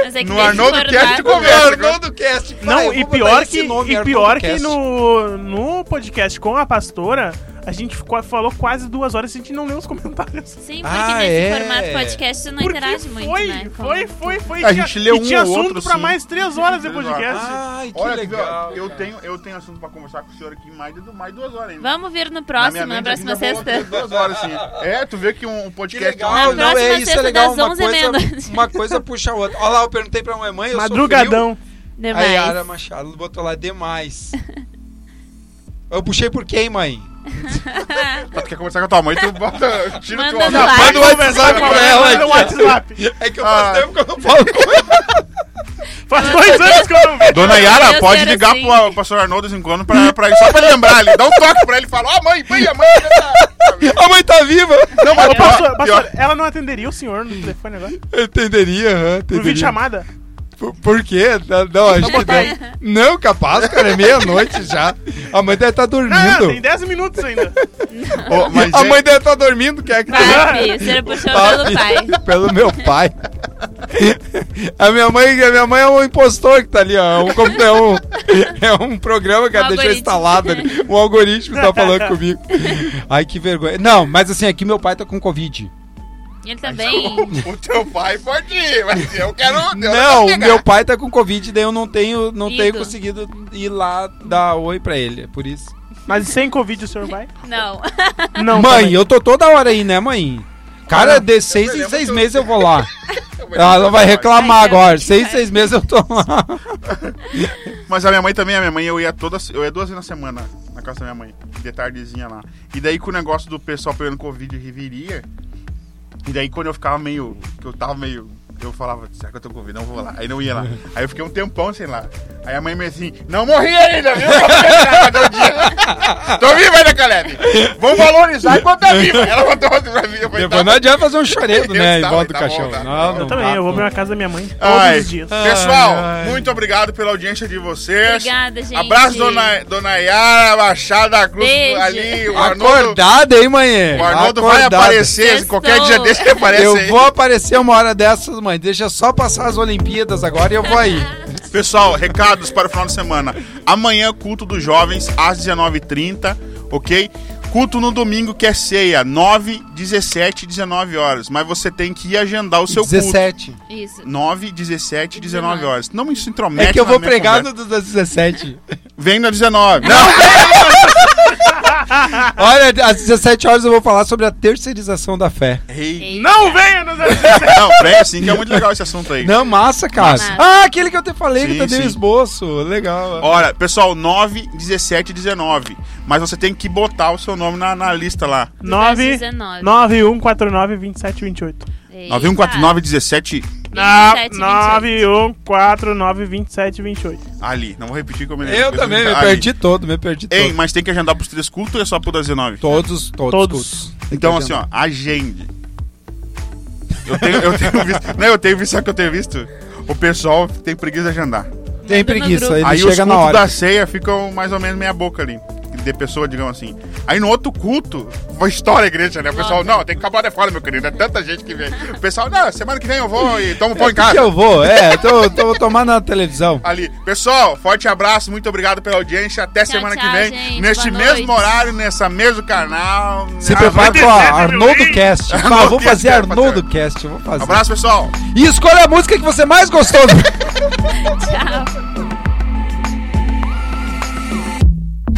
Mas é No Arnoldo Cast conversa. O Arnoldo Cast. Não, e pior que, nome, e pior que no, no podcast com a pastora, a gente ficou- falou quase duas horas e a gente não leu os comentários. Sim, porque Ah, nesse é. formato podcast você não Porque interage muito, foi, né? com- foi, foi, foi. A Tinha- gente leu e tinha um ou assunto outro, pra sim. mais três horas de podcast. Ai, que Olha, legal. eu tenho, eu tenho assunto pra conversar com o senhor aqui mais de mais duas horas ainda. Vamos vir no Na próximo, na, mente próxima sexta. Duas horas, sim. É, tu vê que um Que podcast... legal, Na não, próxima é isso é legal. Uma 11 coisa, uma coisa puxa a outra. Olha lá, eu perguntei pra minha mãe, eu sou Madrugadão. Demais. A Yara Machado botou lá demais. Eu puxei por quem, mãe? Tu quer conversar com a tua mãe, tu bota... Tira tua no mão. WhatsApp. Manda o WhatsApp com a pra mãe, ela. manda aqui. WhatsApp. É que eu Ah. faz tempo que eu não falo com ela. Faz dois anos que eu não vejo. Dona Yara, pode ligar assim. pro pastor Arnoldo de vez em quando pra, pra ele, só pra ele lembrar ali. Dá um toque pra ele e fala, ó mãe, mãe, a mãe... A mãe tá viva. Não, mas pastor, pastor, ela não atenderia o senhor no telefone agora? Eu entenderia, aham, Por entenderia. vídeo chamada? Por, por quê? Não, Não, acho que botar não. Não, capaz, cara, é meia-noite já. A mãe deve estar Não, não, dormindo. tem 10 minutos ainda. Ô, mas A é- mãe deve estar dormindo, quer que Vai, filho, senhor puxou Tá, pelo pai. Pelo meu pai. A minha mãe, a minha mãe é um impostor que tá ali, ó. É um, é um, é um programa que Um ela deixou instalado ali. Um algoritmo tá falando comigo. Ai, que vergonha. Não, mas assim, aqui meu pai tá com Covid. Ele também. O teu pai pode ir, mas eu quero... eu Não, quero o meu pai tá com Covid, daí eu não tenho, não Ido. tenho conseguido ir lá dar oi pra ele. É por isso. Mas sem Covid o senhor vai? Não. Não. mãe, também. eu tô toda hora aí, né, mãe? Cara, de seis em seis meses eu vou lá. Ela vai reclamar agora. Seis, seis meses eu tô lá. Mas a minha mãe também, a minha mãe, eu ia todas. Eu ia duas vezes na semana na casa da minha mãe. De tardezinha lá. E daí com o negócio do pessoal pegando Covid reviria. E daí quando eu ficava meio. que eu tava meio. Eu falava, será que eu tô com Covid? Não vou lá. Aí não ia lá. Aí eu fiquei um tempão sem lá. Aí a mãe me assim, não morri ainda, viu? Tô viva, ainda, Caleb. Vamos valorizar enquanto tá viva. Ela botou outra pra mim. Eu Depois tá não adianta fazer um choredo, né? Em volta do tá caixão. bom, tá. Não, Eu não também, dá, eu vou pra casa da minha mãe todos Ai, os dias. Pessoal, Ai, ai. muito obrigado pela audiência de vocês. Obrigada, gente. Abraço, dona, dona Yara, Baixada Cruz Beijo. ali. O Arnoldo, Acordada, hein, mãe? o Arnoldo vai Acordada. aparecer. Sextou. Qualquer dia desse ele aparece Eu aí. vou aparecer uma hora dessas, mãe. Deixa só passar as Olimpíadas agora e eu vou aí. Pessoal, recados para o final de semana. Amanhã, culto dos jovens, às 19h30, ok? Culto no domingo, que é ceia, 9, 17 e 19 horas. Mas você tem que ir agendar o seu culto. 17. Isso. 9, 17 e 19 horas. Não me se intromete É que eu vou pregar conversa. no das 17. Vem na 19. Não, Olha, às 17 horas eu vou falar sobre a terceirização da fé. Ei. Não venha nos Não, presta assim, que é muito legal esse assunto aí. Não, massa, cara. Massa. Ah, aquele que eu te falei que Sim, tu deu sim. esboço. Legal. Olha, pessoal, 9, 17 e 19. Mas você tem que botar o seu nome na, na lista lá. 9 19. 9149 2728. Eita. 9149 17 9 27, 9149 2728. ali. Não vou repetir como Eu também, me Ali. perdi todo, me perdi todo. Ei, mas tem que agendar pros três cultos ou é só pro das 19? Todos, todos, Todos. cultos. Tem que Então, assim, agendar. ó, agende. Eu tenho, eu tenho visto. Não, eu tenho visto, sabe o que eu tenho visto? O pessoal tem preguiça de agendar. Tem Manda no preguiça, grupo. ele Aí os chega na cultos hora. da ceia ficam mais ou menos meia boca ali. De pessoa, digamos assim. Aí no outro culto, história a igreja, né? O pessoal, não, tem que acabar de fora, meu querido. É tanta gente que vem. O pessoal, não, semana que vem eu vou e tomo pão em casa. eu vou, é, tô, tô tomando na televisão. Ali. Pessoal, forte abraço, muito obrigado pela audiência. Até Tchau, semana tchau, que vem. gente. Neste mesmo horário, nessa mesmo canal. Se Ah, prepara vai com a ter- Arnoldo Cast. Arnoldo vou fazer Arnoldo. Cast, vou fazer. Abraço, pessoal. E escolha a música que você mais gostou. Tchau.